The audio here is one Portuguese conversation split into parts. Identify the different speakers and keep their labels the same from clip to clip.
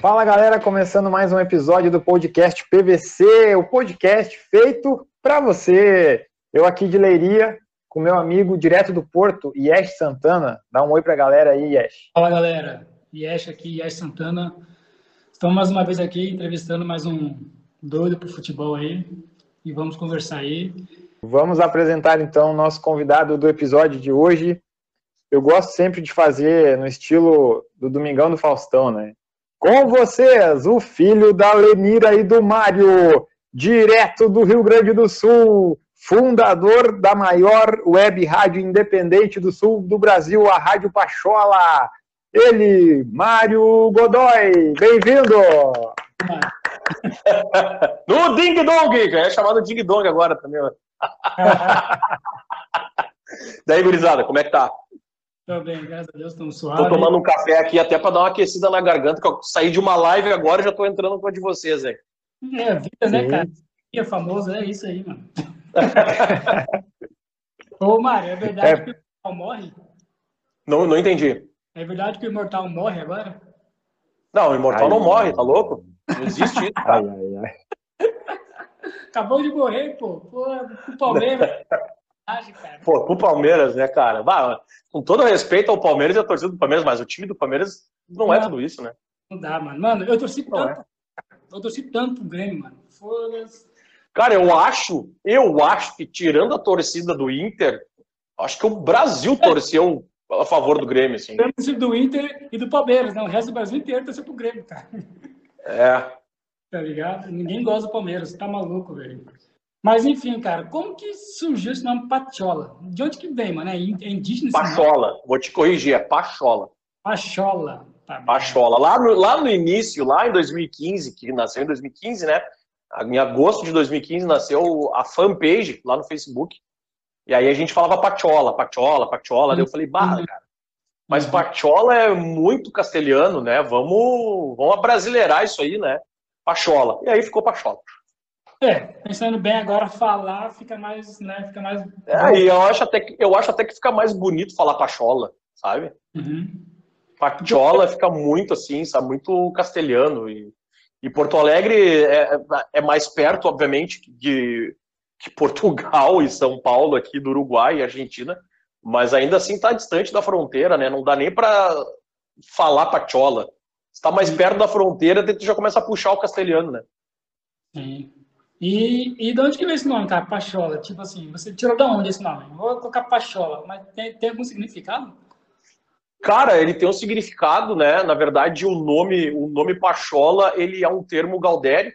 Speaker 1: Fala galera, começando mais um episódio do podcast PVC, o podcast feito para você. Eu aqui de Leiria, com meu amigo direto do Porto, Yesh Santana. Dá um oi pra galera aí, Yesh.
Speaker 2: Fala galera, Yesh aqui, Yesh Santana. Estamos mais uma vez aqui entrevistando mais um doido pro futebol aí e vamos conversar aí.
Speaker 1: Vamos apresentar então o nosso convidado do episódio de hoje. Eu gosto sempre de fazer no estilo do Domingão do Faustão, né? Com vocês, o filho da Lenira e do Mário, direto do Rio Grande do Sul, fundador da maior web rádio independente do sul do Brasil, a Rádio Pachola. Ele, Mário Godoy. Bem-vindo!
Speaker 3: no Ding Dong, é chamado Ding Dong agora também. Daí, gurizada, como é que tá?
Speaker 2: Tô bem, graças a Deus, estamos suaves.
Speaker 3: Tô tomando um café aqui até para dar uma aquecida na garganta, que eu saí de uma live agora e já tô entrando com a de vocês,
Speaker 2: aí. É vida, né, Sim. né, cara? É famoso, é isso aí, mano. Ô, Mário, é verdade é... que o imortal morre?
Speaker 3: Não, não entendi.
Speaker 2: É verdade que o imortal morre agora?
Speaker 3: Não, o imortal ai, não ai, morre, tá louco? Não existe isso, cara. Ai, ai,
Speaker 2: ai. Acabou de morrer, pô. Pô, o Palmeiras.
Speaker 3: Pô, pro Palmeiras, né, cara? Bah, com todo respeito ao Palmeiras e à torcida do Palmeiras, mas o time do Palmeiras não, não é tudo isso, né?
Speaker 2: Não dá, mano. Mano, eu torci não tanto. É. Eu torci tanto o Grêmio, mano. Foda-se.
Speaker 3: Cara, eu acho, eu acho que tirando a torcida do Inter, acho que o Brasil é. torceu a favor do Grêmio, assim.
Speaker 2: Torcida do Inter e do Palmeiras, não. O resto do Brasil inteiro torceu pro Grêmio, cara.
Speaker 3: É.
Speaker 2: Tá ligado? Ninguém gosta do Palmeiras, tá maluco, velho. Mas enfim, cara, como que surgiu esse nome Pachola? De onde que vem, mano? É, é indígena?
Speaker 3: Pachola, vou te corrigir, é Pachola.
Speaker 2: Pachola. Tá
Speaker 3: Pachola. Lá no, lá no início, lá em 2015, que nasceu em 2015, né? Em agosto de 2015 nasceu a fanpage lá no Facebook. E aí a gente falava Pachola, Pachola, Pachola. Uhum. Daí eu falei, bah, uhum. cara. Mas uhum. Pachola é muito castelhano, né? Vamos, vamos abrasileirar isso aí, né? Pachola. E aí ficou Pachola.
Speaker 2: É, pensando bem agora, falar fica mais, né, fica mais...
Speaker 3: É, e eu acho, até que, eu acho até que fica mais bonito falar pachola, sabe? Uhum. Pachola fica muito assim, sabe, muito castelhano. E, e Porto Alegre é, é mais perto, obviamente, de, que Portugal e São Paulo aqui do Uruguai e Argentina, mas ainda assim está distante da fronteira, né? Não dá nem para falar pachola. Está mais perto da fronteira, tu já começa a puxar o castelhano, né?
Speaker 2: Sim. E, e de onde que veio esse nome, cara? Pachola. Tipo assim, você tirou de onde esse nome? Vou colocar Pachola, mas tem, tem algum significado?
Speaker 3: Cara, ele tem um significado, né? Na verdade, o nome, o nome Pachola, ele é um termo gaudério,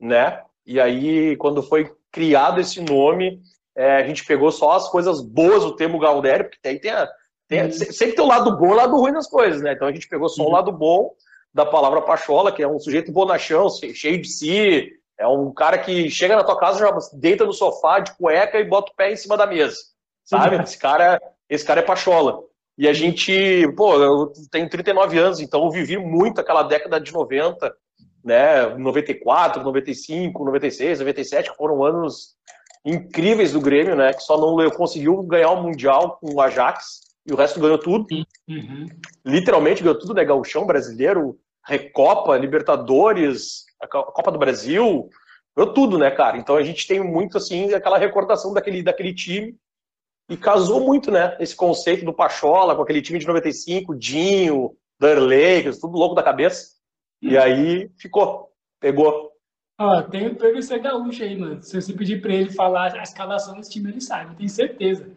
Speaker 3: né? E aí, quando foi criado esse nome, é, a gente pegou só as coisas boas do termo gaudério, porque aí tem, a, tem uhum. sempre tem o lado bom e o lado ruim das coisas, né? Então a gente pegou só uhum. o lado bom da palavra Pachola, que é um sujeito bonachão, cheio de si, é um cara que chega na tua casa, já deita no sofá de cueca e bota o pé em cima da mesa. Sabe? Esse cara, esse cara é pachola. E a gente, pô, eu tenho 39 anos, então eu vivi muito aquela década de 90, né? 94, 95, 96, 97, que foram anos incríveis do Grêmio, né? Que só não conseguiu ganhar o Mundial com o Ajax e o resto ganhou tudo. Uhum. Literalmente ganhou tudo, né? Gauchão brasileiro, Recopa, Libertadores, a Copa do Brasil, eu tudo, né, cara? Então a gente tem muito, assim, aquela recordação daquele, daquele time e casou muito, né, esse conceito do Pachola com aquele time de 95, Dinho, Darley, tudo louco da cabeça. E hum. aí ficou, pegou.
Speaker 2: Ó, tem o PVC Gaúcho aí, mano. Se você pedir pra ele falar a escalação desse time, ele sabe, eu tenho certeza.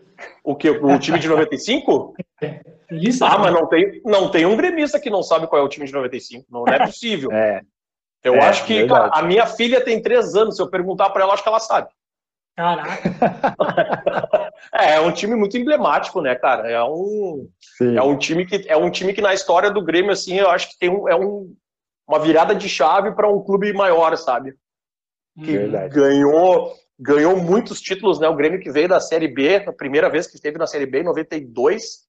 Speaker 3: O que? O time de 95? É. Isso, ah, mas não tem, não tem um gremista que não sabe qual é o time de 95. Não, não é possível.
Speaker 1: É.
Speaker 3: Eu é, acho que cara, a minha filha tem três anos. Se eu perguntar para ela, acho que ela sabe.
Speaker 2: Caraca!
Speaker 3: é, é um time muito emblemático, né, cara? É um, é um time que é um time que na história do Grêmio, assim, eu acho que tem um, é um, uma virada de chave para um clube maior, sabe? Que Verdade. ganhou ganhou muitos títulos, né? O Grêmio que veio da Série B, a primeira vez que esteve na Série B em 92.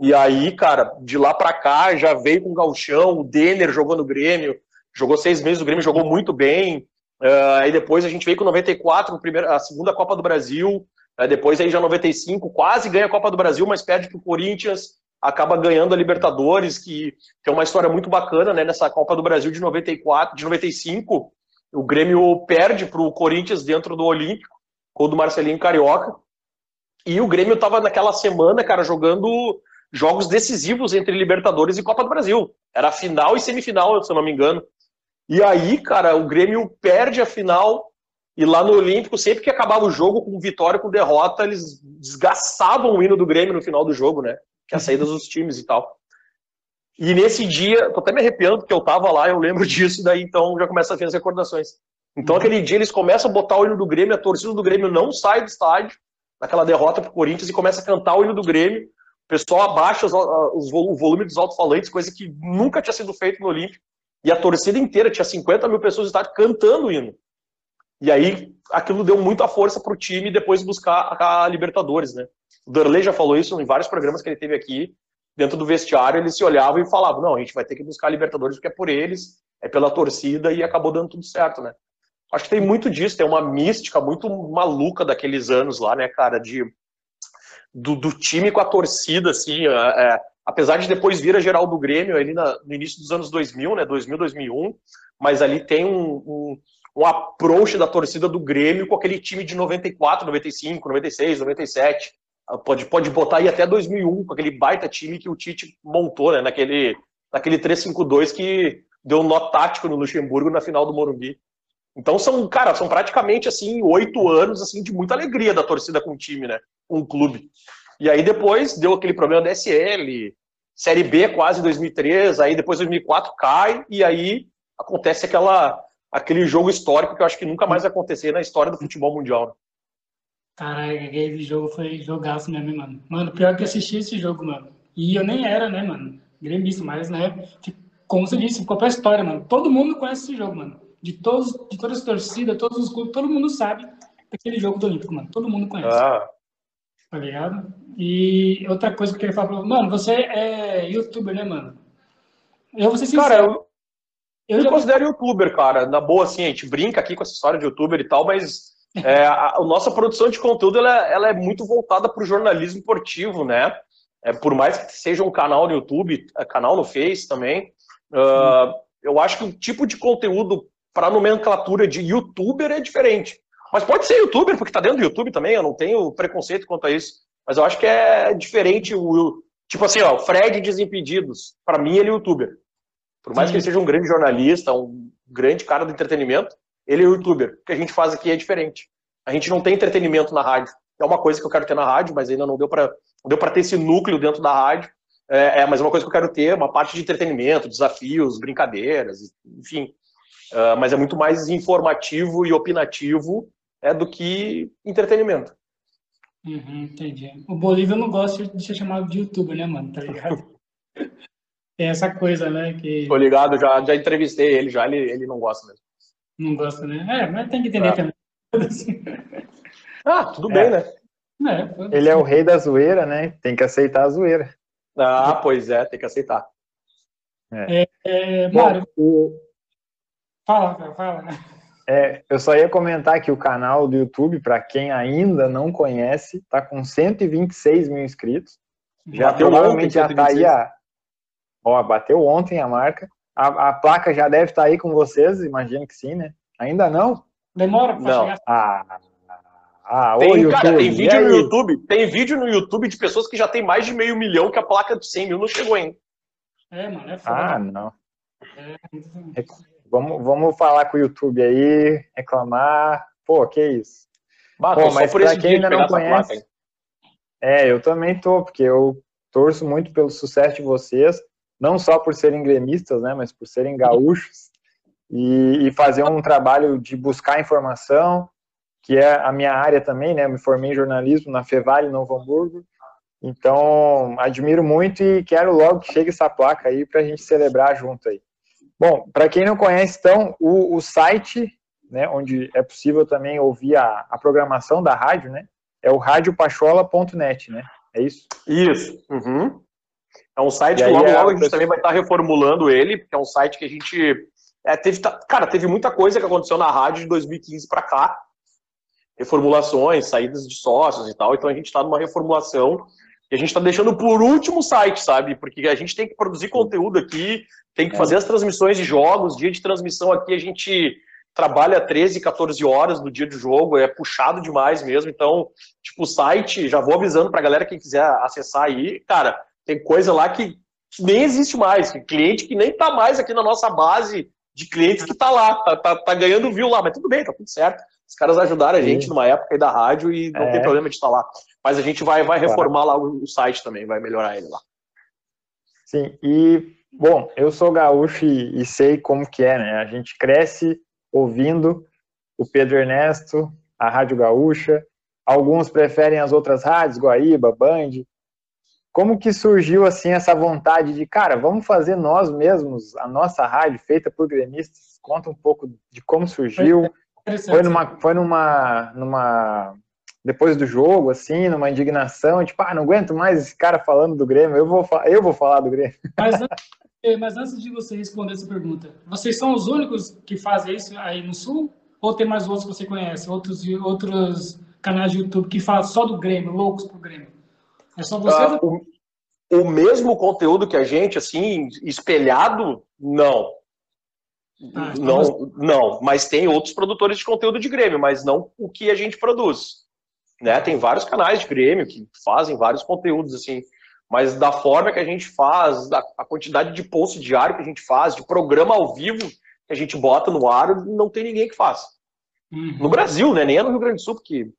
Speaker 3: E aí, cara, de lá para cá já veio com o Galchão, o Denner jogou no Grêmio, jogou seis meses, o Grêmio jogou muito bem. Uh, aí depois a gente veio com 94, no primeiro, a segunda Copa do Brasil. Uh, depois aí já 95, quase ganha a Copa do Brasil, mas perde para o Corinthians. acaba ganhando a Libertadores, que, é uma história muito bacana, né? Nessa Copa do Brasil de 94, de 95, o Grêmio perde para o Corinthians dentro do Olímpico, com o do Marcelinho Carioca. E o Grêmio estava naquela semana, cara, jogando jogos decisivos entre Libertadores e Copa do Brasil. Era final e semifinal, se eu não me engano. E aí, cara, o Grêmio perde a final e lá no Olímpico, sempre que acabava o jogo com vitória, com derrota, eles desgastavam o hino do Grêmio no final do jogo, né? Que é a saída dos times e tal. E nesse dia, tô até me arrepiando porque eu tava lá, eu lembro disso, daí então já começa a ver as recordações. Então uhum. aquele dia eles começam a botar o hino do Grêmio, a torcida do Grêmio não sai do estádio, naquela derrota pro Corinthians, e começa a cantar o hino do Grêmio. O pessoal abaixa os, os, o volume dos alto-falantes, coisa que nunca tinha sido feito no Olímpico. E a torcida inteira, tinha 50 mil pessoas no estádio cantando o hino. E aí aquilo deu muita força pro time depois buscar a Libertadores, né? O Darley já falou isso em vários programas que ele teve aqui, dentro do vestiário, eles se olhavam e falavam: não, a gente vai ter que buscar a Libertadores porque é por eles, é pela torcida, e acabou dando tudo certo, né? Acho que tem muito disso, tem uma mística muito maluca daqueles anos lá, né, cara, de, do, do time com a torcida, assim, é, é, apesar de depois vir a geral do Grêmio ali na, no início dos anos 2000, né, 2000, 2001, mas ali tem um, um, um approach da torcida do Grêmio com aquele time de 94, 95, 96, 97, Pode, pode botar aí até 2001, com aquele baita time que o Tite montou, né? Naquele, naquele 3-5-2 que deu um nó tático no Luxemburgo na final do Morumbi. Então são, cara, são praticamente assim oito anos assim de muita alegria da torcida com o time, né? Com o clube. E aí depois deu aquele problema da SL, Série B quase 2003, aí depois 2004 cai e aí acontece aquela aquele jogo histórico que eu acho que nunca mais vai acontecer na história do futebol mundial. Né?
Speaker 2: Caralho, aquele jogo foi jogaço mesmo, mano. Mano, pior que assisti esse jogo, mano. E eu nem era, né, mano? Gremista, mas, né, como você disse, ficou pra história, mano. Todo mundo conhece esse jogo, mano. De, todos, de todas as torcidas, todos os clubes, todo mundo sabe daquele jogo do Olímpico, mano. Todo mundo conhece. Ah. Tá ligado? E outra coisa que eu queria falar pra mano, você é youtuber, né, mano?
Speaker 3: Eu vou ser sincero. Cara, eu, eu, eu já... considero youtuber, cara. Na boa, assim, a gente brinca aqui com essa história de youtuber e tal, mas é, a, a, nossa produção de conteúdo ela, ela é muito voltada para o jornalismo esportivo, né? É, por mais que seja um canal no YouTube, é, canal no Face também, uh, eu acho que o tipo de conteúdo para nomenclatura de youtuber é diferente. Mas pode ser youtuber, porque está dentro do YouTube também, eu não tenho preconceito quanto a isso. Mas eu acho que é diferente o. Tipo assim, ó, Fred Desimpedidos. Para mim, ele é youtuber. Por mais Sim. que ele seja um grande jornalista, um grande cara do entretenimento, ele é youtuber. O que a gente faz aqui é diferente. A gente não tem entretenimento na rádio. É uma coisa que eu quero ter na rádio, mas ainda não deu para deu para ter esse núcleo dentro da rádio. É, é, mas é uma coisa que eu quero ter, uma parte de entretenimento, desafios, brincadeiras, enfim. Uh, mas é muito mais informativo e opinativo é, do que entretenimento.
Speaker 2: Uhum, entendi. O Bolívia não gosta de ser chamado de youtuber, né, mano? Tá ligado? Tem essa coisa, né? Que...
Speaker 3: Tô ligado, já, já entrevistei ele, já ele, ele não gosta mesmo.
Speaker 2: Não gosta, né? É, mas tem que entender ah. também.
Speaker 3: ah, tudo bem, né?
Speaker 1: É, Ele é o rei da zoeira, né? Tem que aceitar a zoeira.
Speaker 3: Ah, pois é, tem que aceitar.
Speaker 2: É. É, Mário, Bom, fala, fala.
Speaker 1: É, eu só ia comentar que o canal do YouTube, para quem ainda não conhece, está com 126 mil inscritos. Já bateu provavelmente já está aí a. Ó, bateu ontem a marca. A, a placa já deve estar tá aí com vocês, imagino que sim, né? Ainda não?
Speaker 2: Demora para
Speaker 3: chegar. Ah, ah, tem, YouTube, cara, tem vídeo no YouTube, tem vídeo no YouTube de pessoas que já tem mais de meio milhão que a placa de 100 mil não chegou ainda.
Speaker 2: É, mano, é foda.
Speaker 1: Ah, não. É. Vamos, vamos falar com o YouTube aí, reclamar. Pô, que isso. Bah, Pô, mas para quem ainda não conhece. É, eu também tô, porque eu torço muito pelo sucesso de vocês não só por serem gremistas, né, mas por serem gaúchos, e, e, fazer um trabalho de buscar informação, que é a minha área também, né, me formei em jornalismo na Fevale, Novo Hamburgo, então admiro muito e quero logo que chegue essa placa aí para a gente celebrar junto aí. Bom, para quem não conhece, então, o, o, site, né, onde é possível também ouvir a, a programação da rádio, né, é o radiopachola.net, né, é isso?
Speaker 3: Isso, uhum. É um site que logo, logo a gente também vai estar reformulando ele, porque é um site que a gente. É, teve, cara, teve muita coisa que aconteceu na rádio de 2015 para cá. Reformulações, saídas de sócios e tal. Então a gente está numa reformulação E a gente está deixando por último o site, sabe? Porque a gente tem que produzir conteúdo aqui, tem que é. fazer as transmissões de jogos, dia de transmissão aqui a gente trabalha 13, 14 horas no dia do jogo, é puxado demais mesmo. Então, tipo, o site, já vou avisando pra galera quem quiser acessar aí, cara, tem coisa lá que nem existe mais, que cliente que nem tá mais aqui na nossa base de clientes que tá lá, tá, tá, tá ganhando view lá, mas tudo bem, tá tudo certo. Os caras ajudaram a gente numa época aí da rádio e não é. tem problema de estar lá. Mas a gente vai, vai reformar claro. lá o, o site também, vai melhorar ele lá.
Speaker 1: Sim, e bom, eu sou gaúcho e, e, sei como que é, né? A gente cresce ouvindo o Pedro Ernesto, a Rádio Gaúcha. Alguns preferem as outras rádios, Guaíba, Band. Como que surgiu assim essa vontade de, cara, vamos fazer nós mesmos a nossa rádio feita por gremistas? Conta um pouco de como surgiu. Foi numa, foi numa, numa depois do jogo, assim, numa indignação, tipo, ah, não aguento mais esse cara falando do Grêmio, eu vou, eu vou falar do Grêmio.
Speaker 2: Mas, mas antes de você responder essa pergunta, vocês são os únicos que fazem isso aí no Sul? Ou tem mais outros que você conhece? Outros, outros canais de YouTube que falam só do Grêmio, loucos pro Grêmio? É só vocês?
Speaker 3: Ah, o, o mesmo conteúdo que a gente, assim, espelhado, não. Ah, então não, não, mas tem outros produtores de conteúdo de Grêmio, mas não o que a gente produz. Né? Tem vários canais de Grêmio que fazem vários conteúdos, assim, mas da forma que a gente faz, da, a quantidade de post diário que a gente faz, de programa ao vivo que a gente bota no ar, não tem ninguém que faça. Uhum. No Brasil, né? Nem é no Rio Grande do Sul, porque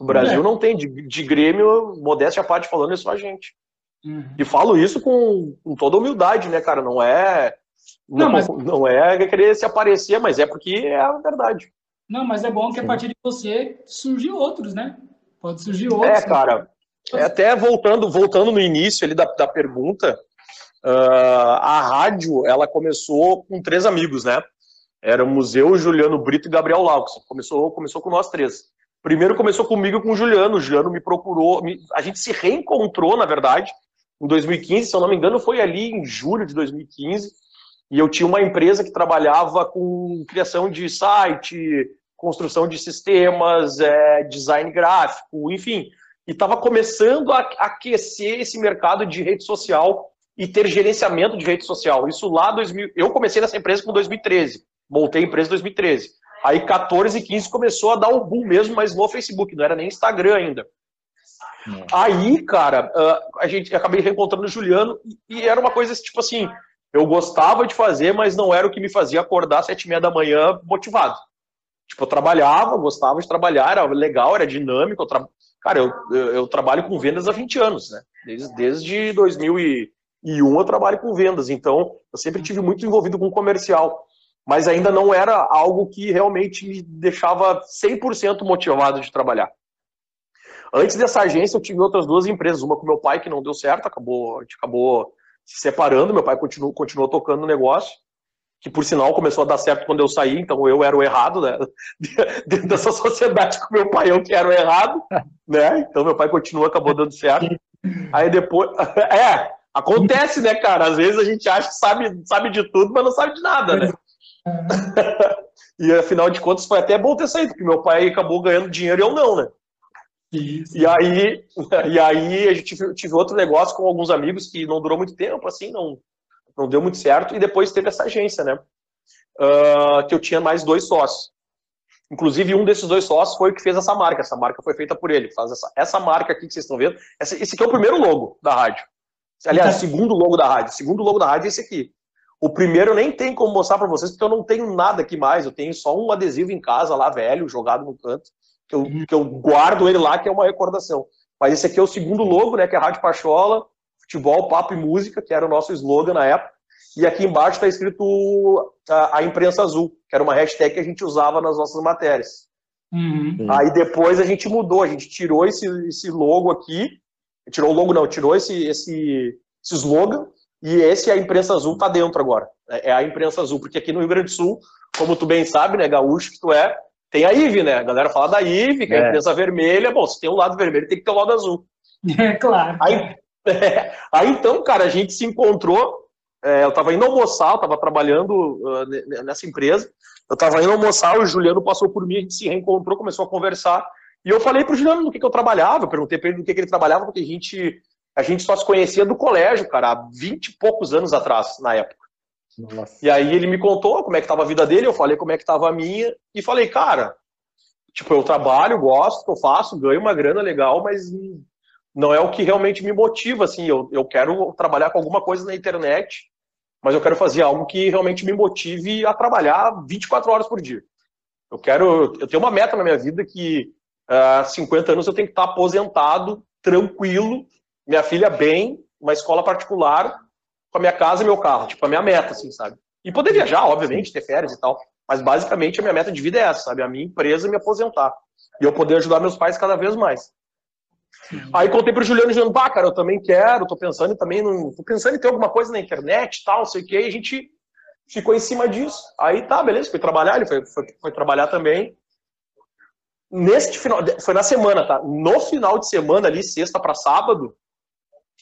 Speaker 3: no Brasil é. não tem. De, de Grêmio, modéstia à parte falando, é só a gente. Uhum. E falo isso com, com, toda humildade, né, cara? Não é. Não, não, mas... não é querer se aparecer, mas é porque é a verdade.
Speaker 2: Não, mas é bom que a partir de você surgiu outros, né? Pode surgir outros.
Speaker 3: É, cara. É até voltando, voltando no início ali da, da pergunta, uh, a rádio ela começou com três amigos, né? Era o Museu Juliano Brito e Gabriel Laux. Começou, começou com nós três. Primeiro começou comigo com o Juliano. O Juliano me procurou, me, a gente se reencontrou, na verdade, em 2015, se eu não me engano, foi ali em julho de 2015, e eu tinha uma empresa que trabalhava com criação de site, construção de sistemas, é, design gráfico, enfim, e estava começando a aquecer esse mercado de rede social e ter gerenciamento de rede social. Isso lá 2000, eu comecei nessa empresa com 2013, montei a empresa em 2013. Aí 14 e 15 começou a dar o boom mesmo, mas no Facebook, não era nem Instagram ainda. Aí, cara, uh, a gente acabei reencontrando o Juliano e era uma coisa tipo assim, eu gostava de fazer, mas não era o que me fazia acordar às sete e meia da manhã motivado. Tipo, eu trabalhava, gostava de trabalhar, era legal, era dinâmico. Eu tra... Cara, eu, eu, eu, trabalho com vendas há 20 anos, né? Desde, desde 2001 eu trabalho com vendas, então eu sempre tive muito envolvido com comercial, mas ainda não era algo que realmente me deixava 100% motivado de trabalhar. Antes dessa agência, eu tive outras duas empresas. Uma com meu pai, que não deu certo, acabou, a gente acabou se separando. Meu pai continuou, continuou tocando o negócio, que por sinal começou a dar certo quando eu saí, então eu era o errado, né? Dentro dessa sociedade com meu pai, eu que era o errado, né? Então meu pai continuou, acabou dando certo. Aí depois. É, acontece, né, cara? Às vezes a gente acha que sabe, sabe de tudo, mas não sabe de nada, né? e afinal de contas foi até bom ter saído, porque meu pai acabou ganhando dinheiro e eu não, né? E aí, e aí a gente tive, tive, outro negócio com alguns amigos que não durou muito tempo, assim, não, não deu muito certo, e depois teve essa agência, né? Uh, que eu tinha mais dois sócios. Inclusive, um desses dois sócios foi o que fez essa marca. Essa marca foi feita por ele. Faz essa, essa marca aqui que vocês estão vendo. Esse, esse aqui é o primeiro logo da rádio. Aliás, o segundo logo da rádio. O segundo logo da rádio é esse aqui. O primeiro eu nem tenho como mostrar para vocês, porque eu não tenho nada aqui mais. Eu tenho só um adesivo em casa lá, velho, jogado no canto que eu, que eu guardo ele lá, que é uma recordação. Mas esse aqui é o segundo logo, né, que é a Rádio Pachola, futebol, papo e música, que era o nosso slogan na época. E aqui embaixo está escrito a, a, imprensa azul, que era uma hashtag que a gente usava nas nossas matérias. Uhum. Aí depois a gente mudou, a gente tirou esse, esse logo aqui, tirou o logo não, tirou esse, esse, esse slogan, e esse, a imprensa azul, tá dentro agora. É, é a imprensa azul, porque aqui no Rio Grande do Sul, como tu bem sabe, né, gaúcho que tu é, tem a IVE, né? A galera fala da IVE, que é a empresa vermelha. Bom, se tem um lado vermelho, tem que ter o um lado azul.
Speaker 2: É, claro.
Speaker 3: Aí, é, aí então, cara, a gente se encontrou. É, eu estava indo almoçar, eu estava trabalhando uh, nessa empresa. Eu estava indo almoçar, o Juliano passou por mim, a gente se reencontrou, começou a conversar. E eu falei pro Juliano no que, que eu trabalhava, eu perguntei pra ele do que, que ele trabalhava, porque a gente, a gente só se conhecia do colégio, cara, há 20 e poucos anos atrás, na época. Nossa. E aí ele me contou como é que estava a vida dele, eu falei como é que estava a minha, e falei, cara, tipo, eu trabalho, gosto, eu faço, ganho uma grana legal, mas não é o que realmente me motiva, assim, eu, eu quero trabalhar com alguma coisa na internet, mas eu quero fazer algo que realmente me motive a trabalhar 24 horas por dia. Eu quero, eu tenho uma meta na minha vida que há uh, 50 anos eu tenho que estar aposentado, tranquilo, minha filha bem, uma escola particular, com a minha casa e meu carro, tipo, a minha meta, assim, sabe? E poder viajar, obviamente, ter férias e tal, mas basicamente a minha meta de vida é essa, sabe? A minha empresa me aposentar. E eu poder ajudar meus pais cada vez mais. Aí contei pro Juliano bah, cara, eu também quero, tô pensando também, no, tô pensando em ter alguma coisa na internet tal, não sei o que, e a gente ficou em cima disso. Aí tá, beleza, foi trabalhar, ele foi, foi, foi trabalhar também. Neste final, foi na semana, tá? No final de semana ali, sexta para sábado,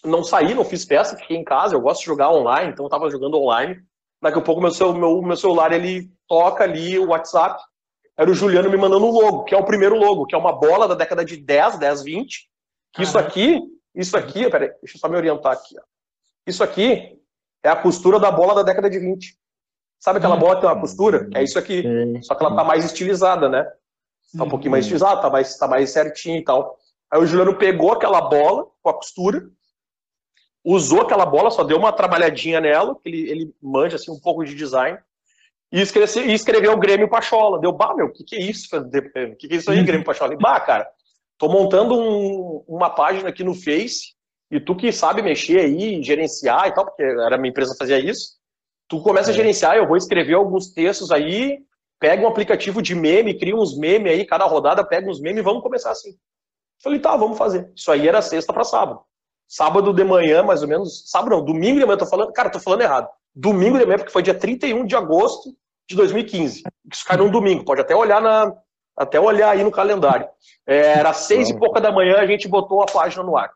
Speaker 3: não saí, não fiz festa, fiquei em casa, eu gosto de jogar online, então eu tava jogando online. Daqui a pouco meu, meu, meu celular, ele toca ali o WhatsApp, era o Juliano me mandando um logo, que é o primeiro logo, que é uma bola da década de 10, 10, 20, que isso aqui, isso aqui, peraí, deixa eu só me orientar aqui. Ó. Isso aqui é a costura da bola da década de 20. Sabe aquela bola que tem uma costura? É isso aqui. Só que ela tá mais estilizada, né? Tá um pouquinho mais estilizada, tá mais, tá mais certinho e tal. Aí o Juliano pegou aquela bola com a costura, usou aquela bola, só deu uma trabalhadinha nela, que ele, ele manja assim, um pouco de design, e escreveu, e escreveu o Grêmio Pachola. Deu, bah, meu, o que, que é isso? O que, que é isso aí, Grêmio Pachola? E, bah, cara, Tô montando um, uma página aqui no Face, e tu que sabe mexer aí, gerenciar e tal, porque era minha empresa fazia isso, tu começa é. a gerenciar, eu vou escrever alguns textos aí, pega um aplicativo de meme, cria uns memes aí, cada rodada pega uns memes, vamos começar assim. Falei, tá, vamos fazer. Isso aí era sexta para sábado. Sábado de manhã, mais ou menos, sábado não, domingo de manhã, tô falando, cara, tô falando errado. Domingo de manhã, porque foi dia 31 de agosto de 2015. Isso cai num domingo, pode até olhar na, até olhar aí no calendário. É, era seis e pouca da manhã, a gente botou a página no ar.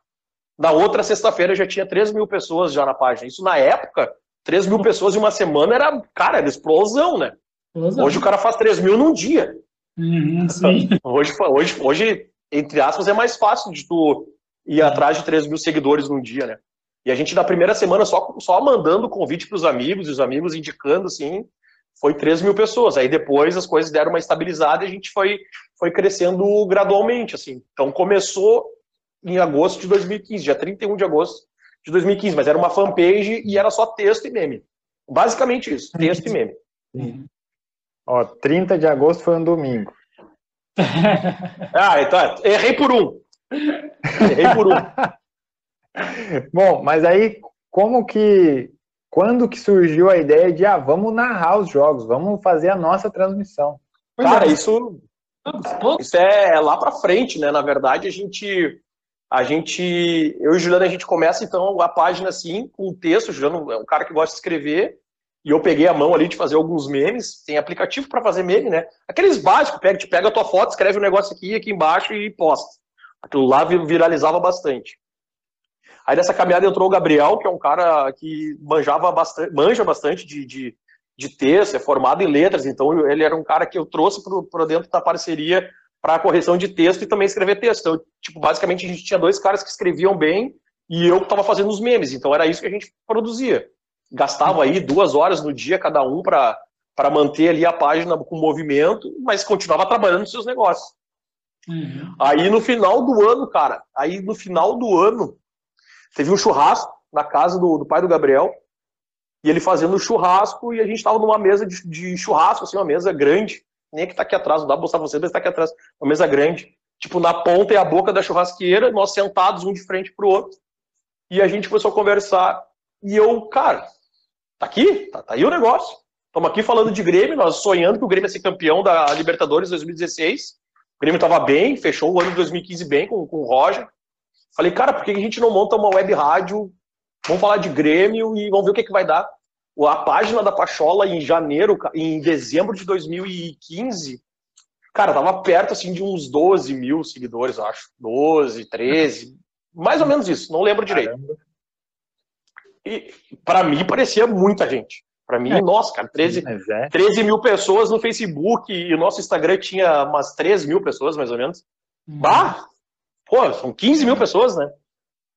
Speaker 3: Na outra sexta-feira já tinha 3 mil pessoas já na página. Isso na época, 3 mil pessoas em uma semana era, cara, era explosão, né? Explosão. Hoje o cara faz 3 mil num dia.
Speaker 2: Uhum,
Speaker 3: hoje, hoje, hoje, entre aspas, é mais fácil de tu ir atrás de 3 mil seguidores num dia, né? E a gente, na primeira semana, só, só mandando convite para os amigos, e os amigos indicando, assim, foi 3 mil pessoas. Aí depois as coisas deram uma estabilizada e a gente foi, foi crescendo gradualmente, assim. Então começou em agosto de 2015, dia 31 de agosto de 2015, mas era uma fanpage e era só texto e meme. Basicamente isso, texto e meme.
Speaker 1: Sim. Ó, 30 de agosto foi um domingo.
Speaker 3: ah, então, errei por um. Errei por um.
Speaker 1: Bom, mas aí como que quando que surgiu a ideia de, ah, vamos narrar os jogos, vamos fazer a nossa transmissão?
Speaker 3: Cara, isso, isso é lá para frente, né? Na verdade, a gente, a gente, eu e o Juliano, a gente começa então a página assim, com um texto, o Juliano é um cara que gosta de escrever, e eu peguei a mão ali de fazer alguns memes, tem aplicativo para fazer meme, né? Aqueles básicos, pega, te pega a tua foto, escreve um negócio aqui, aqui embaixo e posta. Aquilo lá viralizava bastante. Aí nessa caminhada entrou o Gabriel, que é um cara que manjava bastante, manja bastante de, de, de texto, é formado em letras, então ele era um cara que eu trouxe para dentro da parceria para correção de texto e também escrever texto. Então, tipo, basicamente a gente tinha dois caras que escreviam bem e eu estava fazendo os memes, então era isso que a gente produzia. Gastava aí duas horas no dia cada um para para manter ali a página com movimento, mas continuava trabalhando nos seus negócios. Uhum. Aí no final do ano, cara, aí no final do ano, Teve um churrasco na casa do, do pai do Gabriel, e ele fazendo churrasco, e a gente estava numa mesa de, de, churrasco, assim, uma mesa grande, nem é que tá aqui atrás, não dá pra mostrar pra vocês, mas tá aqui atrás, uma mesa grande, tipo, na ponta e a boca da churrasqueira, nós sentados um de frente pro outro, e a gente começou a conversar, e eu, cara, tá aqui, tá, tá aí o negócio, estamos aqui falando de Grêmio, nós sonhando que o Grêmio ia ser campeão da Libertadores 2016, o Grêmio estava bem, fechou o ano de 2015 bem com, com o Roger, Falei, cara, por que a gente não monta uma web rádio? Vamos falar de Grêmio e vamos ver o que, que vai dar. A página da Pachola em janeiro, em dezembro de 2015, cara, tava perto assim de uns 12 mil seguidores, acho. 12, 13, mais ou menos isso, não lembro direito. Caramba. E para mim parecia muita gente. Para mim, é. nossa, cara, 13, é. 13 mil pessoas no Facebook e o nosso Instagram tinha umas 3 mil pessoas, mais ou menos. Uhum. Bah! Pô, são 15 mil pessoas, né?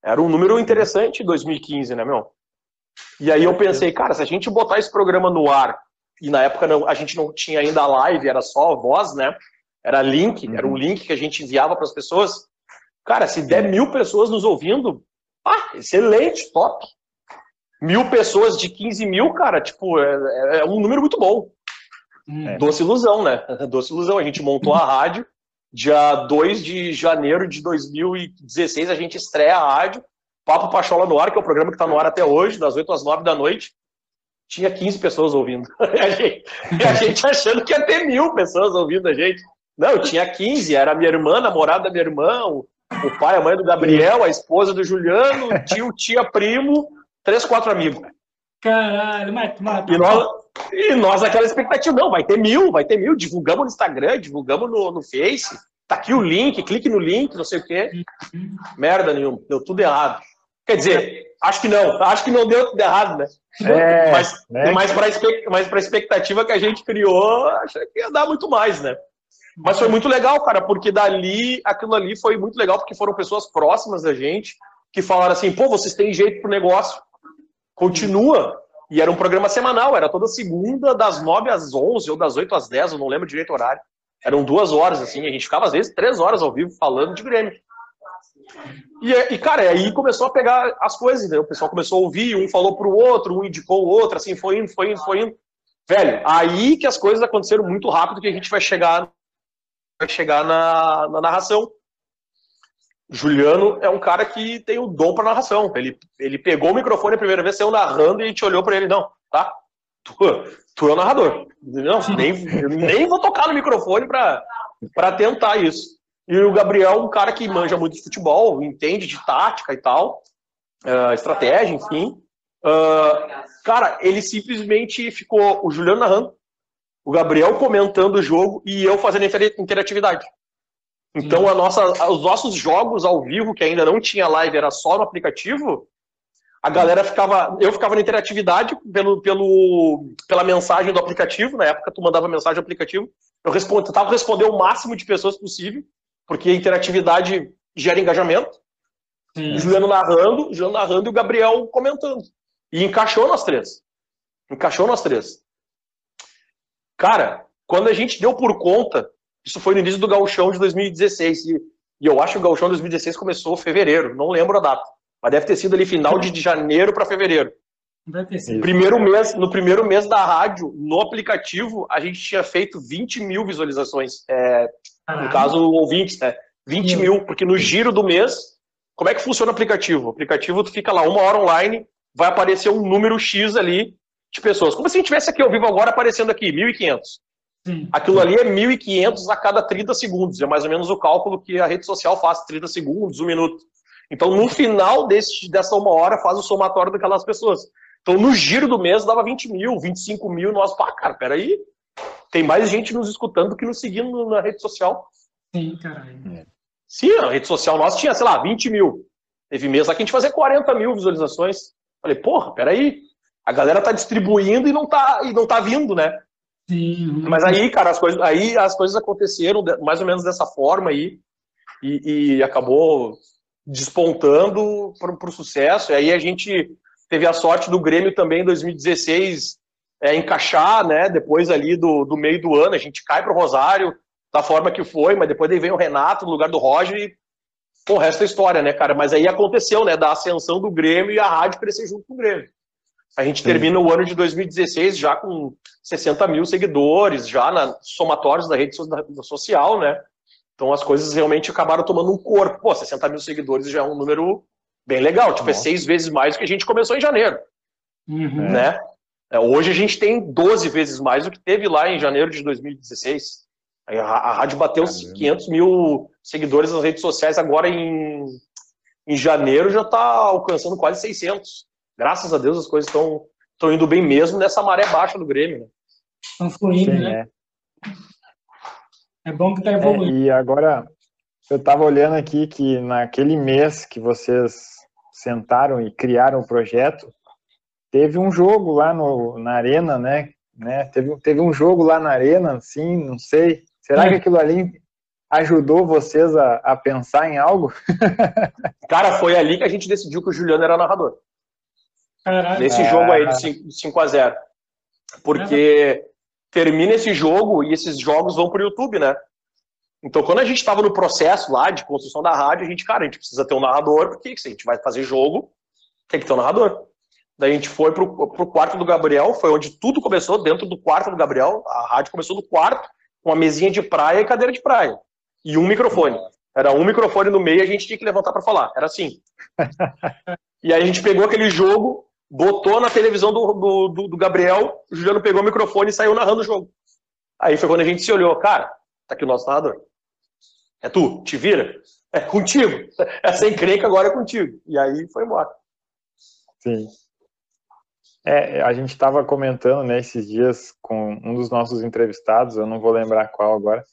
Speaker 3: Era um número interessante em 2015, né, meu? E aí eu pensei, cara, se a gente botar esse programa no ar, e na época não, a gente não tinha ainda live, era só voz, né? Era link, era um uhum. link que a gente enviava para as pessoas. Cara, se der mil pessoas nos ouvindo, ah, excelente, top. Mil pessoas de 15 mil, cara, tipo, é, é um número muito bom. É. Doce ilusão, né? Doce ilusão. A gente montou a rádio, dia 2 de janeiro de 2016, a gente estreia a rádio, Papo Pachola no Ar, que é o programa que está no ar até hoje, das 8 às 9 da noite. Tinha 15 pessoas ouvindo. E a gente, e a gente achando que ia ter mil pessoas ouvindo a gente. Não, tinha 15, era minha irmã, namorada da minha irmã, o, o pai, a mãe do Gabriel, a esposa do Juliano, tio, tia, primo, três, quatro amigos.
Speaker 2: Caralho, mas, mas
Speaker 3: e nós, e nós aquela expectativa, não, vai ter mil, vai ter mil, divulgamos no Instagram, divulgamos no, no Face, tá aqui o link, clique no link, não sei o quê. Merda nenhuma, deu tudo errado. Quer dizer, acho que não, acho que não deu tudo errado, né? É, mas né? mas para a expectativa que a gente criou, achei que ia dar muito mais, né? Mas foi muito legal, cara, porque dali, aquilo ali foi muito legal, porque foram pessoas próximas da gente que falaram assim: pô, vocês têm jeito pro negócio, continua. E era um programa semanal, era toda segunda, das 9 às 11 ou das 8 às 10, eu não lembro direito o horário. Eram duas horas, assim, a gente ficava às vezes três horas ao vivo falando de Grêmio. E, e cara, aí começou a pegar as coisas, né? o pessoal começou a ouvir, um falou pro outro, um indicou o outro, assim, foi indo, foi indo, foi indo. Velho, aí que as coisas aconteceram muito rápido que a gente vai chegar vai chegar na, na narração. Juliano é um cara que tem o dom para narração. Ele, ele pegou o microfone a primeira vez, saiu narrando e a gente olhou para ele, não, tá? Tu, tu é o narrador. Não, nem, nem vou tocar no microfone para tentar isso. E o Gabriel, um cara que manja muito de futebol, entende de tática e tal, uh, estratégia, enfim. Uh, cara, ele simplesmente ficou o Juliano narrando, o Gabriel comentando o jogo e eu fazendo interatividade. Então, a nossa, os nossos jogos ao vivo, que ainda não tinha live, era só no aplicativo, a galera ficava. Eu ficava na interatividade pelo, pelo, pela mensagem do aplicativo. Na época, tu mandava mensagem do aplicativo. Eu respondo, tentava responder o máximo de pessoas possível, porque a interatividade gera engajamento. Sim. Juliano narrando, Juliano narrando e o Gabriel comentando. E encaixou nós três. Encaixou nós três. Cara, quando a gente deu por conta, isso foi no início do gauchão de 2016, e, e eu acho que o gauchão de 2016 começou em fevereiro, não lembro a data, mas deve ter sido ali final de, janeiro para fevereiro. No primeiro, mês, no primeiro mês da rádio, no aplicativo, a gente tinha feito 20 mil visualizações. É, no caso, ouvintes, né? 20 Sim. mil, porque no giro do mês, como é que funciona o aplicativo? O aplicativo, tu fica lá uma hora online, vai aparecer um número X ali de pessoas. Como se a gente tivesse aqui ao vivo agora aparecendo aqui, 1.500. Aquilo ali é 1.500 a cada 30 segundos. É mais ou menos o cálculo que a rede social faz, 30 segundos, um minuto. Então, no final desse, dessa uma hora, faz o somatório daquelas pessoas. Então, no giro do mês, dava 20 mil, 25 mil. Nós, pá, cara, peraí. Tem mais gente nos escutando do que nos seguindo na rede social.
Speaker 2: Sim, caralho. É.
Speaker 3: Sim, a rede social nossa tinha, sei lá, 20 mil. Teve mês lá que a gente fazia 40 mil visualizações. Falei, porra, peraí a galera tá distribuindo e não tá, e não tá vindo, né? Mas aí, cara, as coisas, aí as coisas aconteceram mais ou menos dessa forma aí e, e acabou despontando para o sucesso. E aí a gente teve a sorte do Grêmio também em 2016 é, encaixar, né? Depois ali do, do meio do ano, a gente cai para o Rosário da forma que foi, mas depois aí vem o Renato no lugar do Roger e pô, o resto é história, né, cara? Mas aí aconteceu, né? Da ascensão do Grêmio e a rádio crescer junto com o Grêmio. A gente Sim. termina o ano de 2016 já com 60 mil seguidores, já na somatórios da rede social, né? Então as coisas realmente acabaram tomando um corpo. Pô, 60 mil seguidores já é um número bem legal. Tipo, Nossa. é seis vezes mais do que a gente começou em janeiro. Uhum. Né? É, hoje a gente tem 12 vezes mais do que teve lá em janeiro de 2016. A, a rádio bateu Caramba. 500 mil seguidores nas redes sociais, agora em, em janeiro já está alcançando quase 600 graças a Deus as coisas estão estão indo bem mesmo nessa maré baixa do Grêmio. Né?
Speaker 2: Estão fluindo, Sim, né? É. é. bom que está evoluindo.
Speaker 1: É, e agora, eu estava olhando aqui que naquele mês que vocês sentaram e criaram o projeto, teve um jogo lá no, na arena, né? né? Teve, teve um jogo lá na arena, sim, não sei. Será é. que aquilo ali ajudou vocês a, a pensar em algo?
Speaker 3: Cara, foi ali que a gente decidiu que o Juliano era narrador. Caralho. Nesse é... jogo aí de 5 a 0 Porque termina esse jogo e esses jogos vão pro YouTube, né? Então, quando a gente estava no processo lá de construção da rádio, a gente, cara, a gente precisa ter um narrador, porque se a gente vai fazer jogo, tem que ter um narrador. Daí a gente foi pro, pro quarto do Gabriel, foi onde tudo começou, dentro do quarto do Gabriel. A rádio começou no quarto, com uma mesinha de praia e cadeira de praia. E um microfone. Era um microfone no meio e a gente tinha que levantar para falar. Era assim. e aí a gente pegou aquele jogo, botou na televisão do, do, do, do Gabriel, o Juliano pegou o microfone e saiu narrando o jogo. Aí foi quando a gente se olhou, cara, tá aqui o nosso narrador. É tu, te vira. É contigo. Essa encrenca agora é contigo. E aí foi embora.
Speaker 1: Sim. É, a gente estava comentando né, esses dias com um dos nossos entrevistados, eu não vou lembrar qual agora,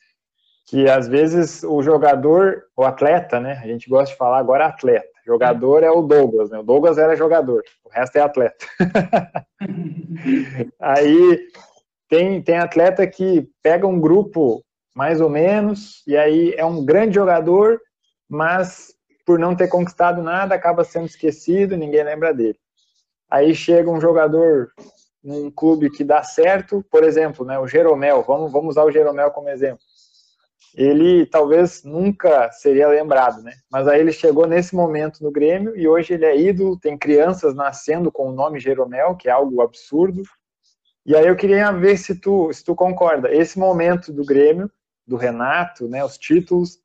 Speaker 1: que às vezes o jogador, o atleta, né? A gente gosta de falar agora atleta. Jogador é o Douglas, né? O Douglas era jogador, o resto é atleta. aí tem, tem atleta que pega um grupo mais ou menos, e aí é um grande jogador, mas por não ter conquistado nada, acaba sendo esquecido, ninguém lembra dele. Aí chega um jogador num clube que dá certo, por exemplo, né, o Jeromel, vamos, vamos usar o Jeromel como exemplo ele talvez nunca seria lembrado, né? Mas aí ele chegou nesse momento no Grêmio e hoje ele é ídolo, tem crianças nascendo com o nome Jeromel, que é algo absurdo. E aí eu queria ver se tu, se tu concorda. Esse momento do Grêmio, do Renato, né, os títulos,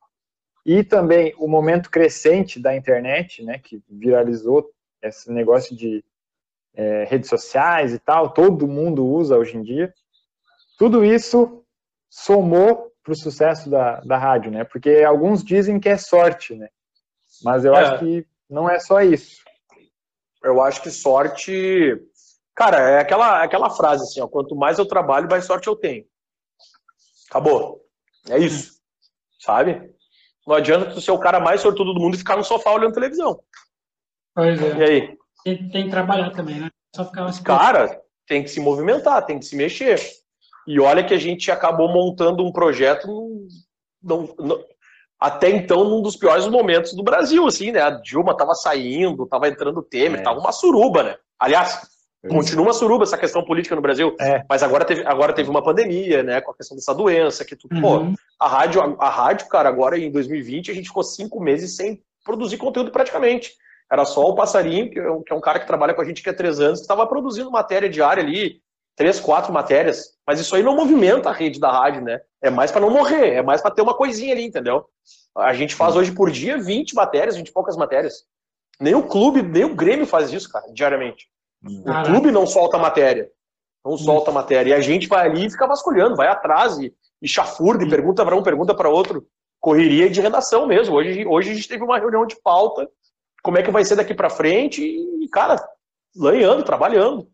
Speaker 1: e também o momento crescente da internet, né, que viralizou esse negócio de é, redes sociais e tal, todo mundo usa hoje em dia. Tudo isso somou para o sucesso da, da rádio, né? Porque alguns dizem que é sorte, né? Mas eu é. acho que não é só isso.
Speaker 3: Eu acho que sorte. Cara, é aquela, aquela frase assim, ó, quanto mais eu trabalho, mais sorte eu tenho. Acabou. É isso. Sabe? Não adianta tu ser o cara mais sortudo do mundo e ficar no sofá olhando televisão.
Speaker 2: Pois é.
Speaker 3: E aí?
Speaker 2: Tem, tem que trabalhar também, né? Só ficar
Speaker 3: assim. Cara, tem que se movimentar, tem que se mexer. E olha que a gente acabou montando um projeto não, não, até então num dos piores momentos do Brasil, assim, né? A Dilma tava saindo, tava entrando o Temer, é. tava uma suruba, né? Aliás, continua uma suruba essa questão política no Brasil, é. mas agora teve, agora teve uma pandemia, né? Com a questão dessa doença, que tudo. Uhum. Pô, a rádio, a, a rádio, cara, agora em 2020 a gente ficou cinco meses sem produzir conteúdo praticamente. Era só o Passarinho, que é um é cara que trabalha com a gente que há três anos, que estava produzindo matéria diária ali, três, quatro matérias, mas isso aí não movimenta a rede da rádio, né? É mais para não morrer, é mais para ter uma coisinha ali, entendeu? A gente faz hoje por dia 20 matérias, 20 e poucas matérias. Nem o clube, nem o Grêmio faz isso, cara, diariamente. O clube não solta matéria. Não solta matéria. E a gente vai ali e fica vasculhando, vai atrás e, e chafurda, e pergunta para um, pergunta para outro. Correria de redação mesmo. Hoje, hoje a gente teve uma reunião de pauta, como é que vai ser daqui para frente, e, cara, lanhando, trabalhando.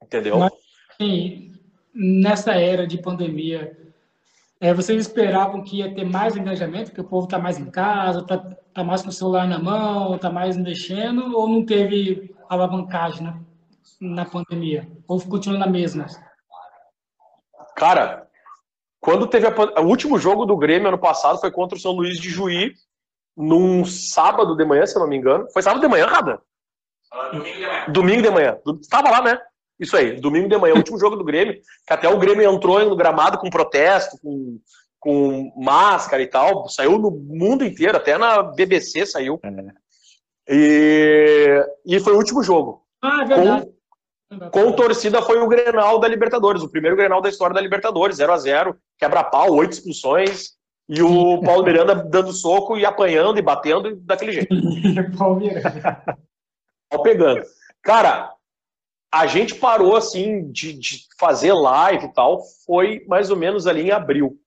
Speaker 3: Entendeu? Mas
Speaker 2: Sim, nessa era de pandemia, é, vocês esperavam que ia ter mais engajamento, que o povo está mais em casa, está tá mais com o celular na mão, está mais mexendo, ou não teve alavancagem na, na pandemia? Ou continua na mesma?
Speaker 3: Cara, quando teve a, o último jogo do Grêmio ano passado foi contra o São Luís de Juí, num sábado de manhã, se eu não me engano. Foi sábado de manhã, Rada? domingo de manhã. Domingo de manhã. Tava lá, né? Isso aí, domingo de manhã, último jogo do Grêmio, que até o Grêmio entrou no gramado com protesto, com, com máscara e tal, saiu no mundo inteiro, até na BBC saiu. É. E, e foi o último jogo.
Speaker 2: Ah, é verdade.
Speaker 3: Com, com torcida foi o Grenal da Libertadores, o primeiro Grenal da história da Libertadores, 0 a 0 quebra-pau, oito expulsões, e o Paulo Miranda dando soco e apanhando e batendo daquele jeito. Paulo Miranda. pegando. Cara, a gente parou assim de, de, fazer live e tal, foi mais ou menos ali em abril.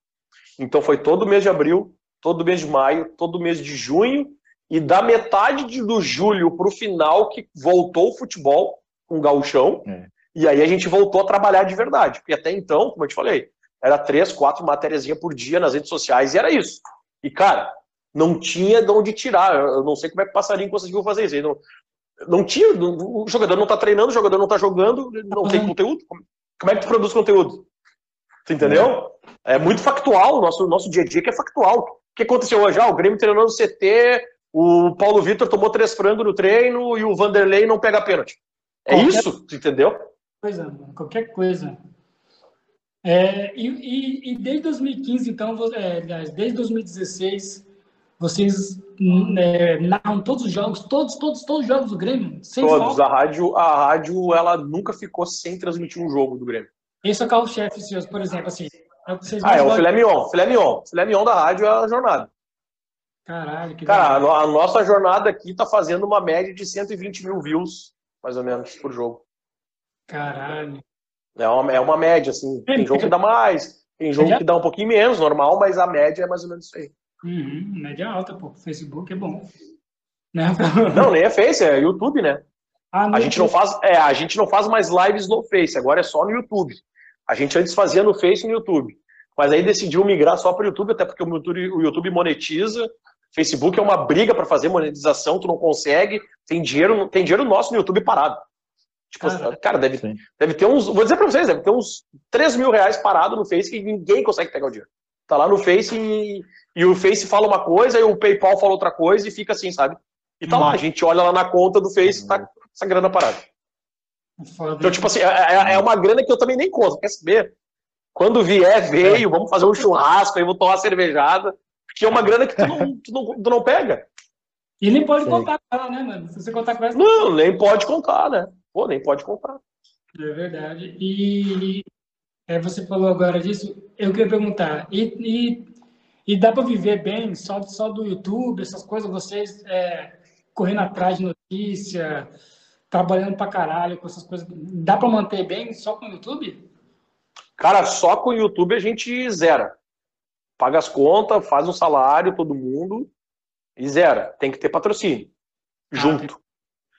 Speaker 3: Então foi todo mês de abril, todo mês de maio, todo mês de junho, e da metade de, do julho para o final que voltou o futebol com o gauchão, é. e aí a gente voltou a trabalhar de verdade. Porque até então, como eu te falei, era três, quatro matérias por dia nas redes sociais, e era isso. E, cara, não tinha de onde tirar. Eu não sei como é que o passarinho conseguiu fazer isso. Não, não tinha, o jogador não está treinando, o jogador não está jogando, não tem uhum. conteúdo. Como é que tu produz conteúdo? Tu entendeu? É muito factual, o nosso, nosso dia a dia que é factual. que aconteceu hoje? Ah, o Grêmio treinando no CT, o Paulo Vitor tomou três frangos no treino e o Vanderlei não pega pênalti. É qualquer isso, entendeu?
Speaker 2: Coisa, qualquer coisa. É, e, e, e, desde 2015, então, é, desde 2016, vocês é, narram todos os jogos, todos, todos, todos os jogos do Grêmio?
Speaker 3: Sem todos. A rádio, a rádio, ela nunca ficou sem transmitir um jogo do Grêmio.
Speaker 2: Esse é o carro-chefe por exemplo, assim.
Speaker 3: É ah, é o filé mignon. Filé mignon. Filé mignon da rádio é a jornada.
Speaker 2: Caralho, que
Speaker 3: Cara, a, a nossa jornada aqui tá fazendo uma média de 120 mil views, mais ou menos, por jogo.
Speaker 2: Caralho.
Speaker 3: É uma, é uma média, assim. Tem jogo que dá mais, tem jogo que dá um pouquinho menos, normal, mas a média é mais ou menos isso aí.
Speaker 2: Uhum, média alta, pô. Facebook é bom.
Speaker 3: Né? Não, nem é Face, é YouTube, né? Ah, a gente não faz, é, a gente não faz mais lives no Face, agora é só no YouTube. A gente antes fazia no Face e no YouTube. Mas aí decidiu migrar só para o YouTube, até porque o YouTube, o YouTube monetiza. Facebook é uma briga para fazer monetização, tu não consegue. Tem dinheiro, tem dinheiro nosso no YouTube parado. Tipo, ah, cara, deve, deve ter uns. Vou dizer para vocês, deve ter uns 3 mil reais parado no Face que ninguém consegue pegar o dinheiro. Tá lá no Face e, e o Face fala uma coisa e o PayPal fala outra coisa e fica assim, sabe? E tá lá, a gente olha lá na conta do Face, tá essa grana parada. Então, tipo assim, é, é, é, uma grana que eu também nem conto, quer saber? Quando vier, veio, vamos fazer um churrasco, aí vou tomar uma cervejada, porque é uma grana que tu não, tu não, tu não pega.
Speaker 2: E nem pode Sim. contar com ela, né, mano? Se você contar com ela.
Speaker 3: Não, nem pode contar, né? Pô, nem pode contar.
Speaker 2: É verdade. E é, você falou agora disso, eu queria perguntar, e, e, e dá para viver bem só, só do YouTube, essas coisas, vocês é, correndo atrás de notícia, trabalhando pra caralho com essas coisas. Dá pra manter bem só com o YouTube?
Speaker 3: Cara, só com o YouTube a gente zera. Paga as contas, faz um salário, todo mundo, e zera. Tem que ter patrocínio. Ah, junto.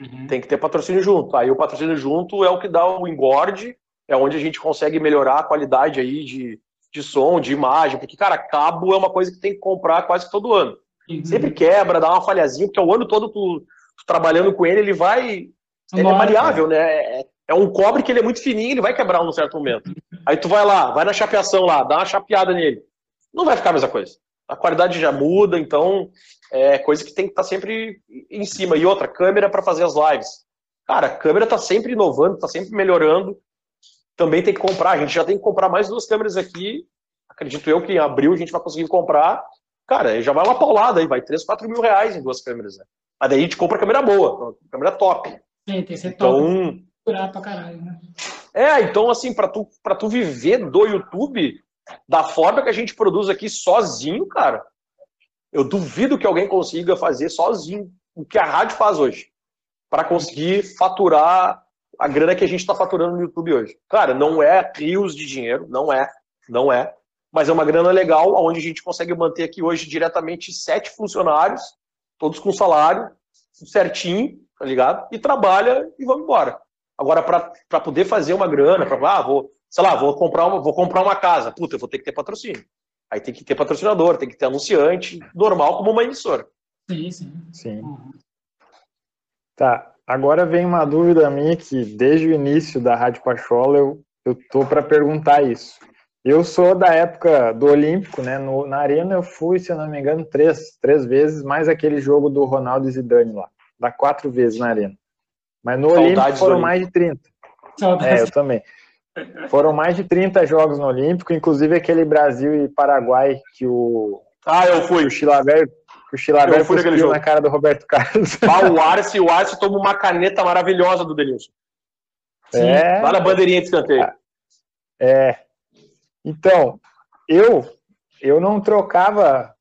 Speaker 3: Uhum. Tem que ter patrocínio junto. Aí o patrocínio junto é o que dá o engorde, é onde a gente consegue melhorar a qualidade aí de, de som, de imagem, porque, cara, cabo é uma coisa que tem que comprar quase todo ano. Uhum. Sempre quebra, dá uma falhazinha, porque o ano todo tu, tu trabalhando com ele, ele vai ele é variável, né? É, é, um cobre que ele é muito fininho, ele vai quebrar num certo momento. Aí tu vai lá, vai na chapeação lá, dá uma chapeada nele. Não vai ficar a mesma coisa. A qualidade já muda, então é coisa que tem que estar tá sempre em cima. E outra, câmera para fazer as lives. Cara, a câmera tá sempre inovando, tá sempre melhorando. Também tem que comprar. A gente já tem que comprar mais duas câmeras aqui. Acredito eu que em abril a gente vai conseguir comprar. Cara, já vai uma paulada aí, vai 3, 4 mil reais em duas câmeras. Né? Aí daí a gente compra câmera boa, câmera top.
Speaker 2: Sim, tem que ser então, top. pra caralho, né?
Speaker 3: É, então assim, para tu, pra tu viver do YouTube, da forma que a gente produz aqui sozinho, cara, eu duvido que alguém consiga fazer sozinho o que a rádio faz hoje. para conseguir faturar a grana que a gente está faturando no YouTube hoje. Cara, não é rios de dinheiro, não é, não é. Mas é uma grana legal, onde a gente consegue manter aqui hoje diretamente sete funcionários, todos com salário certinho, tá ligado? E trabalha e vamos embora. Agora, para poder fazer uma grana, para ah, vou, sei lá, vou comprar uma, vou comprar uma casa, puta, eu vou ter que ter patrocínio. Aí tem que ter patrocinador, tem que ter anunciante, normal como uma emissora.
Speaker 2: Sim, sim.
Speaker 1: Sim. Uhum. Tá, agora vem uma dúvida minha que desde o início da Rádio Pachola eu, eu tô para perguntar isso. Eu sou da época do Olímpico, né? No, na Arena eu fui, se eu não me engano, três, três vezes, mais aquele jogo do Ronaldo e Zidane lá. Dá quatro vezes na Arena. Mas no Saudades Olímpico foram mais de 30. Saudades. É, eu também. Foram mais de 30 jogos no Olímpico, inclusive aquele Brasil e Paraguai que o.
Speaker 3: Ah, eu fui.
Speaker 1: O Chilaver, o Chilaver cuspiu na cara do Roberto Carlos.
Speaker 3: O Arce, o Arce toma uma caneta maravilhosa do Denilson. É. Lá na bandeirinha de escanteio.
Speaker 1: É. Então, eu eu não trocava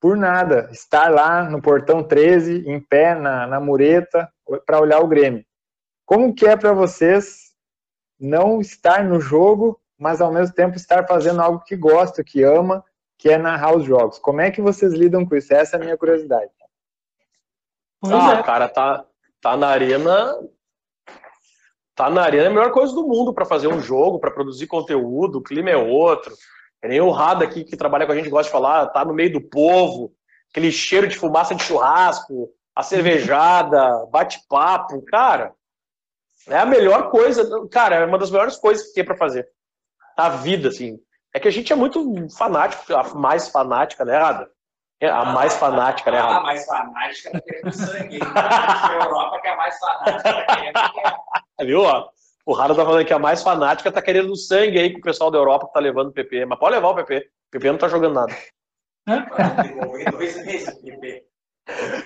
Speaker 1: por nada, estar lá no portão 13, em pé na, na mureta, para olhar o Grêmio. Como que é para vocês não estar no jogo, mas ao mesmo tempo estar fazendo algo que gosta, que ama, que é narrar os jogos? Como é que vocês lidam com isso? Essa é a minha curiosidade.
Speaker 3: Pois ah, é. cara, tá, tá na arena. Tá na arena é a melhor coisa do mundo para fazer um jogo, para produzir conteúdo, o clima é outro. É nem o Rada aqui que trabalha com a gente gosta de falar, tá no meio do povo, aquele cheiro de fumaça de churrasco, a cervejada, bate-papo, cara. É a melhor coisa, cara, é uma das melhores coisas que tem para fazer. A vida, assim. É que a gente é muito fanático, mais fanática, né, Rada? É a mais fanática, né?
Speaker 4: A mais fanática tá querendo sangue. a Europa que é a mais fanática tá querendo.
Speaker 3: Viu? Ó? O Raro tá falando que a mais fanática tá querendo sangue aí com o pessoal da Europa que tá levando o PP. Mas pode levar o PP. O PP não tá jogando nada.
Speaker 4: Dois meses, PP.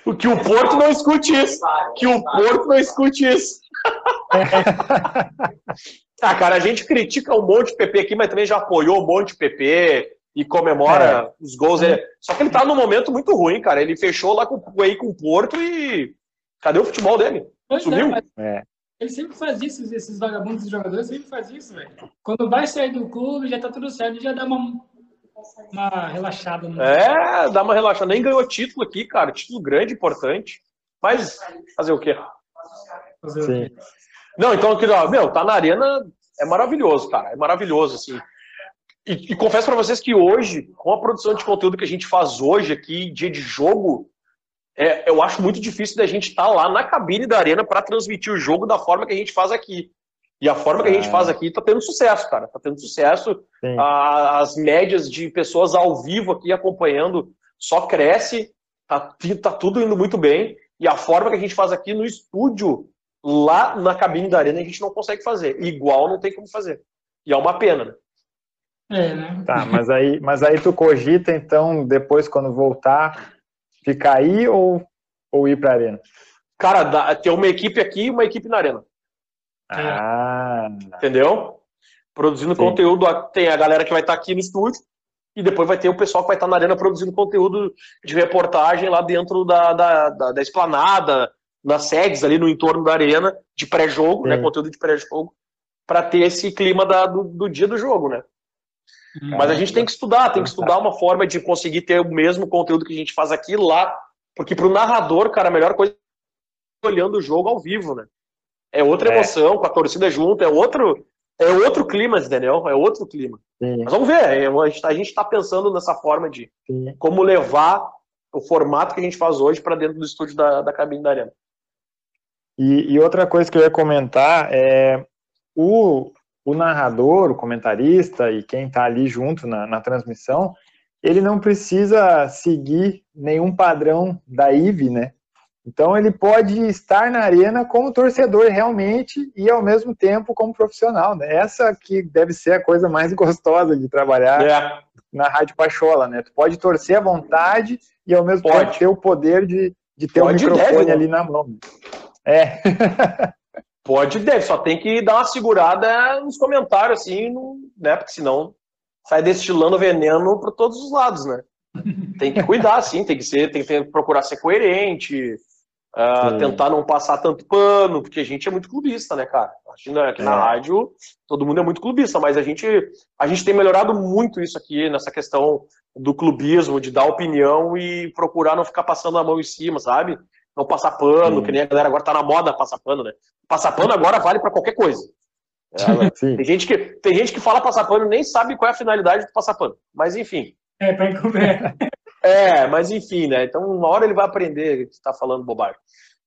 Speaker 3: O que o Porto não escute isso. Que o Porto não escute isso. ah, cara, a gente critica um monte de PP aqui, mas também já apoiou um monte de PP e comemora é. os gols. É. Só que ele tá num momento muito ruim, cara. Ele fechou lá com, aí com o Porto e. Cadê o futebol dele?
Speaker 2: Pois
Speaker 3: Sumiu?
Speaker 2: É, ele sempre faz isso, esses vagabundos jogadores sempre faz isso, velho. Quando vai sair do clube, já tá tudo certo, já dá uma, uma relaxada. No...
Speaker 3: É, dá uma relaxada. Nem ganhou título aqui, cara. Título grande, importante. Mas fazer o quê?
Speaker 2: Fazer Sim. o quê?
Speaker 3: Não, então, aqui, meu, tá na arena é maravilhoso, cara. É maravilhoso, assim. E, e confesso para vocês que hoje, com a produção de conteúdo que a gente faz hoje aqui, dia de jogo, é, eu acho muito difícil da gente estar tá lá na cabine da arena para transmitir o jogo da forma que a gente faz aqui. E a forma que a gente faz aqui está tendo sucesso, cara. Está tendo sucesso. A, as médias de pessoas ao vivo aqui acompanhando só cresce. Tá, tá tudo indo muito bem. E a forma que a gente faz aqui no estúdio, lá na cabine da arena, a gente não consegue fazer. Igual não tem como fazer. E é uma pena, né?
Speaker 2: É, né?
Speaker 1: Tá, mas aí, mas aí tu cogita, então, depois, quando voltar, ficar aí ou, ou ir pra arena?
Speaker 3: Cara, dá, tem uma equipe aqui e uma equipe na arena.
Speaker 1: Ah.
Speaker 3: Entendeu? Produzindo Sim. conteúdo, tem a galera que vai estar tá aqui no estúdio e depois vai ter o pessoal que vai estar tá na arena produzindo conteúdo de reportagem lá dentro da, da, da, da esplanada, nas sedes ali no entorno da arena, de pré-jogo, né? Conteúdo de pré-jogo, para ter esse clima da, do, do dia do jogo, né? Hum. Mas a gente tem que estudar, tem que estudar uma forma de conseguir ter o mesmo conteúdo que a gente faz aqui lá, porque para o narrador, cara, a melhor coisa é olhando o jogo ao vivo, né? É outra é. emoção, com a torcida junto, é outro, é outro clima, entendeu? É outro clima. Sim. Mas vamos ver, é, a gente está pensando nessa forma de Sim. como levar o formato que a gente faz hoje para dentro do estúdio da, da cabine da arena.
Speaker 1: E, e, outra coisa que eu ia comentar é o, o narrador, o comentarista e quem está ali junto na, na, transmissão, ele não precisa seguir nenhum padrão da IVE, né? Então ele pode estar na arena como torcedor realmente e ao mesmo tempo como profissional, né? Essa que deve ser a coisa mais gostosa de trabalhar é. na Rádio Pachola, né? Tu pode torcer à vontade e ao mesmo pode. tempo ter o poder de, de ter pode um microfone deve, ali na mão. É.
Speaker 3: Pode e deve, só tem que dar uma segurada nos comentários, assim, né? Porque senão sai destilando veneno para todos os lados, né? Tem que cuidar, sim, tem que ser, tem que procurar ser coerente, uh, tentar não passar tanto pano, porque a gente é muito clubista, né, cara? Aqui na, aqui é. na rádio todo mundo é muito clubista, mas a gente, a gente tem melhorado muito isso aqui nessa questão do clubismo, de dar opinião e procurar não ficar passando a mão em cima, sabe? Não passar pano, Sim. que nem a galera agora tá na moda passar pano, né? Passar pano agora vale para qualquer coisa. É, tem, gente que, tem gente que fala passar pano e nem sabe qual é a finalidade do passar pano. Mas enfim.
Speaker 2: É, para encobrir.
Speaker 3: É, mas enfim, né? Então, uma hora ele vai aprender que está falando bobagem.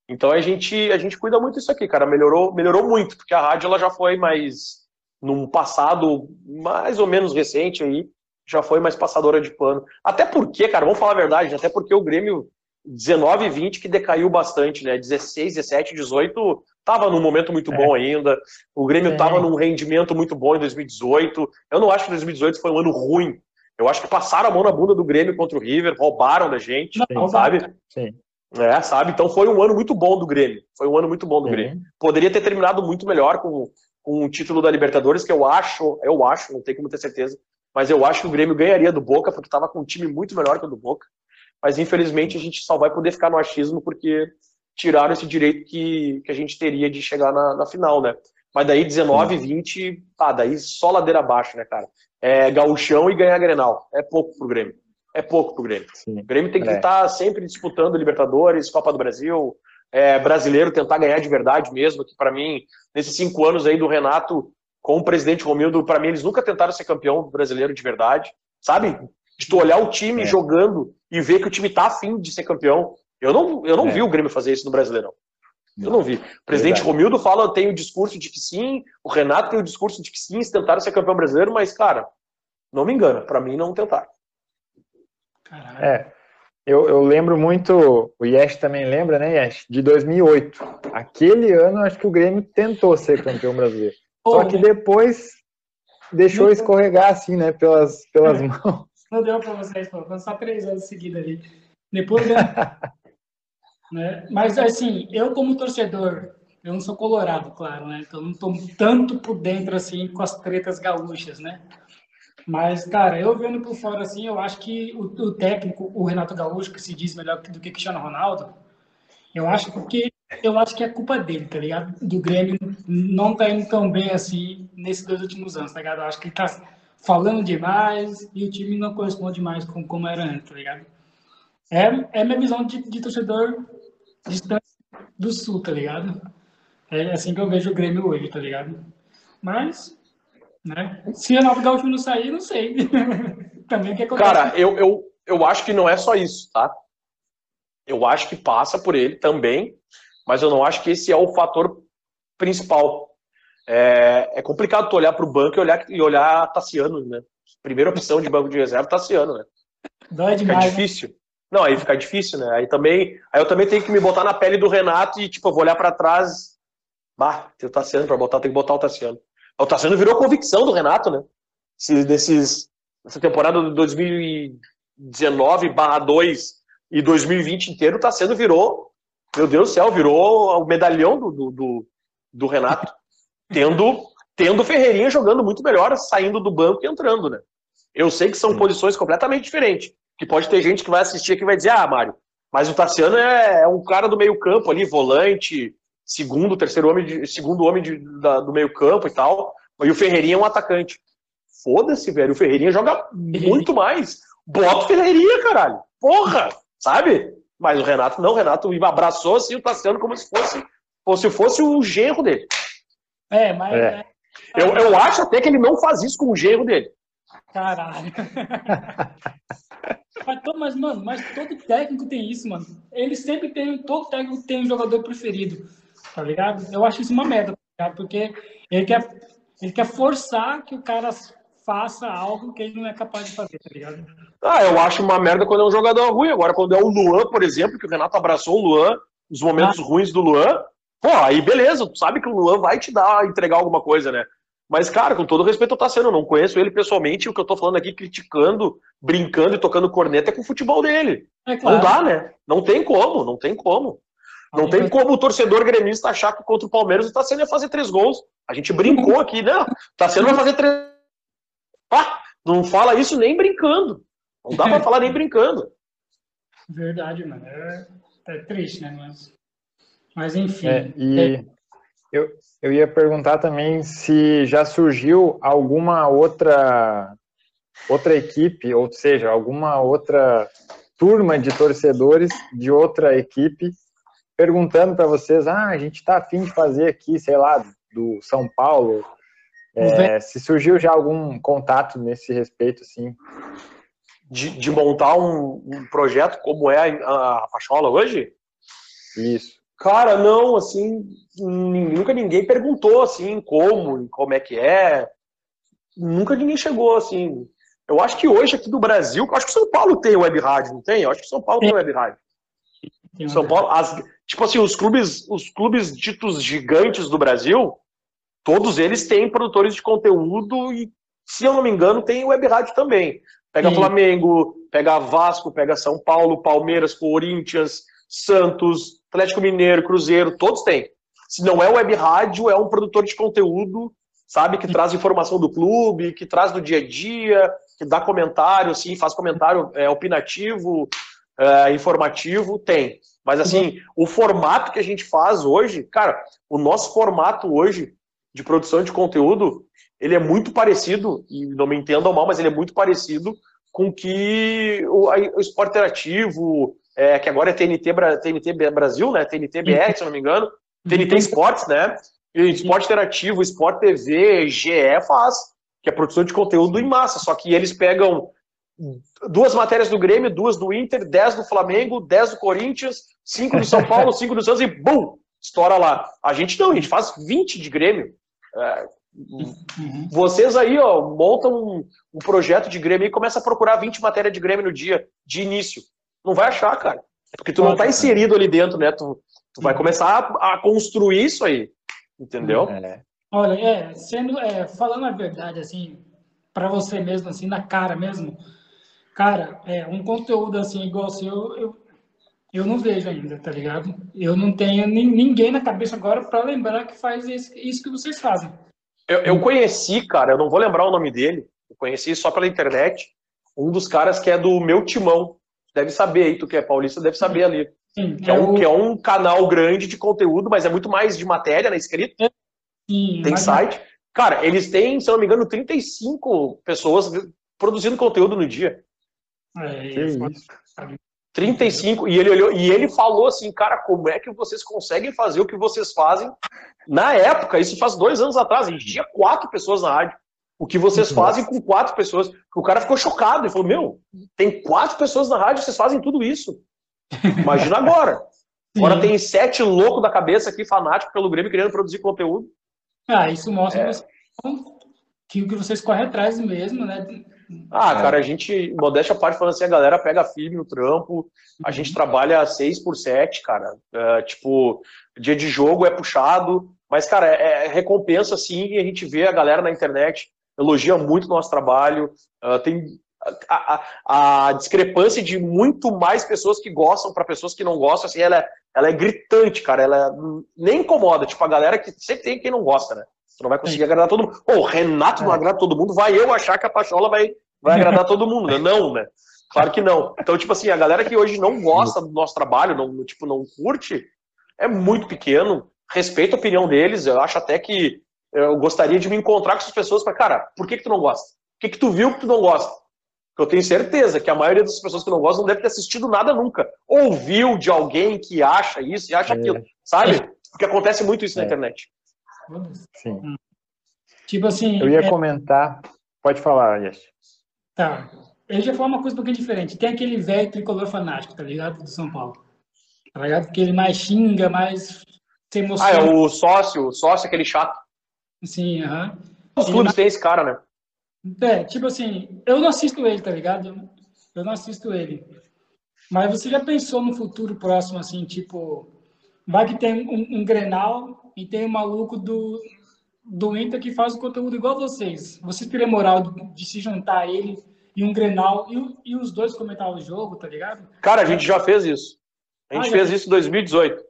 Speaker 3: Então a gente, a gente cuida muito disso aqui, cara. Melhorou, melhorou muito, porque a rádio ela já foi mais num passado mais ou menos recente aí, já foi mais passadora de pano. Até porque, cara, vamos falar a verdade, até porque o Grêmio 19 e 20 que decaiu bastante, né? 16, 17, 18 estava num momento muito é. bom ainda. O Grêmio estava é. num rendimento muito bom em 2018. Eu não acho que 2018 foi um ano ruim. Eu acho que passaram a mão na bunda do Grêmio contra o River, roubaram da gente, Sim, sabe? Sim. É, sabe? Então foi um ano muito bom do Grêmio. Foi um ano muito bom do Sim. Grêmio. Poderia ter terminado muito melhor com, com o título da Libertadores, que eu acho, eu acho, não tenho como ter certeza, mas eu acho que o Grêmio ganharia do Boca, porque estava com um time muito melhor que o do Boca mas infelizmente a gente só vai poder ficar no achismo porque tiraram esse direito que, que a gente teria de chegar na, na final, né? Mas daí 19, 20, tá, daí só ladeira abaixo, né, cara? É gauchão e ganhar Grenal. É pouco pro Grêmio. É pouco pro Grêmio. Sim. O Grêmio tem que é. estar sempre disputando Libertadores, Copa do Brasil, é, brasileiro, tentar ganhar de verdade mesmo, que para mim, nesses cinco anos aí do Renato com o presidente Romildo, para mim eles nunca tentaram ser campeão brasileiro de verdade, sabe? De tu olhar o time é. jogando e ver que o time tá afim de ser campeão. Eu não, eu não é. vi o Grêmio fazer isso no Brasileirão. Eu não vi. O presidente Verdade. Romildo fala, tem o discurso de que sim, o Renato tem o discurso de que sim, eles tentaram ser campeão brasileiro, mas, cara, não me engana, para mim não tentaram.
Speaker 1: É. Eu, eu lembro muito, o Yesh também lembra, né, Yesh? De 2008. Aquele ano, acho que o Grêmio tentou ser campeão brasileiro. Só que depois deixou escorregar assim, né, pelas, pelas mãos.
Speaker 2: Não deu para vocês, pô. Só três anos seguidos ali. Depois, né? Mas, assim, eu como torcedor, eu não sou colorado, claro, né? Então não estou tanto por dentro, assim, com as tretas gaúchas, né? Mas, cara, eu vendo por fora, assim, eu acho que o, o técnico, o Renato Gaúcho, que se diz melhor do que Cristiano Ronaldo, eu acho que eu acho que é culpa dele, tá ligado? Do Grêmio não tá indo tão bem assim nesses dois últimos anos, tá ligado? Eu acho que ele tá falando demais e o time não corresponde mais com como era antes, tá ligado? É, é minha visão de, de torcedor distante do sul, tá ligado? É assim que eu vejo o Grêmio hoje, tá ligado? Mas, né? Se o Renato Gaúcho não sair, não sei. Também o que acontece.
Speaker 3: Cara, eu, eu, eu acho que não é só isso, tá? Eu acho que passa por ele também, mas eu não acho que esse é o fator principal. É, é complicado tu olhar para o banco e olhar, e olhar Tassiano, né? Primeira opção de banco de reserva, Tassiano, né?
Speaker 2: Dói
Speaker 3: Fica
Speaker 2: demais. né?
Speaker 3: difícil. Não, aí fica difícil, né? Aí também, aí eu também tenho que me botar na pele do Renato e, tipo, eu vou olhar pra trás. Bah, tem o Tassiano pra botar, tem que botar o Tassiano. O Tassiano virou convicção do Renato, né? Se, desses, essa temporada de 2019 barra 2 e 2020 inteiro, o Tassiano virou, meu Deus do céu, virou o medalhão do, do, do, do Renato. Tendo, tendo Ferreirinha jogando muito melhor, saindo do banco e entrando, né? Eu sei que são
Speaker 1: Sim.
Speaker 3: posições completamente diferentes. Que pode ter gente que vai assistir aqui e vai dizer, ah, Mário, mas o Tassiano é, é um cara do meio campo ali, volante, segundo, terceiro homem, de, segundo homem de- da- do meio campo e tal. E o Ferreirinha é um atacante. Foda-se, velho. O Ferreirinha joga muito mais. Bota o Ferreirinha, caralho. Porra! Sabe? Mas o Renato não, o Renato abraçou assim o Tassiano como se fosse, como se fosse o genro dele.
Speaker 2: É, mas.
Speaker 1: É.
Speaker 2: é,
Speaker 3: Eu, eu acho até que ele não faz isso com o genro dele.
Speaker 2: Caralho. mas, mas, mano, mas todo técnico tem isso, mano. Ele sempre tem. Todo técnico tem um jogador preferido. Tá ligado? Eu acho isso uma merda, tá ligado? Porque ele quer, ele quer forçar que o cara faça algo que ele não é capaz de fazer, tá ligado?
Speaker 3: Ah, eu acho uma merda quando é um jogador ruim. Agora, quando é o Luan, por exemplo, que o Renato abraçou o Luan, os momentos ruins do Luan, pô, aí beleza, tu sabe que o Luan vai te dar, entregar alguma coisa, né? Mas, cara, com todo respeito ao Tassiano, eu não conheço ele pessoalmente, o que eu tô falando aqui, criticando, brincando e tocando corneta é com o futebol dele.
Speaker 2: É
Speaker 3: Não dá, né? Não tem como, não tem como. Não tem como o torcedor gremista achar que contra o Palmeiras o Tassiano ia fazer três gols. A gente brincou aqui, não. O Tassiano vai fazer três. Ah, não fala isso nem brincando. Não dá pra falar nem brincando.
Speaker 2: Verdade, mano. É, é triste, né? Mas, mas enfim.
Speaker 1: É, e eu, eu ia perguntar também se já surgiu alguma outra outra equipe, ou seja, alguma outra turma de torcedores de outra equipe perguntando para vocês, ah, a gente está afim de fazer aqui, sei lá, do São Paulo. É, se surgiu já algum contato nesse respeito, assim?
Speaker 3: De, de montar um, um projeto como é a, a Pachola hoje?
Speaker 1: Isso.
Speaker 3: Cara, não, assim, nunca ninguém perguntou, assim, como, como é que é. Nunca ninguém chegou, assim. Eu acho que hoje aqui do Brasil, eu acho que São Paulo tem web rádio, não tem? Eu acho que São Paulo tem web rádio.
Speaker 2: Tem
Speaker 3: São Paulo, as- tipo assim, os clubes, os clubes ditos gigantes do Brasil, todos eles têm produtores de conteúdo e, se eu não me engano, tem web rádio também. Pega
Speaker 2: Sim.
Speaker 3: Flamengo, pega Vasco, pega São Paulo, Palmeiras, Corinthians, Santos, Atlético Mineiro, Cruzeiro, todos têm. Se não é web rádio, é um produtor de conteúdo, sabe, que traz informação do clube, que traz do dia a dia, que dá comentário, assim, faz comentário é, opinativo, é, informativo, tem. Mas assim, o formato que a gente faz hoje, cara, o nosso formato hoje de produção de conteúdo, ele é muito parecido, e não me entendam mal, mas ele é muito parecido com que o, o esporte interativo, é, que agora é TNT, TNT Brasil, né? TNT BR, se não me engano, TNT Esportes, né? E esporte interativo, Sport TV, GE faz, que é produção de conteúdo em massa, só que eles pegam duas matérias do Grêmio, duas do Inter, dez do Flamengo, dez do Corinthians, cinco do São Paulo, cinco do Santos e bum, estoura lá. A gente não, a gente faz 20 de Grêmio. É,
Speaker 2: Uhum.
Speaker 3: vocês aí, ó, montam um, um projeto de Grêmio e começa a procurar 20 matérias de Grêmio no dia, de início. Não vai achar, cara. Porque tu não tá inserido ali dentro, né? Tu, tu vai começar a, a construir isso aí. Entendeu?
Speaker 1: É.
Speaker 2: Olha, é, sendo, é, falando a verdade, assim, para você mesmo, assim, na cara mesmo, cara, é, um conteúdo assim igual o seu, eu, eu não vejo ainda, tá ligado? Eu não tenho nin- ninguém na cabeça agora para lembrar que faz isso, isso que vocês fazem.
Speaker 3: Eu, eu conheci, cara, eu não vou lembrar o nome dele, eu conheci só pela internet, um dos caras que é do meu timão. Deve saber aí, tu que é paulista, deve saber ali.
Speaker 2: Sim,
Speaker 3: Que é, um, que é um canal grande de conteúdo, mas é muito mais de matéria na escrita,
Speaker 2: sim,
Speaker 3: tem site. Cara, eles têm, se eu não me engano, 35 pessoas produzindo conteúdo no dia.
Speaker 2: É, é,
Speaker 1: isso.
Speaker 3: 35, e ele olhou, e ele falou assim, cara, como é que vocês conseguem fazer o que vocês fazem? Na época, isso faz dois anos atrás, a gente tinha quatro pessoas na rádio. O que vocês fazem com quatro pessoas? O cara ficou chocado, ele falou, meu, tem quatro pessoas na rádio, vocês fazem tudo isso. Imagina agora. Agora
Speaker 2: Sim.
Speaker 3: tem sete loucos da cabeça aqui, fanáticos pelo Grêmio, querendo produzir conteúdo.
Speaker 2: Ah, isso mostra
Speaker 3: É.
Speaker 2: que o que vocês correm atrás mesmo, né?
Speaker 3: Ah,
Speaker 1: É.
Speaker 3: cara, a gente, modéstia à parte, falando assim, a galera pega firme no trampo, a gente trabalha seis por sete, cara. É, tipo, dia de jogo é puxado, mas, cara, é, é recompensa, sim, e a gente vê a galera na internet, elogia muito o nosso trabalho, ah, tem a, a- a discrepância de muito mais pessoas que gostam para pessoas que não gostam, assim, ela é, ela é gritante, cara, ela é- nem incomoda, tipo, a galera que sempre tem quem não gosta, né? Tu não vai conseguir agradar todo mundo. Pô, o Renato não
Speaker 1: É.
Speaker 3: agrada todo mundo, vai eu achar que a Pachola vai, vai agradar todo mundo, né? Não, né? Claro que não. Então, tipo assim, a galera que hoje não gosta do nosso trabalho, não, tipo, não curte, é muito pequeno. Respeito a opinião deles, eu acho até que eu gostaria de me encontrar com essas pessoas para, cara, por que que tu não gosta? O que que tu viu que tu não gosta? Porque eu tenho certeza que a maioria das pessoas que não gostam não deve ter assistido nada nunca. Ouviu de alguém que acha isso e acha
Speaker 1: É.
Speaker 3: aquilo, sabe? Porque acontece muito isso na
Speaker 1: É.
Speaker 3: internet.
Speaker 1: Sim.
Speaker 2: Tipo assim,
Speaker 1: Eu ia
Speaker 2: é,
Speaker 1: comentar. Pode falar, Yes.
Speaker 2: tá. Eu já falar uma coisa um pouquinho diferente. Tem aquele velho tricolor fanático, tá ligado? Do São Paulo. Tá ligado? Que ele mais xinga, mais se
Speaker 3: Ah,
Speaker 2: emociona.
Speaker 3: é o sócio, o sócio, aquele chato.
Speaker 2: Sim, aham.
Speaker 3: Os clubes têm esse cara, né?
Speaker 2: É, tipo assim, eu não assisto ele, tá ligado? Eu não assisto ele. Mas você já pensou no futuro próximo, assim, tipo, vai que tem um, um Grenal e tem um maluco do, do Inter que faz o conteúdo igual vocês. Vocês teriam moral de, de se juntar a ele e um Grenal e, e os dois comentar o jogo, tá ligado?
Speaker 3: Cara, a gente já fez isso. A gente
Speaker 2: Ah,
Speaker 3: fez isso em 2018.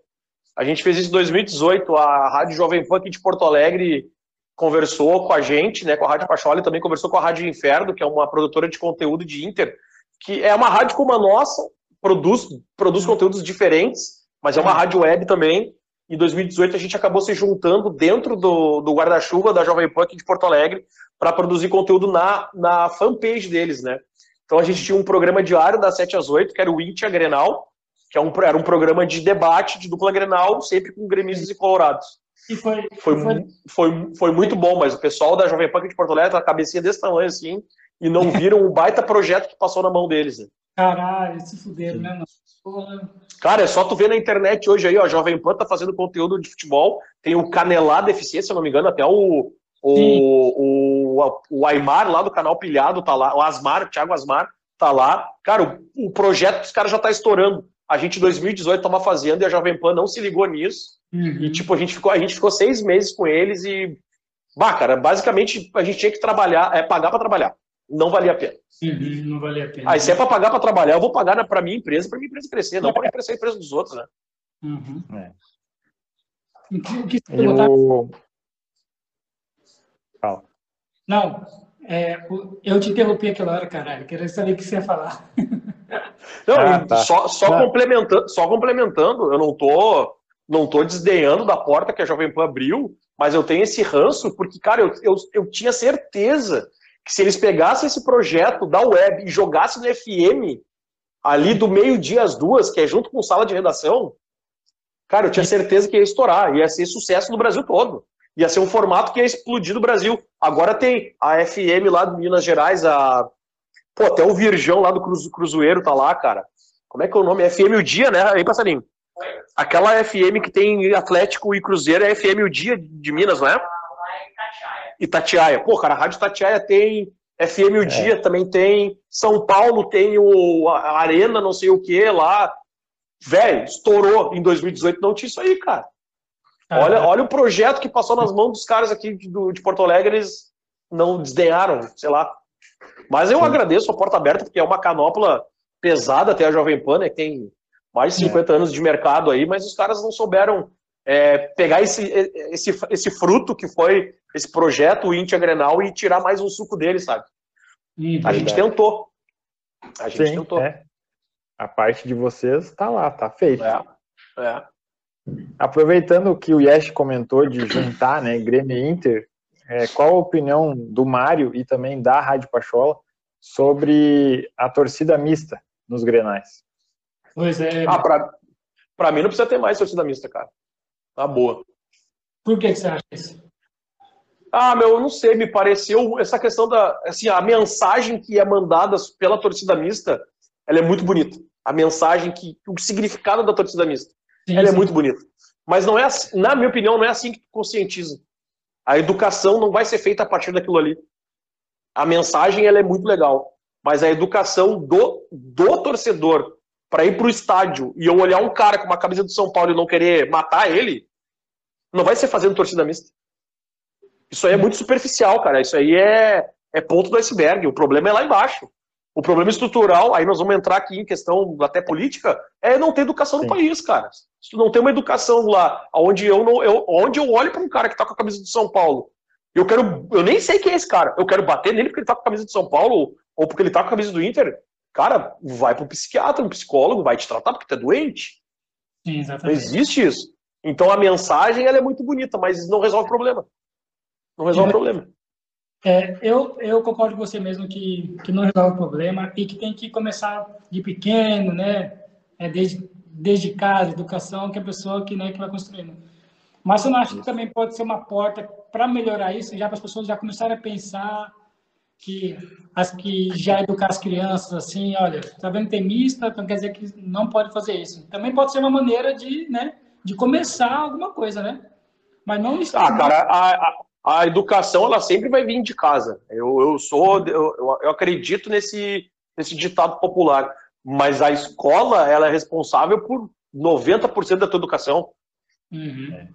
Speaker 3: A gente fez isso em 2018. A Rádio Jovem Pan aqui de Porto Alegre conversou com a gente, né, com a Rádio Pachola, e também conversou com a Rádio Inferno, que é uma produtora de conteúdo de Inter, que é uma rádio como a nossa, produz, produz conteúdos diferentes, mas é uma rádio web também. Em 2018 a gente acabou se juntando dentro do, do guarda-chuva da Jovem Pan aqui de Porto Alegre para produzir conteúdo na, na fanpage deles, né? Então a gente tinha um programa diário das 7 às 8, que era o Intia Grenal, que é um, era um programa de debate de dupla Grenal, sempre com gremistas e colorados.
Speaker 2: E foi,
Speaker 3: Foi,
Speaker 2: foi
Speaker 3: foi, foi muito bom, mas o pessoal da Jovem Pan aqui de Porto Alegre tá a cabecinha desse tamanho assim, e não viram o baita projeto que passou na mão deles. né?
Speaker 2: caralho, se fuderam, né? Porra.
Speaker 3: Cara, é só tu ver na internet hoje aí, ó, a Jovem Pan tá fazendo conteúdo de futebol, tem o Canelá FC, se eu não me engano, até o, o, o, o Aymar lá do canal Pilhado tá lá, o Asmar, o Thiago Asmar tá lá. Cara, o, o projeto dos caras já tá estourando. A gente em 2018 tava fazendo e a Jovem Pan não se ligou nisso.
Speaker 2: Uhum.
Speaker 3: E, tipo, a gente ficou, a gente ficou seis meses com eles e. Bah, cara, basicamente a gente tinha que trabalhar, é pagar pra trabalhar. Não valia a pena.
Speaker 2: Uhum, não valia a pena.
Speaker 3: Ah, e se é pra pagar pra trabalhar, eu vou pagar na- pra minha empresa, pra minha empresa crescer, não pra crescer a empresa dos outros, né?
Speaker 2: Uhum.
Speaker 1: É.
Speaker 2: O que, você
Speaker 1: E
Speaker 2: botar-
Speaker 1: o... Fala.
Speaker 2: Não, é, eu te interrompi aquela hora, caralho. Queria saber o que você ia falar.
Speaker 3: Não,
Speaker 1: Ah, tá.
Speaker 3: só, só, complementando, só complementando, eu não tô, não tô desdenhando da porta que a Jovem Pan abriu, mas eu tenho esse ranço, porque, cara, eu, eu, eu tinha certeza que se eles pegassem esse projeto da web e jogassem no FM, ali do meio-dia às duas, que é junto com sala de redação, cara, eu tinha certeza que ia estourar, ia ser sucesso no Brasil todo. Ia ser um formato que ia explodir no Brasil. Agora tem a FM lá de Minas Gerais, a Pô, até o Virgão lá do Cruz, Cruzeiro tá lá, cara. Como é que é o nome? FM O Dia, né? Aí, passarinho. Aquela FM que tem Atlético e Cruzeiro é FM O Dia de Minas, não é?
Speaker 4: Itatiaia.
Speaker 3: Pô, cara, a Rádio Itatiaia tem FM O Dia, também tem São Paulo tem o a Arena, não sei o que lá. Velho, estourou em 2018, não tinha isso aí, cara. Olha, olha o projeto que passou nas mãos dos caras aqui de, de Porto Alegre, eles não desdenharam, sei lá. Mas eu Sim. agradeço a porta aberta, porque é uma canopla pesada até a Jovem Pan, né, que tem mais de 50 é. anos de mercado aí, mas os caras não souberam é, pegar esse, esse, esse fruto que foi esse projeto, o Intia Grenal, e tirar mais um suco dele, sabe? Hum, a gente tentou. A gente Sim, tentou. É.
Speaker 1: A parte de vocês está lá, está feito.
Speaker 3: É, é.
Speaker 1: Aproveitando que o Yesh comentou de juntar né, Grêmio e Inter, é, qual a opinião do Mário e também da Rádio Pachola sobre a torcida mista nos Grenais?
Speaker 2: Pois é.
Speaker 3: Ah, pra, pra mim não precisa ter mais torcida mista, cara. Tá boa.
Speaker 2: Por que, que você acha isso?
Speaker 3: Ah, meu, eu não sei, me pareceu essa questão da, assim, a mensagem que é mandada pela torcida mista, ela é muito bonita. A mensagem que, o significado da torcida mista, sim, ela é sim. é muito bonita. Mas não é, na minha opinião, não é assim que tu conscientiza. A educação não vai ser feita a partir daquilo ali. A mensagem, ela é muito legal, mas a educação do, do torcedor para ir para o estádio e eu olhar um cara com uma camisa do São Paulo e não querer matar ele, não vai ser fazendo torcida mista. Isso aí é muito superficial, cara. Isso aí é, é ponto do iceberg. O problema é lá embaixo. O problema estrutural, aí nós vamos entrar aqui em questão até política, é não ter educação Sim. no país, cara. Se tu não tem uma educação lá, onde eu não, eu, onde eu olho para um cara que tá com a camisa do São Paulo, eu quero, eu nem sei quem é esse cara, eu quero bater nele porque ele tá com a camisa do São Paulo ou porque ele tá com a camisa do Inter. Cara, vai para um psiquiatra, um psicólogo, vai te tratar porque tu é doente.
Speaker 2: Sim, exatamente.
Speaker 3: Não existe isso. Então a mensagem ela é muito bonita, mas não resolve o problema. Não resolve o problema.
Speaker 2: É, eu, eu concordo com você mesmo que, que não resolve o problema e que tem que começar de pequeno, né? É, desde, desde casa, educação, que a pessoa que, né, que vai construindo. Mas eu não acho que também pode ser uma porta para melhorar isso, já para as pessoas já começarem a pensar que as que já educar as crianças assim, olha, tá vendo tem mista, então quer dizer que não pode fazer isso. Também pode ser uma maneira de, né, de começar alguma coisa, né? Mas não
Speaker 3: Ah, cara, a, a, a, educação ela sempre vai vir de casa. Eu, eu sou, eu, eu acredito nesse nesse ditado popular, mas a escola ela é responsável por 90% da tua educação. Uhum.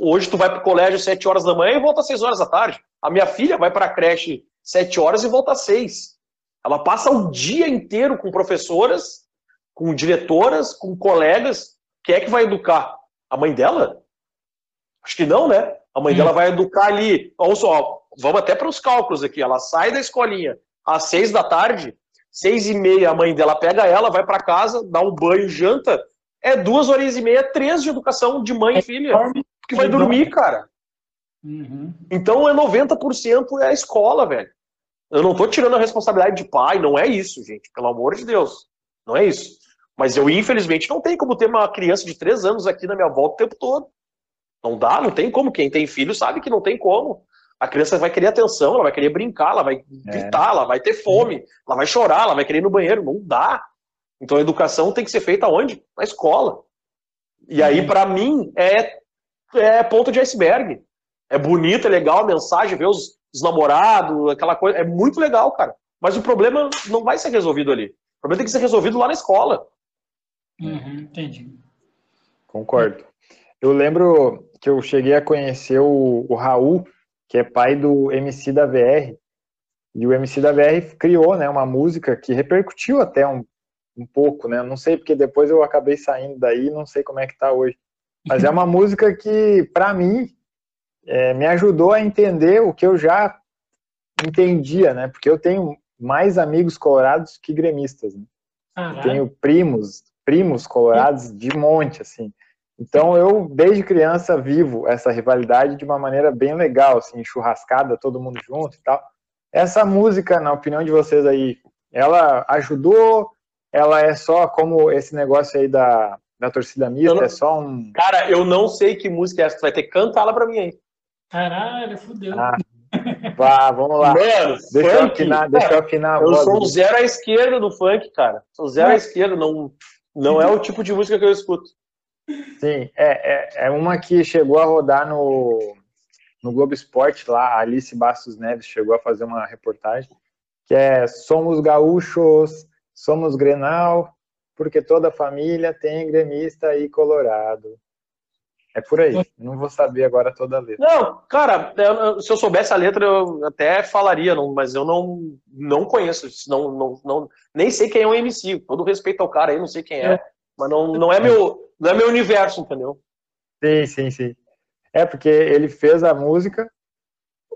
Speaker 3: Hoje tu vai para o colégio às 7 horas da manhã e volta às 6 horas da tarde. A minha filha vai para a creche sete horas e volta às seis. Ela passa o dia inteiro com professoras, com diretoras, com colegas. Quem é que vai educar? A mãe dela? Acho que não, né? A mãe hum. dela vai educar ali. Olha só, vamos até para os cálculos aqui. Ela sai da escolinha às seis da tarde, seis e meia, a mãe dela pega ela, vai para casa, dá um banho, janta. É duas horas e meia, três de educação de mãe e filha. Porque vai dormir, cara. Uhum. Então é 90% é a escola, velho. Eu não tô tirando a responsabilidade de pai, não é isso, gente. Pelo amor de Deus. Não é isso. Mas eu, infelizmente, não tenho como ter uma criança de três anos aqui na minha volta o tempo todo. Não dá, não tem como. Quem tem filho sabe que não tem como. A criança vai querer atenção, ela vai querer brincar, ela vai é. gritar, é. ela vai ter fome, ela vai chorar, ela vai querer ir no banheiro. Não dá. Então a educação tem que ser feita onde? Na escola. E aí, uhum. para mim, é, é ponto de iceberg. É bonito, é legal a mensagem, ver os, os namorados, aquela coisa. É muito legal, cara. Mas o problema não vai ser resolvido ali. O problema tem que ser resolvido lá na escola.
Speaker 2: Uhum, entendi.
Speaker 1: Concordo. Eu lembro que eu cheguei a conhecer o, o Raul, que é pai do MC da VR. E o MC da VR criou né, uma música que repercutiu até um, um pouco, né? Não sei, porque depois eu acabei saindo daí, não sei como é que tá hoje. Mas é uma música que, para mim, é, me ajudou a entender o que eu já entendia, né? Porque eu tenho mais amigos colorados que gremistas. Né? Tenho primos, primos colorados de monte, assim. Então eu, desde criança, vivo essa rivalidade de uma maneira bem legal, assim, churrascada, todo mundo junto e tal. Essa música, na opinião de vocês aí, ela ajudou? Ela é só como esse negócio aí da, da torcida mista? Não... É só um.
Speaker 3: Cara, eu não sei que música é essa. Tu vai ter que cantar ela pra mim aí.
Speaker 2: Caralho, fudeu. Ah,
Speaker 1: vá, vamos lá.
Speaker 3: Mano,
Speaker 1: deixa funk, eu afinar, deixa eu afinar.
Speaker 3: Eu sou zero à esquerda do funk, cara. Sou zero à esquerda, não, não é o tipo de música que eu escuto.
Speaker 1: Sim, é, é, é uma que chegou a rodar no, no Globo Esporte lá, a Alice Bastos Neves chegou a fazer uma reportagem. que é Somos Gaúchos, Somos Grenal, porque toda família tem gremista e colorado. É por aí. Não vou saber agora toda a letra.
Speaker 3: Não, cara, eu- se eu soubesse a letra, eu até falaria, não, mas eu não, não conheço. Não, não, não, nem sei quem é o MC. Todo respeito ao cara aí, não sei quem é. Mas não, não, é meu, não é meu universo, entendeu?
Speaker 1: Sim, sim, sim. É porque ele fez a música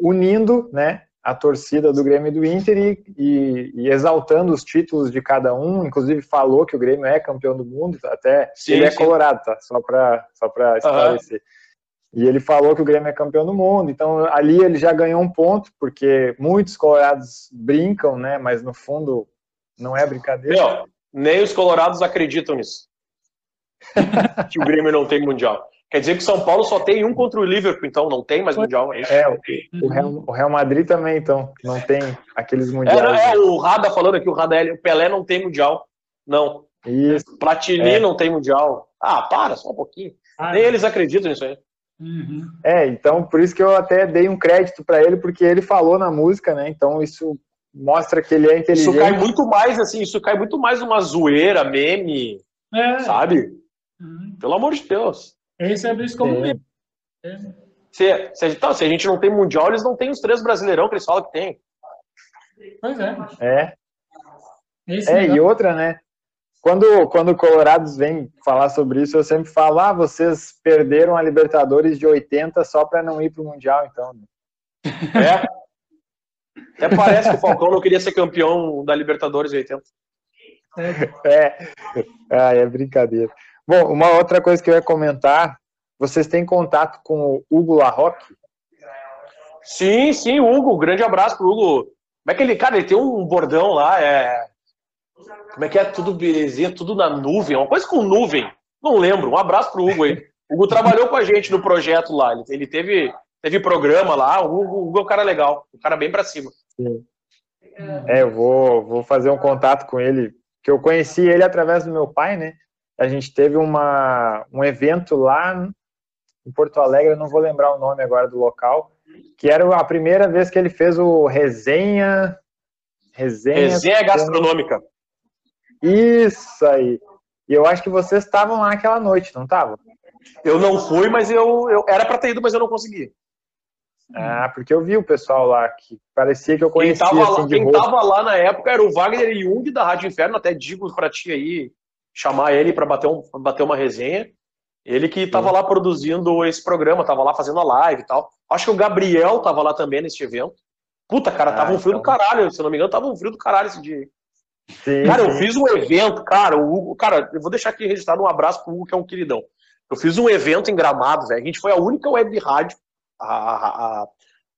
Speaker 1: unindo, né, a torcida do Grêmio e do Inter e, e- e exaltando os títulos de cada um. Inclusive falou que o Grêmio é campeão do mundo. Até
Speaker 3: Sim,
Speaker 1: ele é
Speaker 3: sim.
Speaker 1: colorado, tá? Só para só para esclarecer. E ele falou que o Grêmio é campeão do mundo. Então ali ele já ganhou um ponto porque muitos colorados brincam, né? Mas no fundo não é brincadeira.
Speaker 3: Meu, nem os colorados acreditam nisso. que o Grêmio não tem mundial. Quer dizer que o São Paulo só tem um contra o Liverpool, então não tem mais mundial, é isso?
Speaker 1: É, o, o Real, o Real Madrid também, então, não tem aqueles mundiais.
Speaker 3: É, é, o Rada falando aqui, o Rada, o Pelé não tem mundial. Não.
Speaker 1: Isso.
Speaker 3: Platini
Speaker 1: É.
Speaker 3: não tem mundial. Ah, para, só um pouquinho.
Speaker 2: Ah,
Speaker 3: Nem eles acreditam nisso aí.
Speaker 2: uhum.
Speaker 1: É, então por isso que eu até dei um crédito pra ele, porque ele falou na música, né? Então isso mostra que ele é
Speaker 3: Isso
Speaker 1: inteligente.
Speaker 3: cai muito mais, assim, isso cai muito mais numa zoeira, meme,
Speaker 2: É,
Speaker 3: sabe?
Speaker 2: uhum.
Speaker 3: Pelo amor de Deus.
Speaker 2: Esse é visto como
Speaker 1: É.
Speaker 2: mesmo. É.
Speaker 3: Se, se, a gente- tá, se a gente não tem mundial, eles não têm os três brasileirão que eles falam que tem.
Speaker 2: Pois é.
Speaker 1: É,
Speaker 2: Esse
Speaker 1: é e
Speaker 2: negócio-
Speaker 1: outra, né? Quando, quando o Colorados vem falar sobre isso, eu sempre falo, ah, vocês perderam a Libertadores de 80 só pra não ir pro Mundial, então.
Speaker 3: É. Até parece que o Falcão não queria ser campeão da Libertadores em 80.
Speaker 1: É, ah, é brincadeira. Bom, uma outra coisa que eu ia comentar, vocês têm contato com o Hugo Larroque?
Speaker 3: Sim, sim, Hugo, grande abraço pro Hugo. Como é que ele, cara, ele tem um bordão lá, é. Como é que é? Tudo belezinha, tudo na nuvem, uma coisa com nuvem. Não lembro. Um abraço pro Hugo aí. O Hugo trabalhou com a gente no projeto lá. Ele, ele teve, teve programa lá. O Hugo, o Hugo é um cara legal, um cara bem pra cima.
Speaker 1: É, eu vou, vou fazer um contato com ele, que eu conheci ele através do meu pai, né? A gente teve uma, um evento lá em Porto Alegre, eu não vou lembrar o nome agora do local, que era a primeira vez que ele fez o resenha. Resenha.
Speaker 3: Resenha gastronômica.
Speaker 1: Isso aí. E eu acho que vocês estavam lá naquela noite, não estavam?
Speaker 3: Eu não fui, mas eu, eu era pra ter ido, mas eu não consegui.
Speaker 1: Ah, porque eu vi o pessoal lá que parecia que eu
Speaker 3: Quem
Speaker 1: conhecia
Speaker 3: tava,
Speaker 1: assim
Speaker 3: lá,
Speaker 1: de
Speaker 3: quem
Speaker 1: rosto.
Speaker 3: tava lá na época era o Wagner Jung da Rádio Inferno, até digo pra ti aí, chamar ele pra bater, um, bater uma resenha. Ele que tava lá produzindo esse programa, tava lá fazendo a live e tal. Acho que o Gabriel tava lá também nesse evento. Puta, cara, tava
Speaker 1: Ah,
Speaker 3: um frio do
Speaker 1: então.
Speaker 3: caralho, se eu não me engano, tava um frio do caralho esse dia.
Speaker 1: Sim,
Speaker 3: Cara, eu
Speaker 1: sim.
Speaker 3: fiz um evento, cara, o Hugo, cara, eu vou deixar aqui registrado um abraço pro Hugo, que é um queridão. Eu fiz um evento em Gramado, velho. A gente foi a única web rádio, a, a,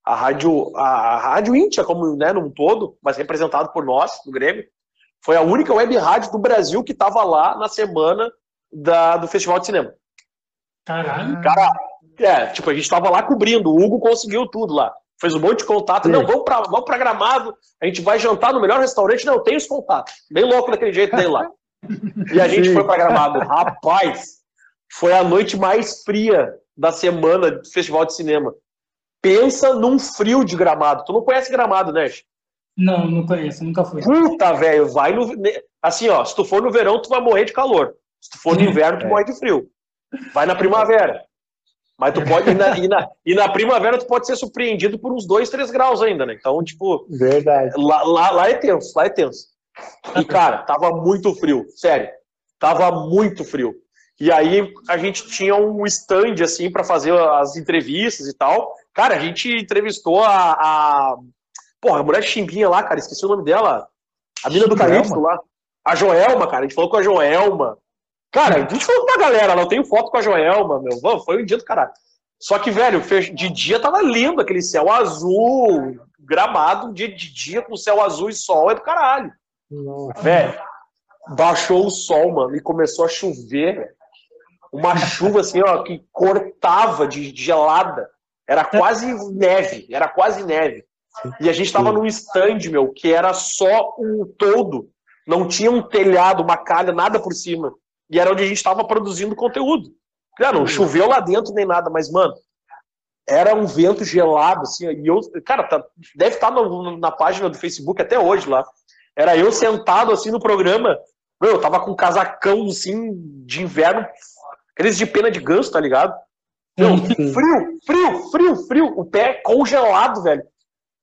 Speaker 3: a, rádio, a, a rádio Íntia, como, né, num todo, mas representado por nós, do Grêmio. Foi a única web rádio do Brasil que tava lá na semana da, do Festival de Cinema.
Speaker 2: Caralho.
Speaker 3: Cara, é, tipo, a gente tava lá cobrindo, o Hugo conseguiu tudo lá. Fez um monte de contato.
Speaker 1: Sim.
Speaker 3: Não, vamos pra, vamos pra Gramado, a gente vai jantar no melhor restaurante. Não, tem os contatos. Bem louco daquele jeito dele lá. E a gente
Speaker 1: Sim.
Speaker 3: foi pra Gramado. Rapaz, foi a noite mais fria da semana do Festival de Cinema. Pensa num frio de Gramado. Tu não conhece Gramado, né?
Speaker 2: Não, não conheço, nunca fui.
Speaker 3: Puta, velho, vai no. Assim, ó, se tu for no verão, tu vai morrer de calor. Se tu for no inverno, tu
Speaker 1: É.
Speaker 3: morre de frio. Vai na primavera. Mas tu pode. E na, e, na, e na primavera, tu pode ser surpreendido por uns 2, 3 graus ainda, né? Então, tipo,
Speaker 1: Verdade.
Speaker 3: lá, lá, lá é tenso, lá é tenso. E, cara, tava muito frio, sério. Tava muito frio. E aí a gente tinha um stand, assim, pra fazer as entrevistas e tal. Cara, a gente entrevistou a. a porra, a mulher chimbinha lá, cara, esqueci o nome dela. A mina do? Calixto lá. A Joelma, cara, a gente falou com a Joelma. Cara, a gente falou com a galera, eu tenho foto com a Joelma, meu. Foi um dia do caralho. Só que, velho, de dia tava lindo aquele céu azul, gramado, um dia de dia com céu azul e sol é do caralho. Velho, baixou o sol, mano, e começou a chover. velho. Uma chuva assim, ó, que cortava de de gelada. Era quase neve, era quase neve. E a gente tava num stand, meu, que era só um todo. Não tinha um telhado, uma calha, nada por cima. E era onde a gente tava produzindo conteúdo. Cara, não choveu lá dentro nem nada, mas, mano, era um vento gelado, assim, e eu, cara, tá, deve estar no, na página do Facebook até hoje lá. Era eu sentado assim no programa, meu, eu tava com um casacão assim de inverno, aqueles de pena de ganso, tá ligado? Meu, frio, frio, frio, frio, o pé congelado, velho.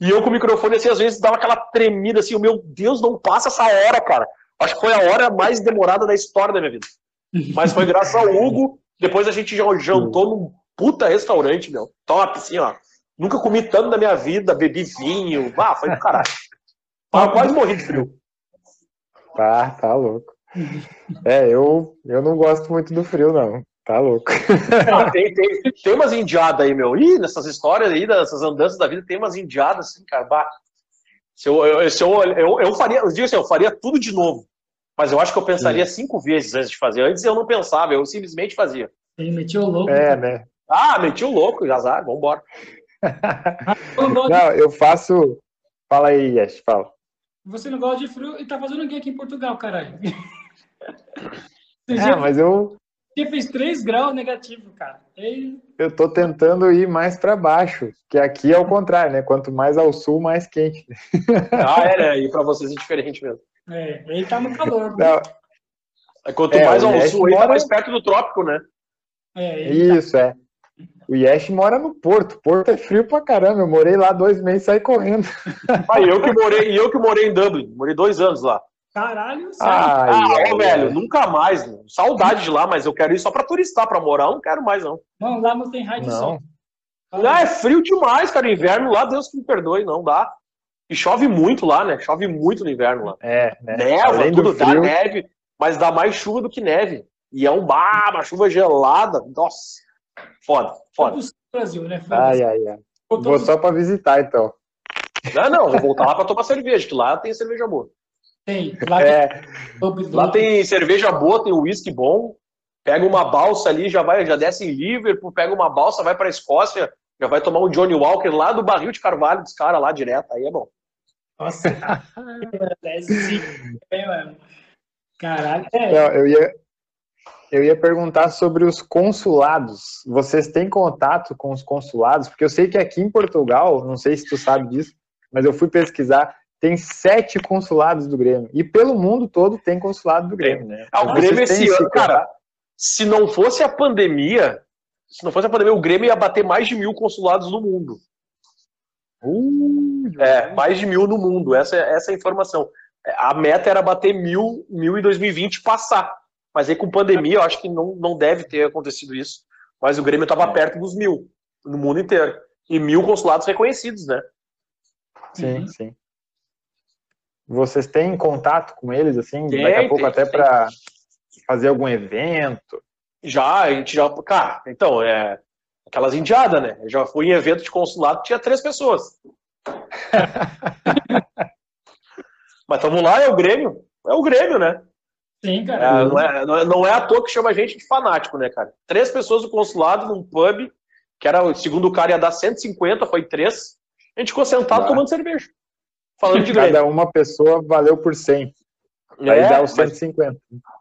Speaker 3: E eu com o microfone, assim, às vezes dava aquela tremida, assim, meu Deus, não passa essa hora, cara. Acho que foi a hora mais demorada da história da minha vida. Mas foi graças ao Hugo. Depois a gente já jantou num puta restaurante, meu. Top, assim, ó. Nunca comi tanto na minha vida, bebi vinho. Ah, foi do caralho. Ah, quase morri de frio.
Speaker 1: Tá, tá louco. É, eu, eu não gosto muito do frio, não. Tá louco.
Speaker 3: Ah, tem, tem, tem umas indiadas aí, meu. Ih, nessas histórias aí, dessas andanças da vida, tem umas indiadas assim, cara. Bah. Se eu, eu, se eu, eu, eu faria, eu digo assim, eu faria tudo de novo. Mas eu acho que eu pensaria Sim. cinco vezes antes de fazer. Antes eu não pensava, eu simplesmente fazia.
Speaker 2: Ele metiu o louco.
Speaker 1: É, né?
Speaker 3: Ah, meti o louco, azar, vambora.
Speaker 1: não, eu faço. Fala aí, Yes, fala.
Speaker 2: Você não gosta de frio e tá fazendo o quê aqui em Portugal, caralho?
Speaker 1: Você é, mas eu.
Speaker 2: Você fez 3 graus negativo, cara. E...
Speaker 1: Eu tô tentando ir mais para baixo, que aqui é o contrário, né? Quanto mais ao sul, mais quente.
Speaker 3: Ah, é, né? E para vocês é diferente mesmo.
Speaker 2: É, ele tá no calor. Né?
Speaker 3: É, quanto é, mais ao sul, mora... ele tá mais perto do trópico, né?
Speaker 1: É, Isso, tá... é. O Yesh mora no Porto. Porto é frio pra caramba. Eu morei lá dois meses e saí correndo.
Speaker 3: Ah, eu que morei, eu que morei em Dublin. Morei dois anos lá.
Speaker 2: Caralho,
Speaker 3: sério. Ah, ô, velho, nunca mais. Mano. Saudade de lá, mas eu quero ir só pra turistar, pra morar. Eu não quero mais, não.
Speaker 2: Não, lá não tem raio de sol.
Speaker 3: Lá é frio demais, cara. Inverno lá, Deus que me perdoe, não dá. E chove muito lá, né? Chove muito no inverno lá.
Speaker 1: É, né?
Speaker 3: Neva, Além tudo, dá neve, mas dá mais chuva do que neve. E é um bar, uma chuva gelada. Nossa. Foda, foda.
Speaker 2: Brasil, né?
Speaker 1: Ai, ai, ai. Vou só pra visitar, então.
Speaker 3: Não, não, vou voltar lá pra tomar cerveja, que lá tem cerveja boa.
Speaker 2: Tem. Lá,
Speaker 3: é, tem... lá tem cerveja boa, tem uísque bom. Pega uma balsa ali, já vai, já desce em Liverpool, pega uma balsa, vai pra Escócia, já vai tomar um Johnny Walker lá do barril de carvalho dos caras lá direto, aí é bom.
Speaker 2: Nossa, Caralho. É.
Speaker 1: Eu, ia, eu ia perguntar sobre os consulados. Vocês têm contato com os consulados? Porque eu sei que aqui em Portugal, não sei se tu sabe disso, mas eu fui pesquisar, tem sete consulados do Grêmio. E pelo mundo todo tem consulado do Grêmio, né?
Speaker 3: Ah, o Grêmio esse ano, cara, se não fosse a pandemia, se não fosse a pandemia, o Grêmio ia bater mais de mil consulados no mundo. Uh, é, mais de mil no mundo, essa, essa é a informação. A meta era bater mil, mil em 2020 passar. Mas aí com pandemia, eu acho que não, não deve ter acontecido isso. Mas o Grêmio estava é. perto dos mil, no mundo inteiro. E mil consulados reconhecidos, né?
Speaker 1: Sim, uhum. sim. Vocês têm contato com eles, assim, tem, daqui a pouco tem, até para fazer algum evento?
Speaker 3: Já, a gente já. Cara, então, é. Aquelas indiadas, né? Eu já fui em evento de consulado tinha três pessoas. Mas estamos lá, é o Grêmio. É o Grêmio, né?
Speaker 2: Sim, cara. É,
Speaker 3: não, é, não, é, não é à toa que chama a gente de fanático, né, cara? Três pessoas do consulado num pub, que era, segundo o cara, ia dar 150, foi três. A gente ficou sentado ah. tomando cerveja.
Speaker 1: Falando de Cada uma pessoa valeu por 100. Aí é, dá os 150.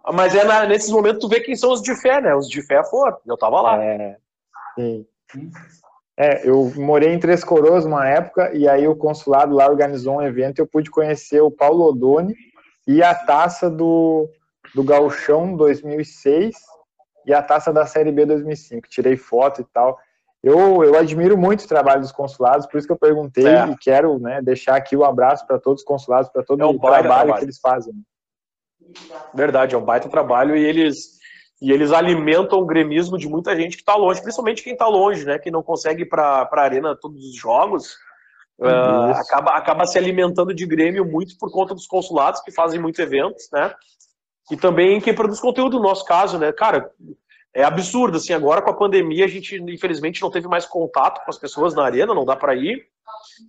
Speaker 3: Mas, mas é na, nesses momentos tu vê quem são os de fé, né? Os de fé foram. Eu tava lá.
Speaker 1: É, sim. É, eu morei em Três Coroas uma época e aí o consulado lá organizou um evento e eu pude conhecer o Paulo Odoni e a taça do, do Gauchão 2006 e a taça da Série B 2005. Tirei foto e tal. Eu, eu admiro muito o trabalho dos consulados, por isso que eu perguntei é. e quero né, deixar aqui o um abraço para todos os consulados, para todo é um o trabalho, trabalho, que eles fazem.
Speaker 3: Verdade, é um baita trabalho e eles, e eles alimentam o gremismo de muita gente que está longe, principalmente quem está longe, né, que não consegue ir para a arena todos os jogos, uh, acaba, acaba se alimentando de Grêmio muito por conta dos consulados que fazem muitos eventos, né, e também quem produz conteúdo, no nosso caso, né? Cara, é absurdo, assim, agora com a pandemia a gente, infelizmente, não teve mais contato com as pessoas na arena, não dá para ir.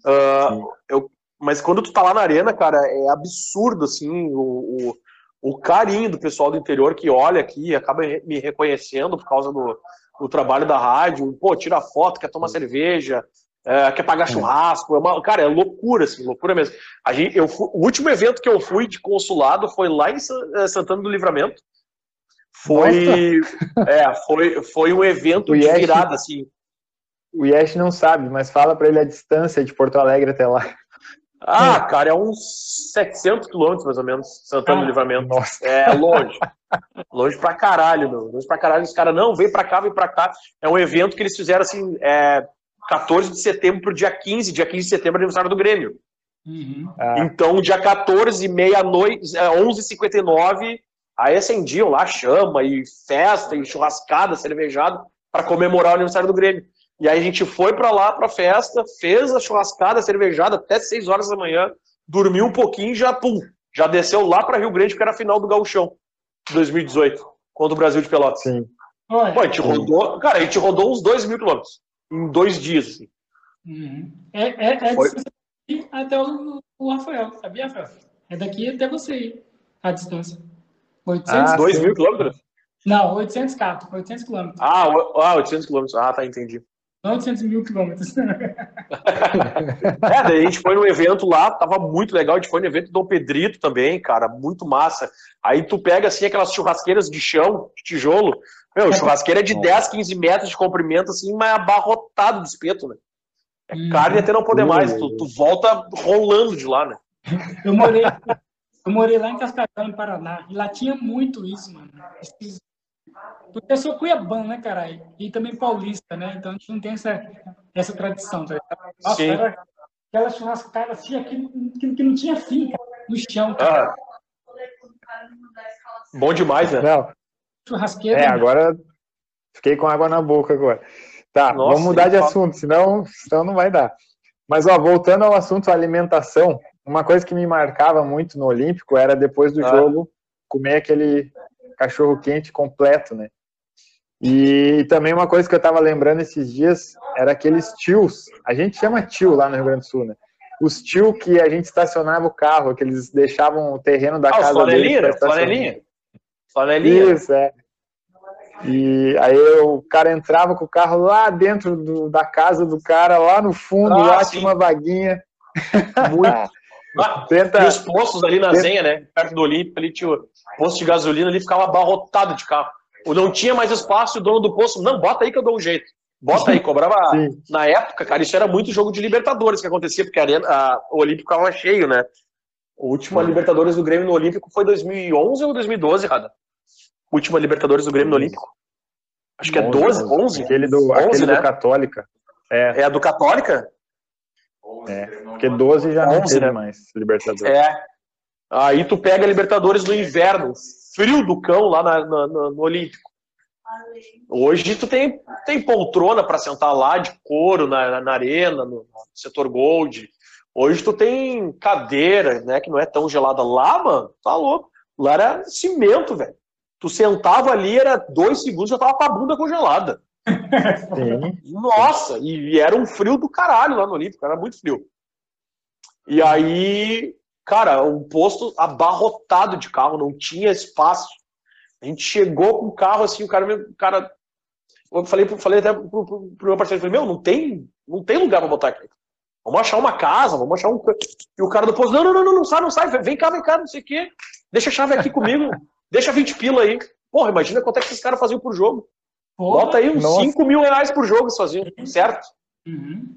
Speaker 3: Uh, eu, mas quando tu tá lá na arena, cara, é absurdo, assim, o, o, o, carinho do pessoal do interior que olha aqui acaba me reconhecendo por causa do, do trabalho da rádio, pô, tira foto, quer tomar cerveja, é, quer pagar é. churrasco, é uma, cara, é loucura, assim, loucura mesmo. A gente, eu, o último evento que eu fui de consulado foi lá em é, Santana do Livramento. Foi, é, foi, foi um evento de virada, assim.
Speaker 1: o Yesh não sabe, mas fala pra ele a distância de Porto Alegre até lá.
Speaker 3: Ah, cara, é uns 700 quilômetros, mais ou menos, Santana do
Speaker 2: Ah,
Speaker 3: Livramento.
Speaker 1: Nossa.
Speaker 3: É longe. longe pra caralho, meu. Longe pra caralho. Os caras, não, vem pra cá, vem pra cá. É um evento que eles fizeram, assim, é, 14 de setembro pro dia 15. Dia 15 de setembro é aniversário do Grêmio.
Speaker 2: Uhum.
Speaker 1: Ah,
Speaker 3: Então, dia 14, meia-noite, é, 11h59, aí acendiam lá chama e festa e churrascada, cervejada, para comemorar o aniversário do Grêmio. E aí a gente foi para lá pra festa, fez a churrascada, a cervejada até 6 horas da manhã, dormiu um pouquinho e já, pum, já desceu lá para Rio Grande, que era a final do Gauchão, de 2018, contra o Brasil de Pelotas.
Speaker 1: sim.
Speaker 3: Pô, a gente rodou, cara, a gente rodou uns 2 mil quilômetros em dois dias. assim.
Speaker 2: uhum. é, é, é
Speaker 3: Foi.
Speaker 2: distância daqui até o, o Rafael, sabia, Rafael? É daqui até você a distância. 800?
Speaker 1: Ah,
Speaker 3: 2
Speaker 1: sim.
Speaker 3: mil quilômetros?
Speaker 2: Não, 800 k 800 quilômetros.
Speaker 3: Ah, o- ah, 800 quilômetros. Ah, tá, entendi.
Speaker 2: Não 800 mil quilômetros.
Speaker 3: É, daí a gente foi no evento lá, tava muito legal. A gente foi no evento do Dom Pedrito também, cara, muito massa. Aí tu pega assim aquelas churrasqueiras de chão, de tijolo. Meu, churrasqueira é de 10, 15 metros de comprimento, assim, mas abarrotado de espeto, né? É
Speaker 2: Hum.
Speaker 3: carne até não poder mais. Tu, tu volta rolando de lá, né?
Speaker 2: Eu morei, eu morei lá em Cascavel, em Paraná, e lá tinha muito isso, mano. Esses- Porque eu sou cuiabano, né, caralho? E também paulista, né? Então a gente não tem essa, essa tradição, tá? Nossa,
Speaker 3: Sim.
Speaker 2: era aquela churrascada assim, aqui, que, que não tinha fim, cara, no chão, cara.
Speaker 3: Ah, bom demais, né?
Speaker 1: Não,
Speaker 2: Churrasqueira.
Speaker 1: é,
Speaker 2: mano.
Speaker 1: agora fiquei com água na boca agora. Tá,
Speaker 3: Nossa,
Speaker 1: vamos mudar de assunto, senão, senão não vai dar. Mas, ó, voltando ao assunto alimentação, uma coisa que me marcava muito no Olímpico era depois do
Speaker 3: Ah.
Speaker 1: jogo comer aquele cachorro quente completo, né? E também uma coisa que eu tava lembrando esses dias era aqueles tios. A gente chama tio lá no Rio Grande do Sul, né? Os tio que a gente estacionava o carro, que eles deixavam o terreno da
Speaker 3: Ah,
Speaker 1: casa estacionar.
Speaker 3: Flanelinha. Flanelinha.
Speaker 1: Isso, é. E aí o cara entrava com o carro lá dentro do- da casa do cara, lá no fundo,
Speaker 3: Ah,
Speaker 1: lá
Speaker 3: sim.
Speaker 1: tinha uma vaguinha.
Speaker 3: Muito. Ah,
Speaker 1: Tenta.
Speaker 3: E os postos ali na
Speaker 1: Tenta-
Speaker 3: Zenha, né? Perto do Olímpico, ali tinha o posto de gasolina, ali ficava abarrotado de carro. Ou não tinha mais espaço, e o dono do posto, não, bota aí que eu dou um jeito. Bota aí, cobrava.
Speaker 1: Sim.
Speaker 3: Na época, cara, isso era muito jogo de Libertadores que acontecia, porque a arena, a- o Olímpico estava cheio, né? O último Libertadores do Grêmio no Olímpico foi 2011 ou 2012, Rada? Última Libertadores do Grêmio no Olímpico. Acho que é 12, 11?
Speaker 1: Aquele do,
Speaker 3: 11,
Speaker 1: aquele
Speaker 3: né?
Speaker 1: do Católica. É,
Speaker 3: É a do Católica?
Speaker 1: É. Porque 12 já não
Speaker 3: 11,
Speaker 1: teve
Speaker 3: né?
Speaker 1: mais Libertadores.
Speaker 3: É. Aí tu pega Libertadores no inverno, frio do cão lá na- na- na- no Olímpico. Hoje tu tem, tem poltrona para sentar lá de couro na, na- na arena, no, no setor gold. Hoje tu tem cadeira, né, que não é tão gelada. Lá, mano, tá louco. Lá era cimento, velho. Tu sentava ali, era dois segundos, já tava com a bunda congelada. Nossa, e era um frio do caralho lá no Olímpico, era muito frio. E aí, cara, um posto abarrotado de carro, não tinha espaço. A gente chegou com o carro assim, o cara, o cara eu falei, falei até pro, pro, pro meu parceiro, falei, meu, não tem, não tem lugar pra botar aqui. Vamos achar uma casa, vamos achar um. E o cara do posto, não, não, não, não, não sai, não sai, vem cá, vem cá, não sei o quê. Deixa a chave aqui comigo, deixa 20 pila aí. Porra, imagina quanto é que esses caras faziam por jogo.
Speaker 2: Porra.
Speaker 3: Bota aí uns
Speaker 1: Nossa.
Speaker 3: 5 mil reais por jogo sozinho, certo?
Speaker 2: Uhum.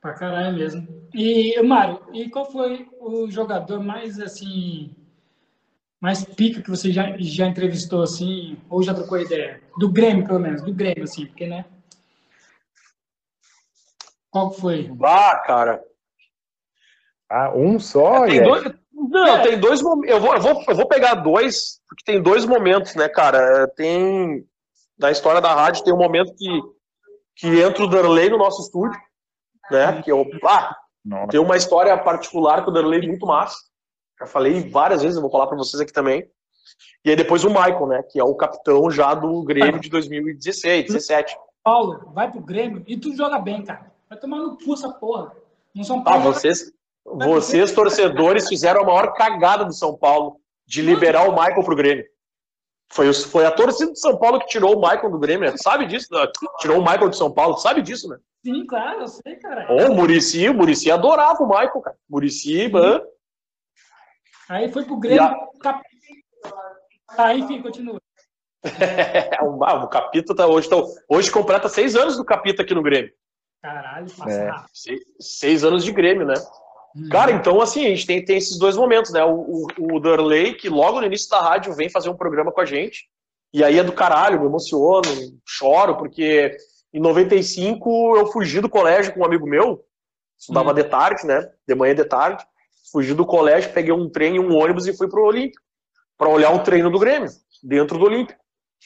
Speaker 2: Pra caralho mesmo. E, Mário, e qual foi o jogador mais, assim, mais pica que você já, já entrevistou, assim, ou já trocou ideia? Do Grêmio, pelo menos, do Grêmio, assim, porque, né? Qual que foi?
Speaker 3: Ah, cara.
Speaker 1: Ah, um só,
Speaker 3: tem
Speaker 1: Yesh?
Speaker 3: dois, não, tem dois momentos. Eu vou, eu, vou, eu vou pegar dois, porque tem dois momentos, né, cara? Tem. Na história da rádio, tem um momento que, que entra o Darley no nosso estúdio, né? Que eu. Ah, tem uma história particular com o Darley muito massa. Já falei várias vezes, eu vou falar para vocês aqui também. E aí depois o Michael, né? Que é o capitão já do Grêmio de 2016, 17.
Speaker 2: Paulo, vai pro Grêmio e tu joga bem, cara. Vai tomar no cu essa porra. No São
Speaker 3: Ah,
Speaker 2: Paulo.
Speaker 3: vocês, vocês torcedores fizeram a maior cagada do São Paulo de liberar o Michael pro Grêmio. Foi, foi a torcida do São Paulo que tirou o Michael do Grêmio, né? sabe disso? né? Tirou o Michael do São Paulo, sabe disso, né?
Speaker 2: Sim, claro, eu sei, cara.
Speaker 3: Ô, o Murici, o Murici adorava o Michael, cara. Murici, mano.
Speaker 2: Aí foi pro Grêmio.
Speaker 3: A-
Speaker 2: cap- Tá, enfim, continua.
Speaker 3: É, o, ah, o Capita tá hoje, tá, hoje completa seis anos do Capita aqui no Grêmio.
Speaker 2: Caralho, passa
Speaker 1: É.
Speaker 3: Seis, seis anos de Grêmio, né?
Speaker 2: Uhum.
Speaker 3: Cara, então assim, a gente tem, tem esses dois momentos, né? O, o, o Darley, que logo no início da rádio vem fazer um programa com a gente, e aí é do caralho, me emociono, choro, porque em 95 eu fugi do colégio com um amigo meu, estudava
Speaker 2: Hum.
Speaker 3: de tarde, né? De manhã de tarde. Fugi do colégio, peguei um trem e um ônibus e fui pro Olímpico, para olhar o treino do Grêmio, dentro do Olímpico.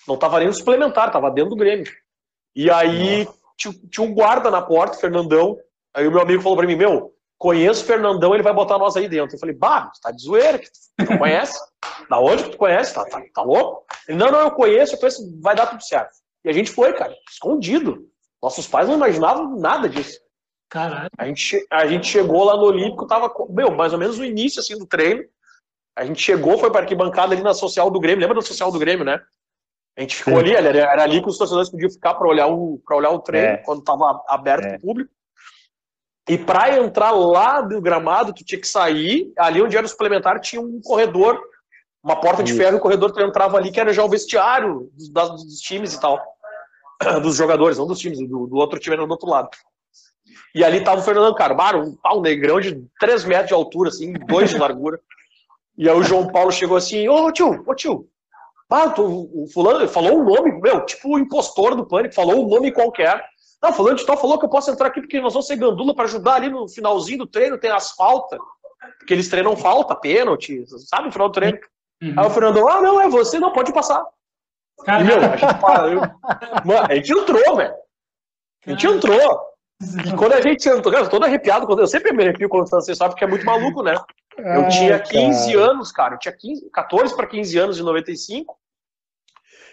Speaker 3: Não tava nem no suplementar, tava dentro do Grêmio. E aí tinha, tinha um guarda na porta, Fernandão. Aí o meu amigo falou pra mim: Meu, conheço o Fernandão, ele vai botar nós aí dentro. Eu falei: Bah, tu tá de zoeira, que tu não conhece? da onde que tu conhece? Tá, tá, tá louco? Ele: Não, não, eu conheço, eu conheço, vai dar tudo certo. E a gente foi, cara, escondido. Nossos pais não imaginavam nada disso.
Speaker 2: Caralho.
Speaker 3: A gente, a gente chegou lá no Olímpico, tava, meu, mais ou menos no início, assim, do treino. A gente chegou, foi para arquibancada ali na social do Grêmio. Lembra da social do Grêmio, né? A gente ficou
Speaker 1: Sim.
Speaker 3: ali, era, era ali que os torcedores podiam ficar para olhar o olhar o treino
Speaker 1: É.
Speaker 3: quando estava aberto
Speaker 1: É.
Speaker 3: o público. E para entrar lá do gramado, tu tinha que sair. Ali onde era o suplementar tinha um corredor, uma porta de ferro, e o corredor tu entrava ali que era já o vestiário dos, das- dos times e tal, dos jogadores, não dos times, do, do outro time era do outro lado. E ali tava o Fernando Carvalho, um pau negrão de 3 metros de altura, assim, 2 de largura. E aí o João Paulo chegou assim, ô tio, ô tio, ah, tu, o fulano falou um nome, meu, tipo o impostor do pânico, falou um nome qualquer. Não, fulano de tal falou que eu posso entrar aqui porque nós vamos ser gandula para ajudar ali no finalzinho do treino, tem as faltas. Porque eles treinam falta, pênalti, sabe, no final do treino.
Speaker 2: Uhum.
Speaker 3: Aí o Fernando, ah, não, é você, não, pode passar. E, meu, a gente, parou. Mano, a gente entrou, velho. A gente entrou. E quando a gente entrou, eu tô todo arrepiado, quando, eu sempre me arrepio quando você sabe, porque é muito maluco, né? Eu tinha 15
Speaker 1: cara.
Speaker 3: anos, cara. Eu tinha 15, 14 para 15 anos de 95.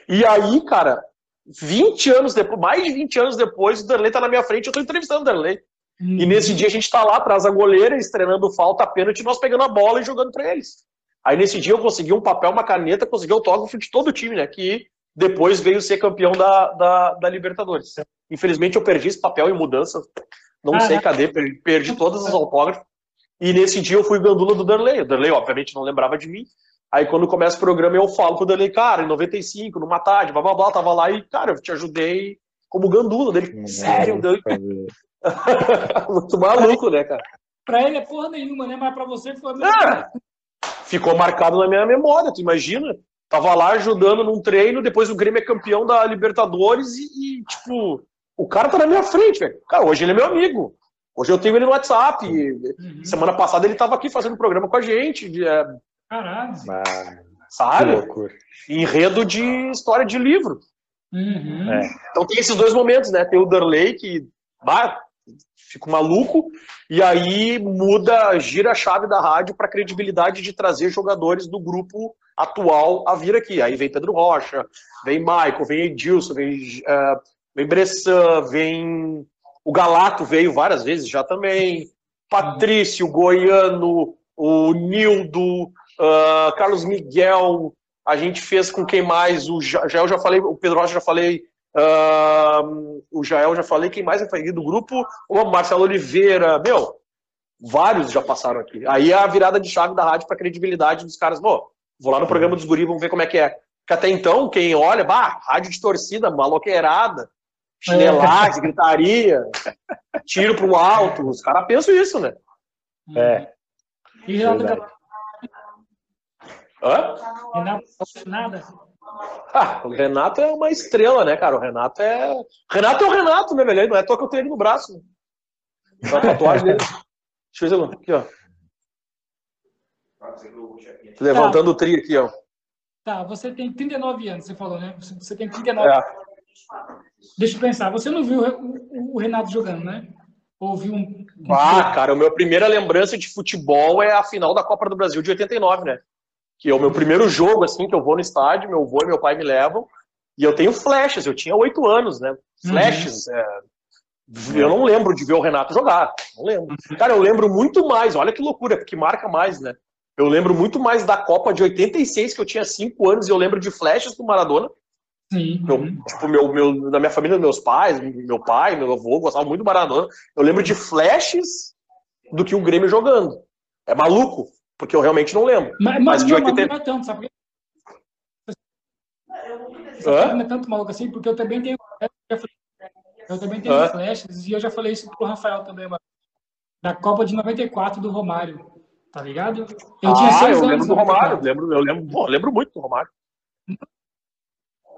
Speaker 3: E aí, cara, 20 anos depois, mais de 20 anos depois, o Darley tá na minha frente, eu tô entrevistando o Darley. E nesse dia a gente tá lá atrás da goleira, estrenando falta, pênalti, nós pegando a bola e jogando pra eles. Aí nesse dia eu consegui um papel, uma caneta, consegui autógrafo de todo o time, né? Que depois veio ser campeão da, da, da Libertadores. Infelizmente eu perdi esse papel em mudança. Não
Speaker 2: Ah,
Speaker 3: sei cadê, perdi, perdi todos os autógrafos. E nesse dia eu fui gandula do Darley. O Darley, obviamente, não lembrava de mim. Aí quando começa o programa, eu falo pro Darley, cara, em 95, numa tarde, blá blá blá, tava lá e, cara, eu te ajudei como gandula dele. Sério, Darley? Muito maluco, né, cara?
Speaker 2: Pra ele é porra nenhuma, né? Mas pra você foi.
Speaker 3: Ah, ficou marcado na minha memória, tu imagina? Tava lá ajudando num treino, depois o Grêmio é campeão da Libertadores e, e, tipo, o cara tá na minha frente, velho. Cara, hoje ele é meu amigo. Hoje eu tenho ele no WhatsApp.
Speaker 2: Uhum.
Speaker 3: Semana passada ele tava aqui fazendo programa com a gente,
Speaker 2: Caralho.
Speaker 1: Que
Speaker 3: sabe?
Speaker 1: loucura.
Speaker 3: Enredo de história de livro.
Speaker 2: Uhum.
Speaker 1: É.
Speaker 3: Então tem esses dois momentos, né? Tem o Darley que bah, fica maluco e aí muda, gira a chave da rádio para credibilidade de trazer jogadores do grupo atual a vir aqui. Aí vem Pedro Rocha, vem Michael, vem Edilson, vem, eh, vem Bressan, vem o Galato veio várias vezes já também, Patrício, Goiano, o Nildo, ah, Carlos Miguel, a gente fez com quem mais? O Ja- Jael já falei, o Pedro Rocha já falei, ah, o Jael já falei, quem mais eu falei do grupo? O Marcelo Oliveira, meu, vários já passaram aqui. Aí é a virada de chave da rádio para credibilidade dos caras, pô, vou lá no programa dos guri, vamos ver como é que é. Porque até então, quem olha, bah, rádio de torcida, maloqueirada, chinelagem, gritaria, tiro pro alto, os caras pensam isso, né?
Speaker 1: É,
Speaker 2: E Renato
Speaker 3: Hã?
Speaker 2: Renato nada.
Speaker 3: Ah, o Renato é uma estrela, né, cara? O Renato é. Renato é o Renato, né, velho? Não é à toa que eu tenho ele no braço. Né? A tatuagem dele. Deixa eu ver aqui, ó. Levantando o tri aqui, ó.
Speaker 2: Tá, você tem 39 anos, você falou, né? Você, tem 39
Speaker 3: É.
Speaker 2: Deixa eu pensar, você não viu o, Renato jogando, né? Ou viu um. um
Speaker 3: Ah, cara, a minha primeira lembrança de futebol é a final da Copa do Brasil de 89, né? Que é o meu primeiro jogo, assim, que eu vou no estádio, meu avô e meu pai me levam, e eu tenho flashes, eu tinha oito anos, né? Flashes, é, eu não lembro de ver o Renato jogar, não lembro. Cara, eu lembro muito mais, olha que loucura, porque marca mais, né? Eu lembro muito mais da Copa de 86, que eu tinha cinco anos, e eu lembro de flashes do Maradona,
Speaker 2: Sim.
Speaker 3: meu,
Speaker 2: uhum.
Speaker 3: tipo, meu, meu, na minha família, meus pais, meu pai, meu avô gostavam muito do Maradona. Eu lembro de flashes do que o Grêmio jogando. É maluco, porque eu realmente não lembro.
Speaker 2: Mas,
Speaker 3: Mas
Speaker 2: mas,
Speaker 3: de
Speaker 2: não, mas
Speaker 3: 80
Speaker 2: não é tanto, sabe? por quê?
Speaker 3: Hã?
Speaker 2: Não é tanto maluco assim, porque eu também tenho. Eu também tenho
Speaker 3: Hã?
Speaker 2: flashes, e eu já falei isso pro Rafael também, mano. Da Copa de 94 do Romário, tá ligado? Eu tinha
Speaker 3: ah,
Speaker 2: seis
Speaker 3: eu
Speaker 2: anos
Speaker 3: lembro
Speaker 2: em
Speaker 3: do Romário,
Speaker 2: 94.
Speaker 3: lembro, eu lembro, eu lembro muito do Romário.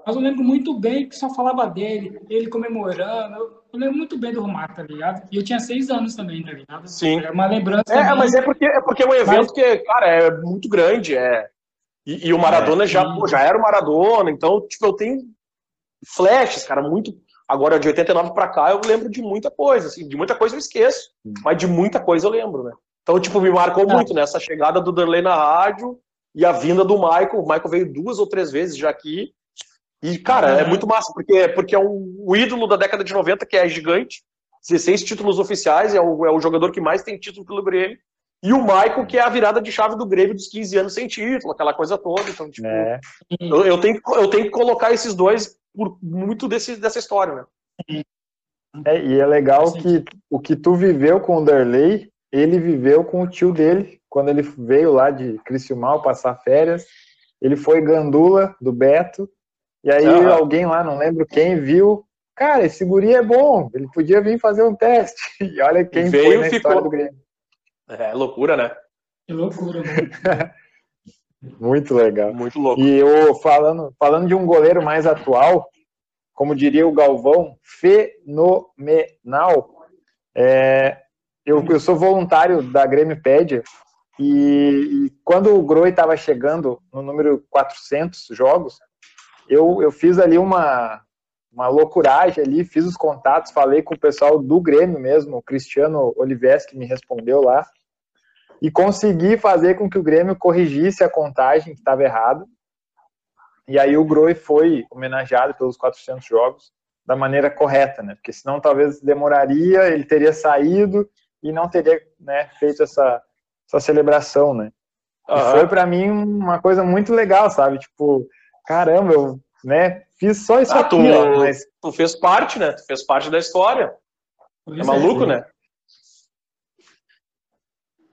Speaker 2: Mas eu lembro muito bem que só falava dele, ele comemorando. Eu eu lembro muito bem do Romário, tá ligado? E eu tinha seis anos também, tá ligado?
Speaker 3: Sim.
Speaker 2: É uma lembrança
Speaker 3: É,
Speaker 2: também.
Speaker 3: mas é porque é porque é um evento que, cara, é muito grande, é. E, e o Maradona
Speaker 2: É,
Speaker 3: já, pô, já era o Maradona, então, tipo, eu tenho flashes, cara, muito. Agora, de 89 pra cá, eu lembro de muita coisa, assim, de muita coisa eu esqueço, mas de muita coisa eu lembro, né? Então, tipo, me marcou
Speaker 2: Tá.
Speaker 3: muito, né? Essa chegada do Derlei na rádio e a vinda do Michael. O Michael veio duas ou três vezes já aqui. E, cara, é muito massa, porque, porque é um, o ídolo da década de 90, que é gigante, 16 títulos oficiais, é o, é o jogador que mais tem título pelo Grêmio. E o Michael, que é a virada de chave do Grêmio dos 15 anos sem título, aquela coisa toda. Então, tipo,
Speaker 1: É,
Speaker 3: eu, eu tenho, que- eu tenho que colocar esses dois por muito desse, dessa história, né?
Speaker 1: é, e é legal que o que tu viveu com o Darley, ele viveu com o tio dele, quando ele veio lá de Criciúmal passar férias. Ele foi gandula do Beto, e aí
Speaker 3: Aham.
Speaker 1: alguém lá, não lembro quem, viu. Cara, esse guri é bom, ele podia vir fazer um teste. E olha quem
Speaker 3: Veio
Speaker 1: foi na
Speaker 3: ficou.
Speaker 1: história do Grêmio.
Speaker 3: É loucura, né?
Speaker 2: Que loucura, mano.
Speaker 1: Muito legal.
Speaker 3: Muito louco.
Speaker 1: E eu falando, falando de um goleiro mais atual, como diria o Galvão, fenomenal. É, eu, eu sou voluntário da Grêmio-Pédia e, e quando o Groi estava chegando no número 400 jogos, eu, eu fiz ali uma, uma loucuragem ali, fiz os contatos, falei com o pessoal do Grêmio mesmo, o Cristiano Olives, que me respondeu lá, e consegui fazer com que o Grêmio corrigisse a contagem que estava errada. E aí o Groi foi homenageado pelos 400 jogos da maneira correta, né? Porque senão talvez demoraria, ele teria saído e não teria né, feito essa, essa celebração, né?
Speaker 3: Aham.
Speaker 1: foi para mim uma coisa muito legal, sabe? Tipo, caramba, eu né, fiz só isso
Speaker 3: Ah,
Speaker 1: aqui,
Speaker 3: tu-
Speaker 1: ó, mas
Speaker 3: Tu fez parte, né? Tu fez parte da história. É maluco, né?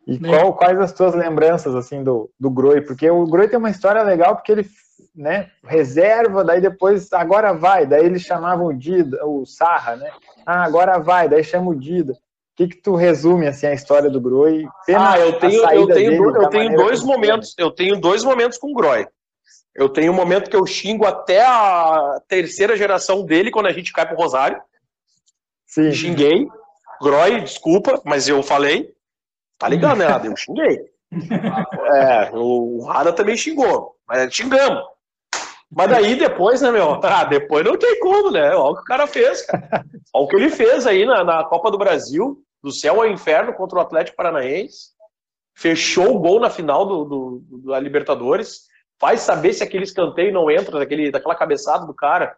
Speaker 1: E
Speaker 2: Né?
Speaker 1: qual, quais as tuas lembranças, assim, do, do Groi? Porque o Groi tem uma história legal, porque ele, né, reserva, daí depois, agora vai, daí eles chamavam o Dida, o Sarra, né? Ah, agora vai, daí chama o Dida. O que que tu resume, assim, a história do Groi? Pena
Speaker 3: Ah, eu tenho, eu tenho,
Speaker 1: dele
Speaker 3: eu tenho dois momentos. Eu tenho dois momentos com o Groy. Eu tenho um momento que eu xingo até a terceira geração dele quando a gente cai pro Rosário.
Speaker 1: Sim,
Speaker 3: Xinguei. Groy, desculpa, mas eu falei. Tá ligado, né, Rada? Eu xinguei. É, o Rada também xingou. Mas xingamos. Mas daí depois, né, meu? Ah, depois não tem como, né? Olha o que o cara fez, cara. Olha o que ele fez aí na, na Copa do Brasil, do céu ao inferno contra o Atlético Paranaense. Fechou o gol na final do, do- do- da Libertadores. Vai saber se aquele escanteio não entra, daquele, daquela cabeçada do cara.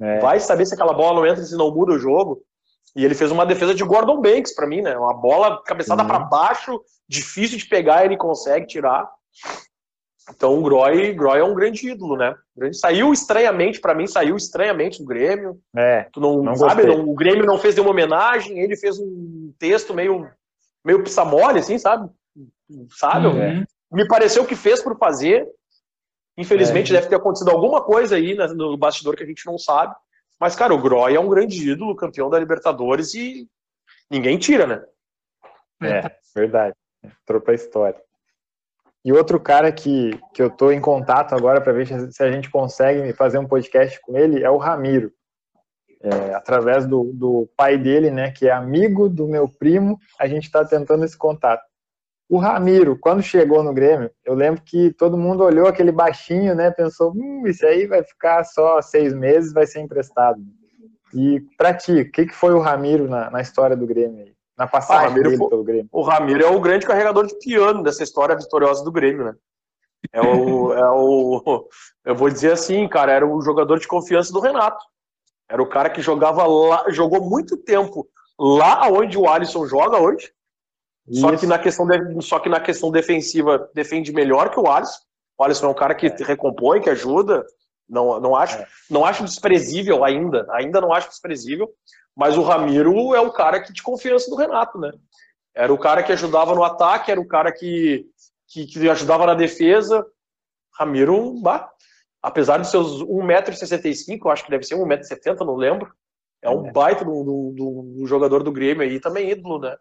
Speaker 1: É.
Speaker 3: Vai saber se aquela bola não entra, se não muda o jogo. E ele fez uma defesa de Gordon Banks pra mim, né? Uma bola cabeçada
Speaker 1: Uhum.
Speaker 3: pra baixo, difícil de pegar, ele consegue tirar. Então o Groy, Groy é um grande ídolo, né? Saiu estranhamente pra mim, saiu estranhamente do Grêmio.
Speaker 1: É,
Speaker 3: Tu não,
Speaker 1: Não
Speaker 3: sabe, não- o Grêmio não fez nenhuma homenagem, ele fez um texto meio meio pissamole assim, sabe? Sabe?
Speaker 2: Uhum.
Speaker 3: Me pareceu que fez por fazer. Infelizmente
Speaker 1: É.
Speaker 3: deve ter acontecido alguma coisa aí no bastidor que a gente não sabe. Mas, cara, o Groy é um grande ídolo, campeão da Libertadores e ninguém tira, né?
Speaker 1: É, verdade. Entrou pra história. E outro cara que, que eu tô em contato agora para ver se a gente consegue fazer um podcast com ele é o Ramiro. É, através do, do pai dele, né, que é amigo do meu primo, a gente está tentando esse contato. O Ramiro, quando chegou no Grêmio, eu lembro que todo mundo olhou aquele baixinho, né, pensou, hum, isso aí vai ficar só seis meses, vai ser emprestado. E para ti, o que, que foi o Ramiro na, na história do Grêmio aí? Na passagem
Speaker 3: Ah, Ramiro
Speaker 1: dele pelo Grêmio?
Speaker 3: O Ramiro é o grande carregador de piano dessa história vitoriosa do Grêmio, né? É o, é o. Eu vou dizer assim, cara, era o jogador de confiança do Renato. Era o cara que jogava lá, jogou muito tempo lá onde o Alisson joga hoje. Só que, na questão de- só que na questão defensiva defende melhor que o Alisson. O Alisson é um cara que recompõe, que ajuda. Não, não, acho,
Speaker 1: É.
Speaker 3: não acho desprezível ainda. Ainda não acho desprezível. Mas o Ramiro é o cara que de confiança do Renato, né? Era o cara que ajudava no ataque, era o cara que, que, que ajudava na defesa. Ramiro, bah, apesar de seus 1,65m, eu acho que deve ser 1,70m, não lembro. É um baita do, do, do jogador do Grêmio aí, também ídolo, né?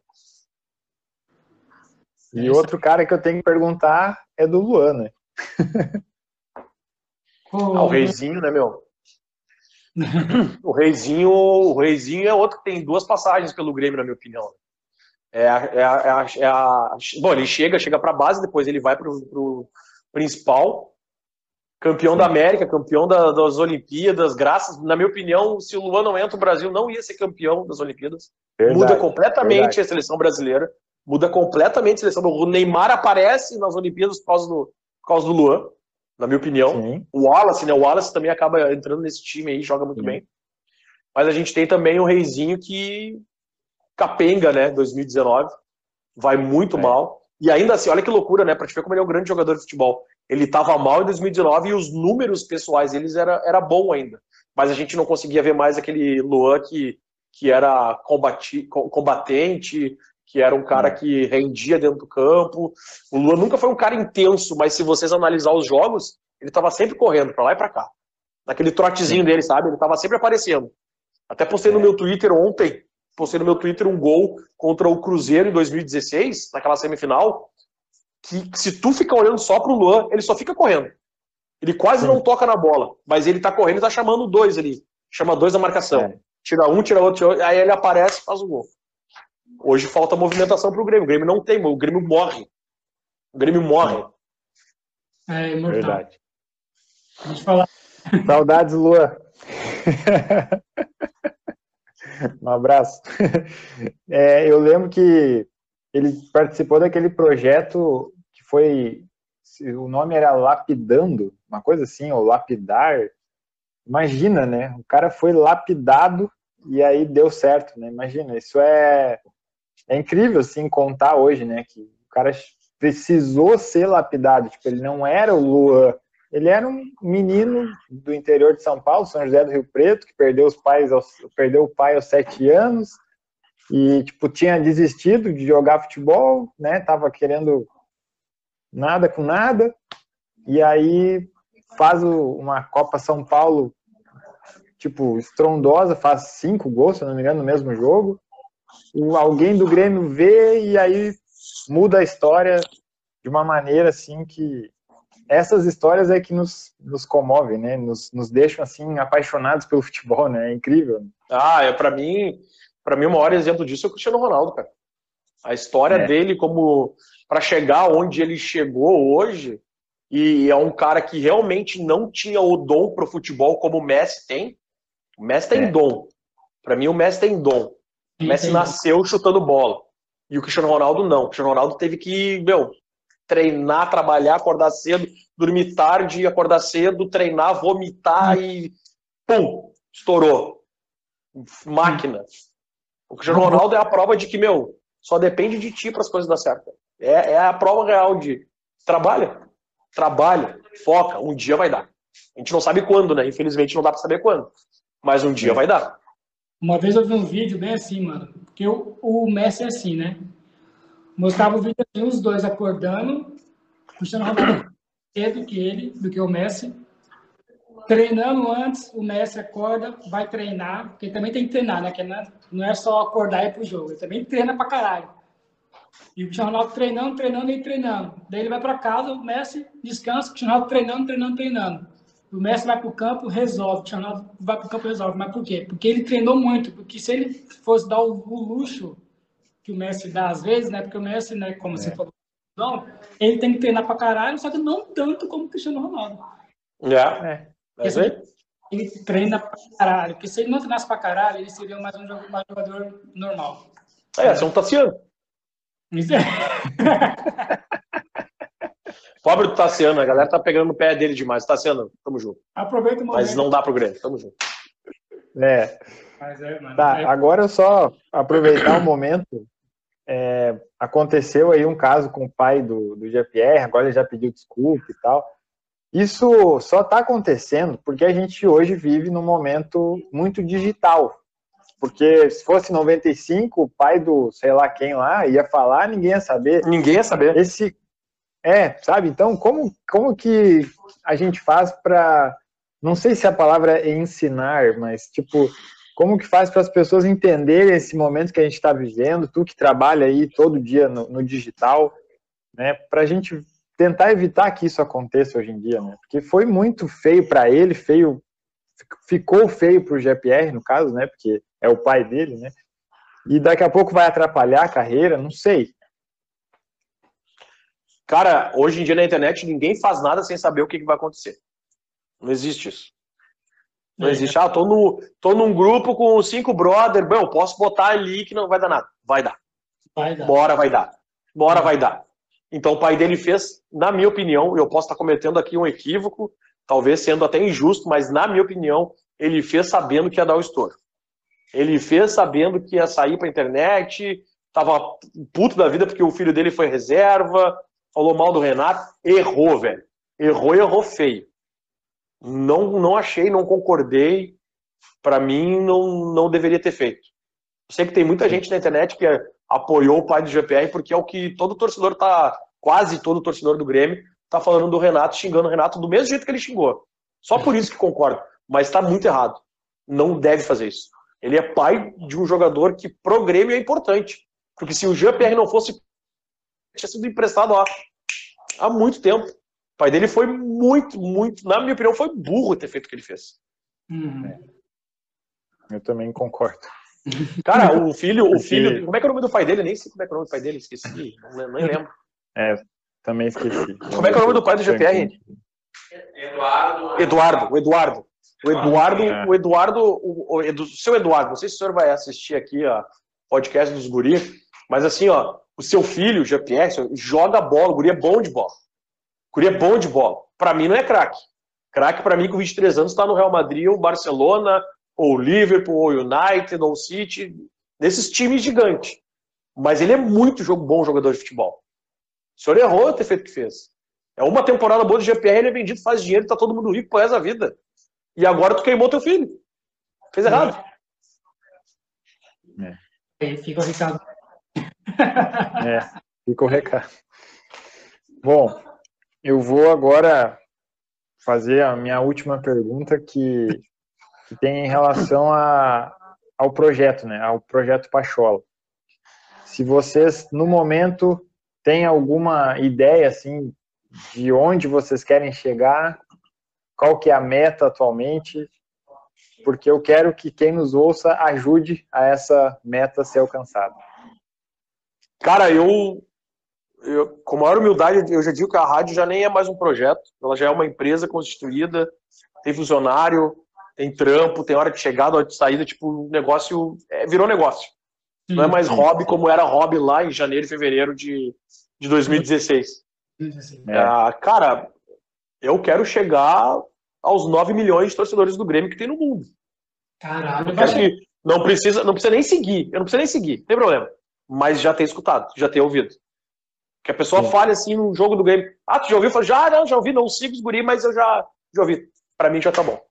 Speaker 1: E outro cara que eu tenho que perguntar é do Luan, né?
Speaker 3: Ah, o Reizinho, né, meu? o Reizinho, o Reizinho é outro que tem duas passagens pelo Grêmio, na minha opinião. É a, é a, é a, é a bom, ele chega, chega para base, depois ele vai para o principal, campeão da América, campeão da, das Olimpíadas, graças, na minha opinião, se o Luan não entra, o Brasil não ia ser campeão das Olimpíadas. Verdade, muda completamente verdade. a seleção brasileira, muda completamente a seleção. O Neymar aparece nas Olimpíadas por causa do, por causa do Luan na minha opinião. Sim. O Wallace, né? O Wallace também acaba entrando nesse time aí, joga muito Sim. bem. Mas a gente tem também o Reizinho que capenga, né? 2019, vai muito é. mal. E ainda assim, olha que loucura, né? Pra te ver como ele é um grande jogador de futebol. Ele tava mal em 2019 e os números pessoais deles era, era bom ainda. Mas a gente não conseguia ver mais aquele Luan que, que era combati, combatente, que era um cara que rendia dentro do campo. O Lula nunca foi um cara intenso, mas se vocês analisar os jogos, ele estava sempre correndo para lá e para cá. Naquele trotezinho dele, sabe? Ele estava sempre aparecendo. Até postei no é. meu Twitter ontem, postei no meu Twitter um gol contra o Cruzeiro em 2016, naquela semifinal, que se tu ficar olhando só pro Luan, ele só fica correndo. Ele quase Sim. não toca na bola, mas ele tá correndo e tá chamando dois ali. Chama dois na marcação. É. Tira um, tira outro, tira outro, aí ele aparece e faz o gol. Hoje falta movimentação para o Grêmio. O Grêmio não tem, o Grêmio morre. O Grêmio morre.
Speaker 2: É imortal.
Speaker 1: Verdade.
Speaker 2: Deixa eu falar.
Speaker 1: Saudades, Lua. um abraço. É, eu lembro que ele participou daquele projeto que foi. O nome era Lapidando, uma coisa assim, ou Lapidar. Imagina, né? O cara foi lapidado e aí deu certo, né? Imagina, isso é é incrível, assim, contar hoje, né, que o cara precisou ser lapidado, tipo, ele não era o Luan, ele era um menino do interior de São Paulo, São José do Rio Preto, que perdeu os pais, aos, perdeu o pai aos sete anos, e, tipo, tinha desistido de jogar futebol, né, tava querendo nada com nada, e aí faz uma Copa São Paulo, tipo, estrondosa, faz cinco gols, se não me engano, no mesmo jogo, alguém do Grêmio vê e aí muda a história de uma maneira assim que essas histórias é que nos, nos comovem, né? Nos, nos deixam assim apaixonados pelo futebol, né? É incrível.
Speaker 3: Ah, é para mim, para mim o maior exemplo disso é o Cristiano Ronaldo, cara. A história é. dele como para chegar onde ele chegou hoje e é um cara que realmente não tinha o dom pro futebol como o Messi tem. O Messi tem é. dom. Para mim o Messi tem dom. O Messi nasceu chutando bola. E o Cristiano Ronaldo não. O Cristiano Ronaldo teve que, meu, treinar, trabalhar, acordar cedo, dormir tarde, acordar cedo, treinar, vomitar e pum, estourou. Máquina. O Cristiano Ronaldo é a prova de que, meu, só depende de ti para as coisas dar certo. É, é a prova real de trabalha, trabalha, foca, um dia vai dar. A gente não sabe quando, né? Infelizmente não dá para saber quando. Mas um dia vai dar.
Speaker 2: Uma vez eu vi um vídeo bem assim, mano, porque o, o Messi é assim, né? Mostrava o vídeo assim, os dois acordando, Cristiano Ronaldo cedo que ele, do que o Messi, treinando antes, o Messi acorda, vai treinar, porque também tem que treinar, né? Que não é só acordar e ir pro jogo, ele também treina pra caralho. E o Cristiano Ronaldo treinando, treinando e treinando. Daí ele vai para casa, o Messi descansa, o Cristiano Ronaldo treinando, treinando, treinando. O Messi vai para o campo, resolve. O Cristiano vai para o campo, resolve. Mas por quê? Porque ele treinou muito. Porque se ele fosse dar o, o luxo que o Messi dá às vezes, né? Porque o Messi, né, como é. você falou, não, ele tem que treinar para caralho, só que não tanto como o Cristiano Ronaldo.
Speaker 3: É. é.
Speaker 2: Ele, ele treina para caralho. Porque se ele não treinasse para caralho, ele seria mais um jogador normal.
Speaker 3: É, você não tá sendo.
Speaker 2: Isso é.
Speaker 3: Pobre do Tassiano, a galera tá pegando no pé dele demais. Tassiano, tamo junto.
Speaker 2: Aproveita o momento.
Speaker 3: Mas não dá pro Grêmio, tamo junto.
Speaker 1: É. é mano, tá, é... agora só aproveitar o um momento. É, aconteceu aí um caso com o pai do, do GPR, agora ele já pediu desculpa e tal. Isso só está acontecendo porque a gente hoje vive num momento muito digital. Porque se fosse 95, o pai do sei lá quem lá ia falar, ninguém ia saber.
Speaker 3: Ninguém ia saber.
Speaker 1: Esse, é, sabe? Então, como, como que a gente faz para. Não sei se a palavra é ensinar, mas, tipo, como que faz para as pessoas entenderem esse momento que a gente está vivendo, tu que trabalha aí todo dia no, no digital, né, para a gente tentar evitar que isso aconteça hoje em dia, né? Porque foi muito feio para ele, feio, ficou feio para o GPR no caso, né? Porque é o pai dele, né? E daqui a pouco vai atrapalhar a carreira, não sei.
Speaker 3: Cara, hoje em dia na internet ninguém faz nada sem saber o que, que vai acontecer. Não existe isso. Não é. existe. Ah, tô, no, tô num grupo com cinco brothers, bom, posso botar ali que não vai dar nada. Vai dar. Vai dar. Bora, vai dar. Bora, vai dar. Então o pai dele fez, na minha opinião, eu posso estar cometendo aqui um equívoco, talvez sendo até injusto, mas na minha opinião, ele fez sabendo que ia dar o estouro. Ele fez sabendo que ia sair para a internet, tava puto da vida porque o filho dele foi reserva, falou mal do Renato, errou, velho. Errou e errou feio. Não, não achei, não concordei. Para mim, não, não deveria ter feito. Eu sei que tem muita gente na internet que apoiou o pai do GPR, porque é o que todo torcedor tá, quase todo torcedor do Grêmio, tá falando do Renato, xingando o Renato do mesmo jeito que ele xingou. Só por isso que concordo. Mas tá muito errado. Não deve fazer isso. Ele é pai de um jogador que pro Grêmio é importante. Porque se o GPR não fosse, tinha sido emprestado há, há muito tempo. O pai dele foi muito, muito, na minha opinião, foi burro ter feito o que ele fez.
Speaker 1: Uhum. Eu também concordo.
Speaker 3: Cara, o filho, o filho. Como é que é o nome do pai dele? Nem sei como é que é o nome do pai dele, esqueci. Não, nem lembro.
Speaker 1: É, também esqueci.
Speaker 3: Como é que é o nome do pai do GPR? Eduardo. Eduardo, o Eduardo. O Eduardo, é. o Eduardo, o, o, o, seu Eduardo, não sei se o senhor vai assistir aqui a podcast dos guri, mas assim, ó, o seu filho, o GPR, joga bola, o guri é bom de bola. O guri é bom de bola. Para mim não é craque. Craque para mim com 23 anos está no Real Madrid, ou Barcelona, ou Liverpool, ou United, ou City, desses times gigantes. Mas ele é muito bom jogador de futebol. O senhor errou ter feito o que fez. É uma temporada boa do GPR, ele é vendido, faz dinheiro, tá todo mundo rico por essa vida. E agora tu queimou teu filho. Fez errado.
Speaker 2: É. Fica o recado.
Speaker 1: É, fica o recado. Bom, eu vou agora fazer a minha última pergunta que que tem em relação a, ao projeto, né, ao projeto Pachola. Se vocês, no momento, têm alguma ideia, assim, de onde vocês querem chegar, qual que é a meta atualmente, porque eu quero que quem nos ouça ajude a essa meta ser alcançada.
Speaker 3: Cara, eu, eu, com maior humildade, eu já digo que a rádio já nem é mais um projeto, ela já é uma empresa constituída, tem funcionário, tem trampo, tem hora de chegada, hora de saída, tipo, o negócio é, virou negócio. Sim, não é mais hobby como era hobby lá em janeiro e fevereiro de, de 2016. É. Ah, cara, eu quero chegar aos 9 milhões de torcedores do Grêmio que tem no mundo.
Speaker 2: Caralho,
Speaker 3: que não precisa, não precisa nem seguir, eu não preciso nem seguir, não tem problema. Mas já tem escutado, já tem ouvido. Que a pessoa Sim. fale assim no jogo do Grêmio. Ah, tu já ouviu? Eu falo, já, não, já ouvi, não sigo os guri, mas eu já, já ouvi. Pra mim já tá bom.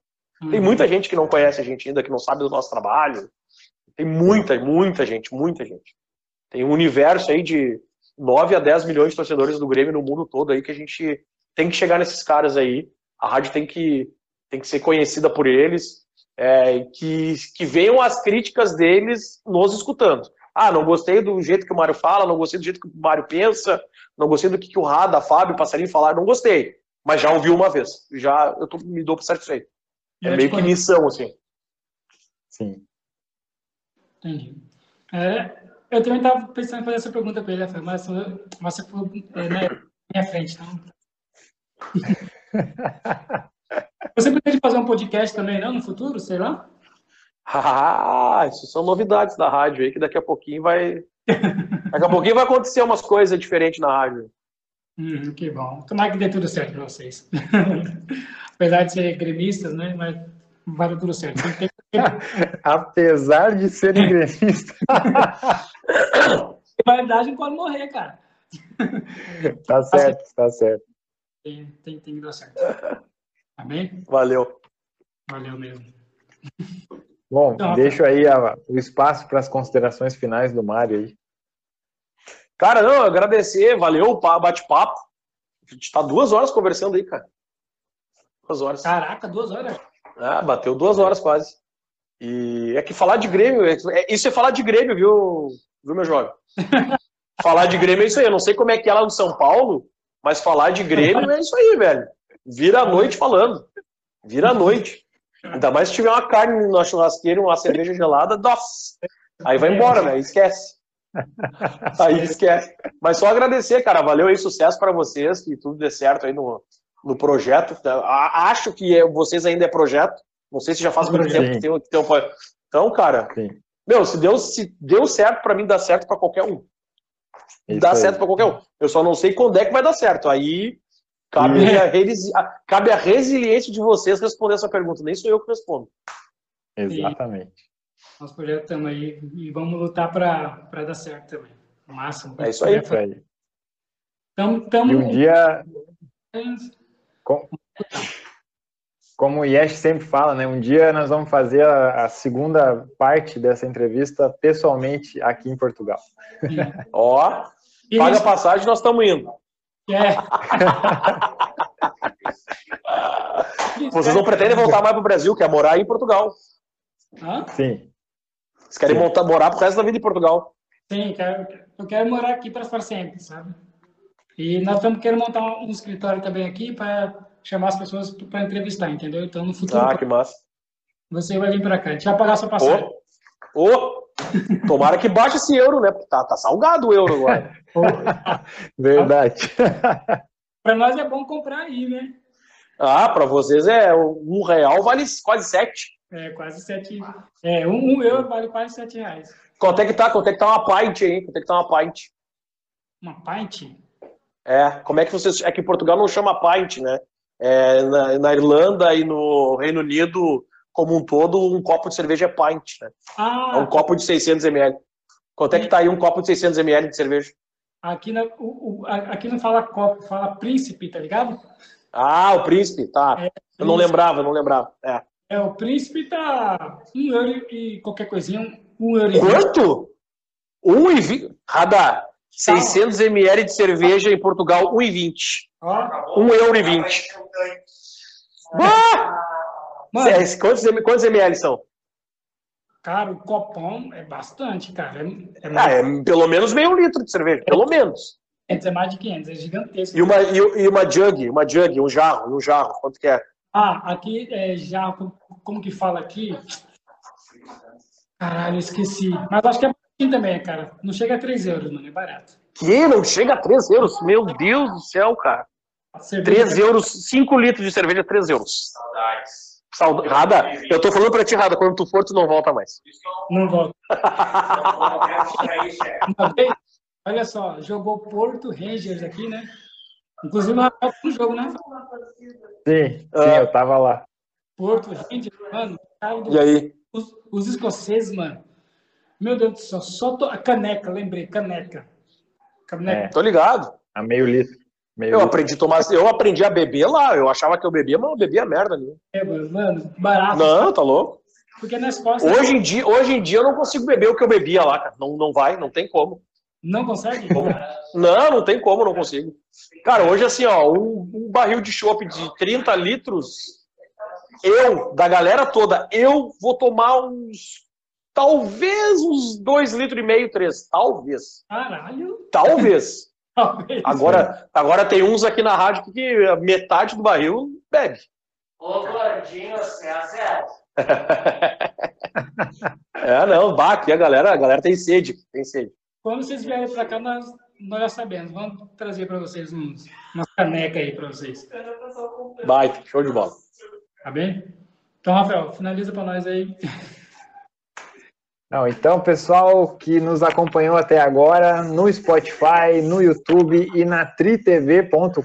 Speaker 3: Tem uhum. muita gente que não conhece a gente ainda, que não sabe do nosso trabalho. Tem muita, muita gente, muita gente. Tem um universo aí de 9 a 10 milhões de torcedores do Grêmio no mundo todo aí que a gente tem que chegar nesses caras aí. A rádio tem que, tem que ser conhecida por eles, é, que, que venham as críticas deles nos escutando. Ah, não gostei do jeito que o Mário fala, não gostei do jeito que o Mário pensa, não gostei do que, que o Rada, Fábio, o Passarinho falaram, não gostei. Mas já ouvi uma vez. Já eu tô, me dou por satisfeito. É meio que missão, assim.
Speaker 1: Sim.
Speaker 2: Entendi. É, eu também estava pensando em fazer essa pergunta para ele, mas você foi é, na minha frente, então. você pretende fazer um podcast também, não, no futuro, sei lá?
Speaker 3: Ah, isso são novidades da rádio aí, que daqui a pouquinho vai. Daqui a pouquinho vai acontecer umas coisas diferentes na rádio.
Speaker 2: Hum, que bom. Tomara que dê tudo certo para vocês. Apesar de serem gremistas, né? Mas vai dar tudo certo.
Speaker 1: Apesar de serem gremistas.
Speaker 2: Rivalidade pode morrer, cara.
Speaker 1: Tá certo, tá certo.
Speaker 2: Tem, tem, tem que dar certo. Tá bem?
Speaker 3: Valeu.
Speaker 2: Valeu mesmo.
Speaker 1: Bom, então, deixo aí a, o espaço para as considerações finais do Mário aí.
Speaker 3: Cara, não, agradecer, valeu o bate-papo. A gente tá duas horas conversando aí, cara. Duas horas.
Speaker 2: Caraca, duas horas?
Speaker 3: Ah, bateu duas horas quase. E é que falar de Grêmio, é- é- isso é falar de Grêmio, viu, viu meu jovem? falar de Grêmio é isso aí. Eu não sei como é que é lá no São Paulo, mas falar de Grêmio é isso aí, velho. Vira a noite falando. Vira a noite. Ainda mais se tiver uma carne na churrasqueira, uma cerveja gelada, nossa. Aí vai embora, né? Esquece. Aí esquece. Mas só agradecer, cara. Valeu aí, sucesso para vocês, que tudo dê certo aí no, no projeto. Acho que é- vocês ainda é projeto. Não sei se já faz muito tempo que tem, que tem um. Então, cara,
Speaker 1: Sim.
Speaker 3: meu, se deu, se deu certo para mim, dá certo para qualquer um.
Speaker 1: Isso
Speaker 3: dá
Speaker 1: aí.
Speaker 3: certo para qualquer um. Eu só não sei quando é que vai dar certo. Aí cabe,
Speaker 1: E-
Speaker 3: a, resi- cabe a resiliência de vocês responder essa pergunta. Nem sou eu que respondo.
Speaker 1: Exatamente.
Speaker 2: Nosso projeto estamos aí e vamos lutar para dar certo também. Máximo.
Speaker 3: É isso aí.
Speaker 1: Isso aí.
Speaker 2: Tamo, tamo...
Speaker 1: E um dia, com- como o Yesh sempre fala, né? Um dia nós vamos fazer a, a segunda parte dessa entrevista pessoalmente aqui em Portugal.
Speaker 3: Ó,
Speaker 2: E
Speaker 3: paga a passagem, nós estamos indo.
Speaker 2: É.
Speaker 3: Vocês não pretendem voltar mais pro Brasil, quer morar aí em Portugal.
Speaker 2: Hã?
Speaker 1: Sim.
Speaker 3: Vocês querem
Speaker 1: Sim.
Speaker 3: montar, morar pro resto da vida em Portugal.
Speaker 2: Sim, quero, eu quero morar aqui para para sempre, sabe? E nós estamos querendo montar um escritório também aqui para chamar as pessoas para entrevistar, entendeu? Então, no futuro,
Speaker 3: Ah, que massa.
Speaker 2: você vai vir para cá. A gente vai pagar sua passagem.
Speaker 3: Ô, ô, tomara que baixe esse euro, né? Porque Tá, tá salgado o euro agora.
Speaker 1: Verdade.
Speaker 2: Para nós é bom comprar aí, né?
Speaker 3: Ah, pra vocês é um real vale quase sete.
Speaker 2: É quase sete. É, um, um euro vale quase sete reais.
Speaker 3: Quanto é que tá? Quanto é que tá uma pint aí? Quanto é que tá uma pint?
Speaker 2: Uma pint?
Speaker 3: É, como é que vocês. É que em Portugal não chama pint, né? É, na, na Irlanda e no Reino Unido, como um todo, um copo de cerveja é pint, né? É
Speaker 2: Ah,
Speaker 3: um copo de 600 ml. Quanto é que tá aí um copo de 600 ml de cerveja?
Speaker 2: aqui, na, o, o- aqui não fala copo, fala príncipe, tá ligado?
Speaker 3: Ah, o príncipe, tá. Eu não
Speaker 2: príncipe.
Speaker 3: lembrava, eu não lembrava. É.
Speaker 2: É, o príncipe tá um euro e qualquer coisinha, um, um euro e vinte.
Speaker 3: Quanto? 1,20. Radar. 600 ml de cerveja em Portugal, 1,20.
Speaker 2: Ó,
Speaker 3: 1 euro e 20. Ah!
Speaker 2: Mano,
Speaker 3: É, Quantos, quantos ml são?
Speaker 2: cara, o copão é bastante, cara. É, é
Speaker 3: Ah,
Speaker 2: mais,
Speaker 3: é pelo menos meio litro de cerveja, pelo menos.
Speaker 2: de 500, é mais de 500, é gigantesco.
Speaker 3: E uma, e, e uma jug, uma jug, um jarro, um jarro, quanto que é?
Speaker 2: Ah, aqui é já, como, que fala aqui? Caralho, esqueci. Mas acho que é baratinho também, cara. Não chega a 3 euros, mano, é barato.
Speaker 3: Que? Não chega a 3 euros? Meu Deus do céu, cara.
Speaker 2: A cerveja-
Speaker 3: 3 euros, 5 litros de cerveja, 3 euros.
Speaker 4: Saudades.
Speaker 3: Saud... Rada, eu tô falando pra ti, Rada, quando tu for, tu não volta mais.
Speaker 2: Não volta. Uma vez, olha só, jogou Porto Rangers aqui, né? Inclusive foi no jogo, né?
Speaker 1: Sim, sim,
Speaker 3: Ah.
Speaker 1: eu tava lá.
Speaker 2: Porto Rangers, mano.
Speaker 3: E aí?
Speaker 2: Os, os escoceses, mano. Meu Deus do céu, só to... a caneca, lembrei, caneca. Caneca.
Speaker 3: Tô ligado.
Speaker 1: A meio litro. Meio
Speaker 3: Eu aprendi a tomar, eu aprendi a beber lá. Eu achava que eu bebia, mas eu bebia merda nenhuma.
Speaker 2: É, mano, barato.
Speaker 3: Não, tá louco.
Speaker 2: Porque na Escócia
Speaker 3: Hoje em dia, hoje em dia eu não consigo beber o que eu bebia lá, cara. Não, não vai, não tem como.
Speaker 2: não consegue?
Speaker 3: Não, não tem como, não consigo. Cara, hoje assim, ó, um, um barril de chopp de 30 litros, eu, da galera toda, eu vou tomar uns, talvez uns 2 litros e meio, 3, talvez.
Speaker 2: Caralho.
Speaker 3: Talvez.
Speaker 2: Talvez.
Speaker 3: Agora, agora tem uns aqui na rádio que metade do barril bebe.
Speaker 4: Ô, gordinho, você é zero.
Speaker 3: É, não, bah, aqui a galera, a galera tem sede, tem sede.
Speaker 2: Quando vocês vierem pra cá, nós, nós já sabemos. Vamos trazer pra vocês uns, uma caneca aí pra vocês.
Speaker 3: Baita, show de bola.
Speaker 2: Tá bem? Então, Rafael, finaliza pra nós aí.
Speaker 1: Não, então, pessoal que nos acompanhou até agora no Spotify, no YouTube e na tritv.com.br.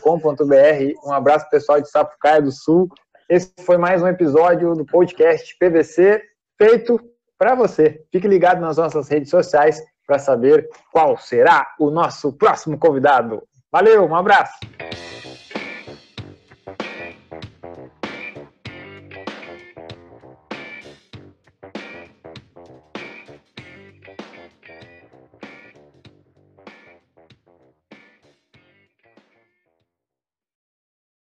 Speaker 1: Um abraço pessoal de Sapucaia do Sul. Esse foi mais um episódio do podcast PVC feito para você. Fique ligado nas nossas redes sociais para saber qual será o nosso próximo convidado. Valeu, um abraço.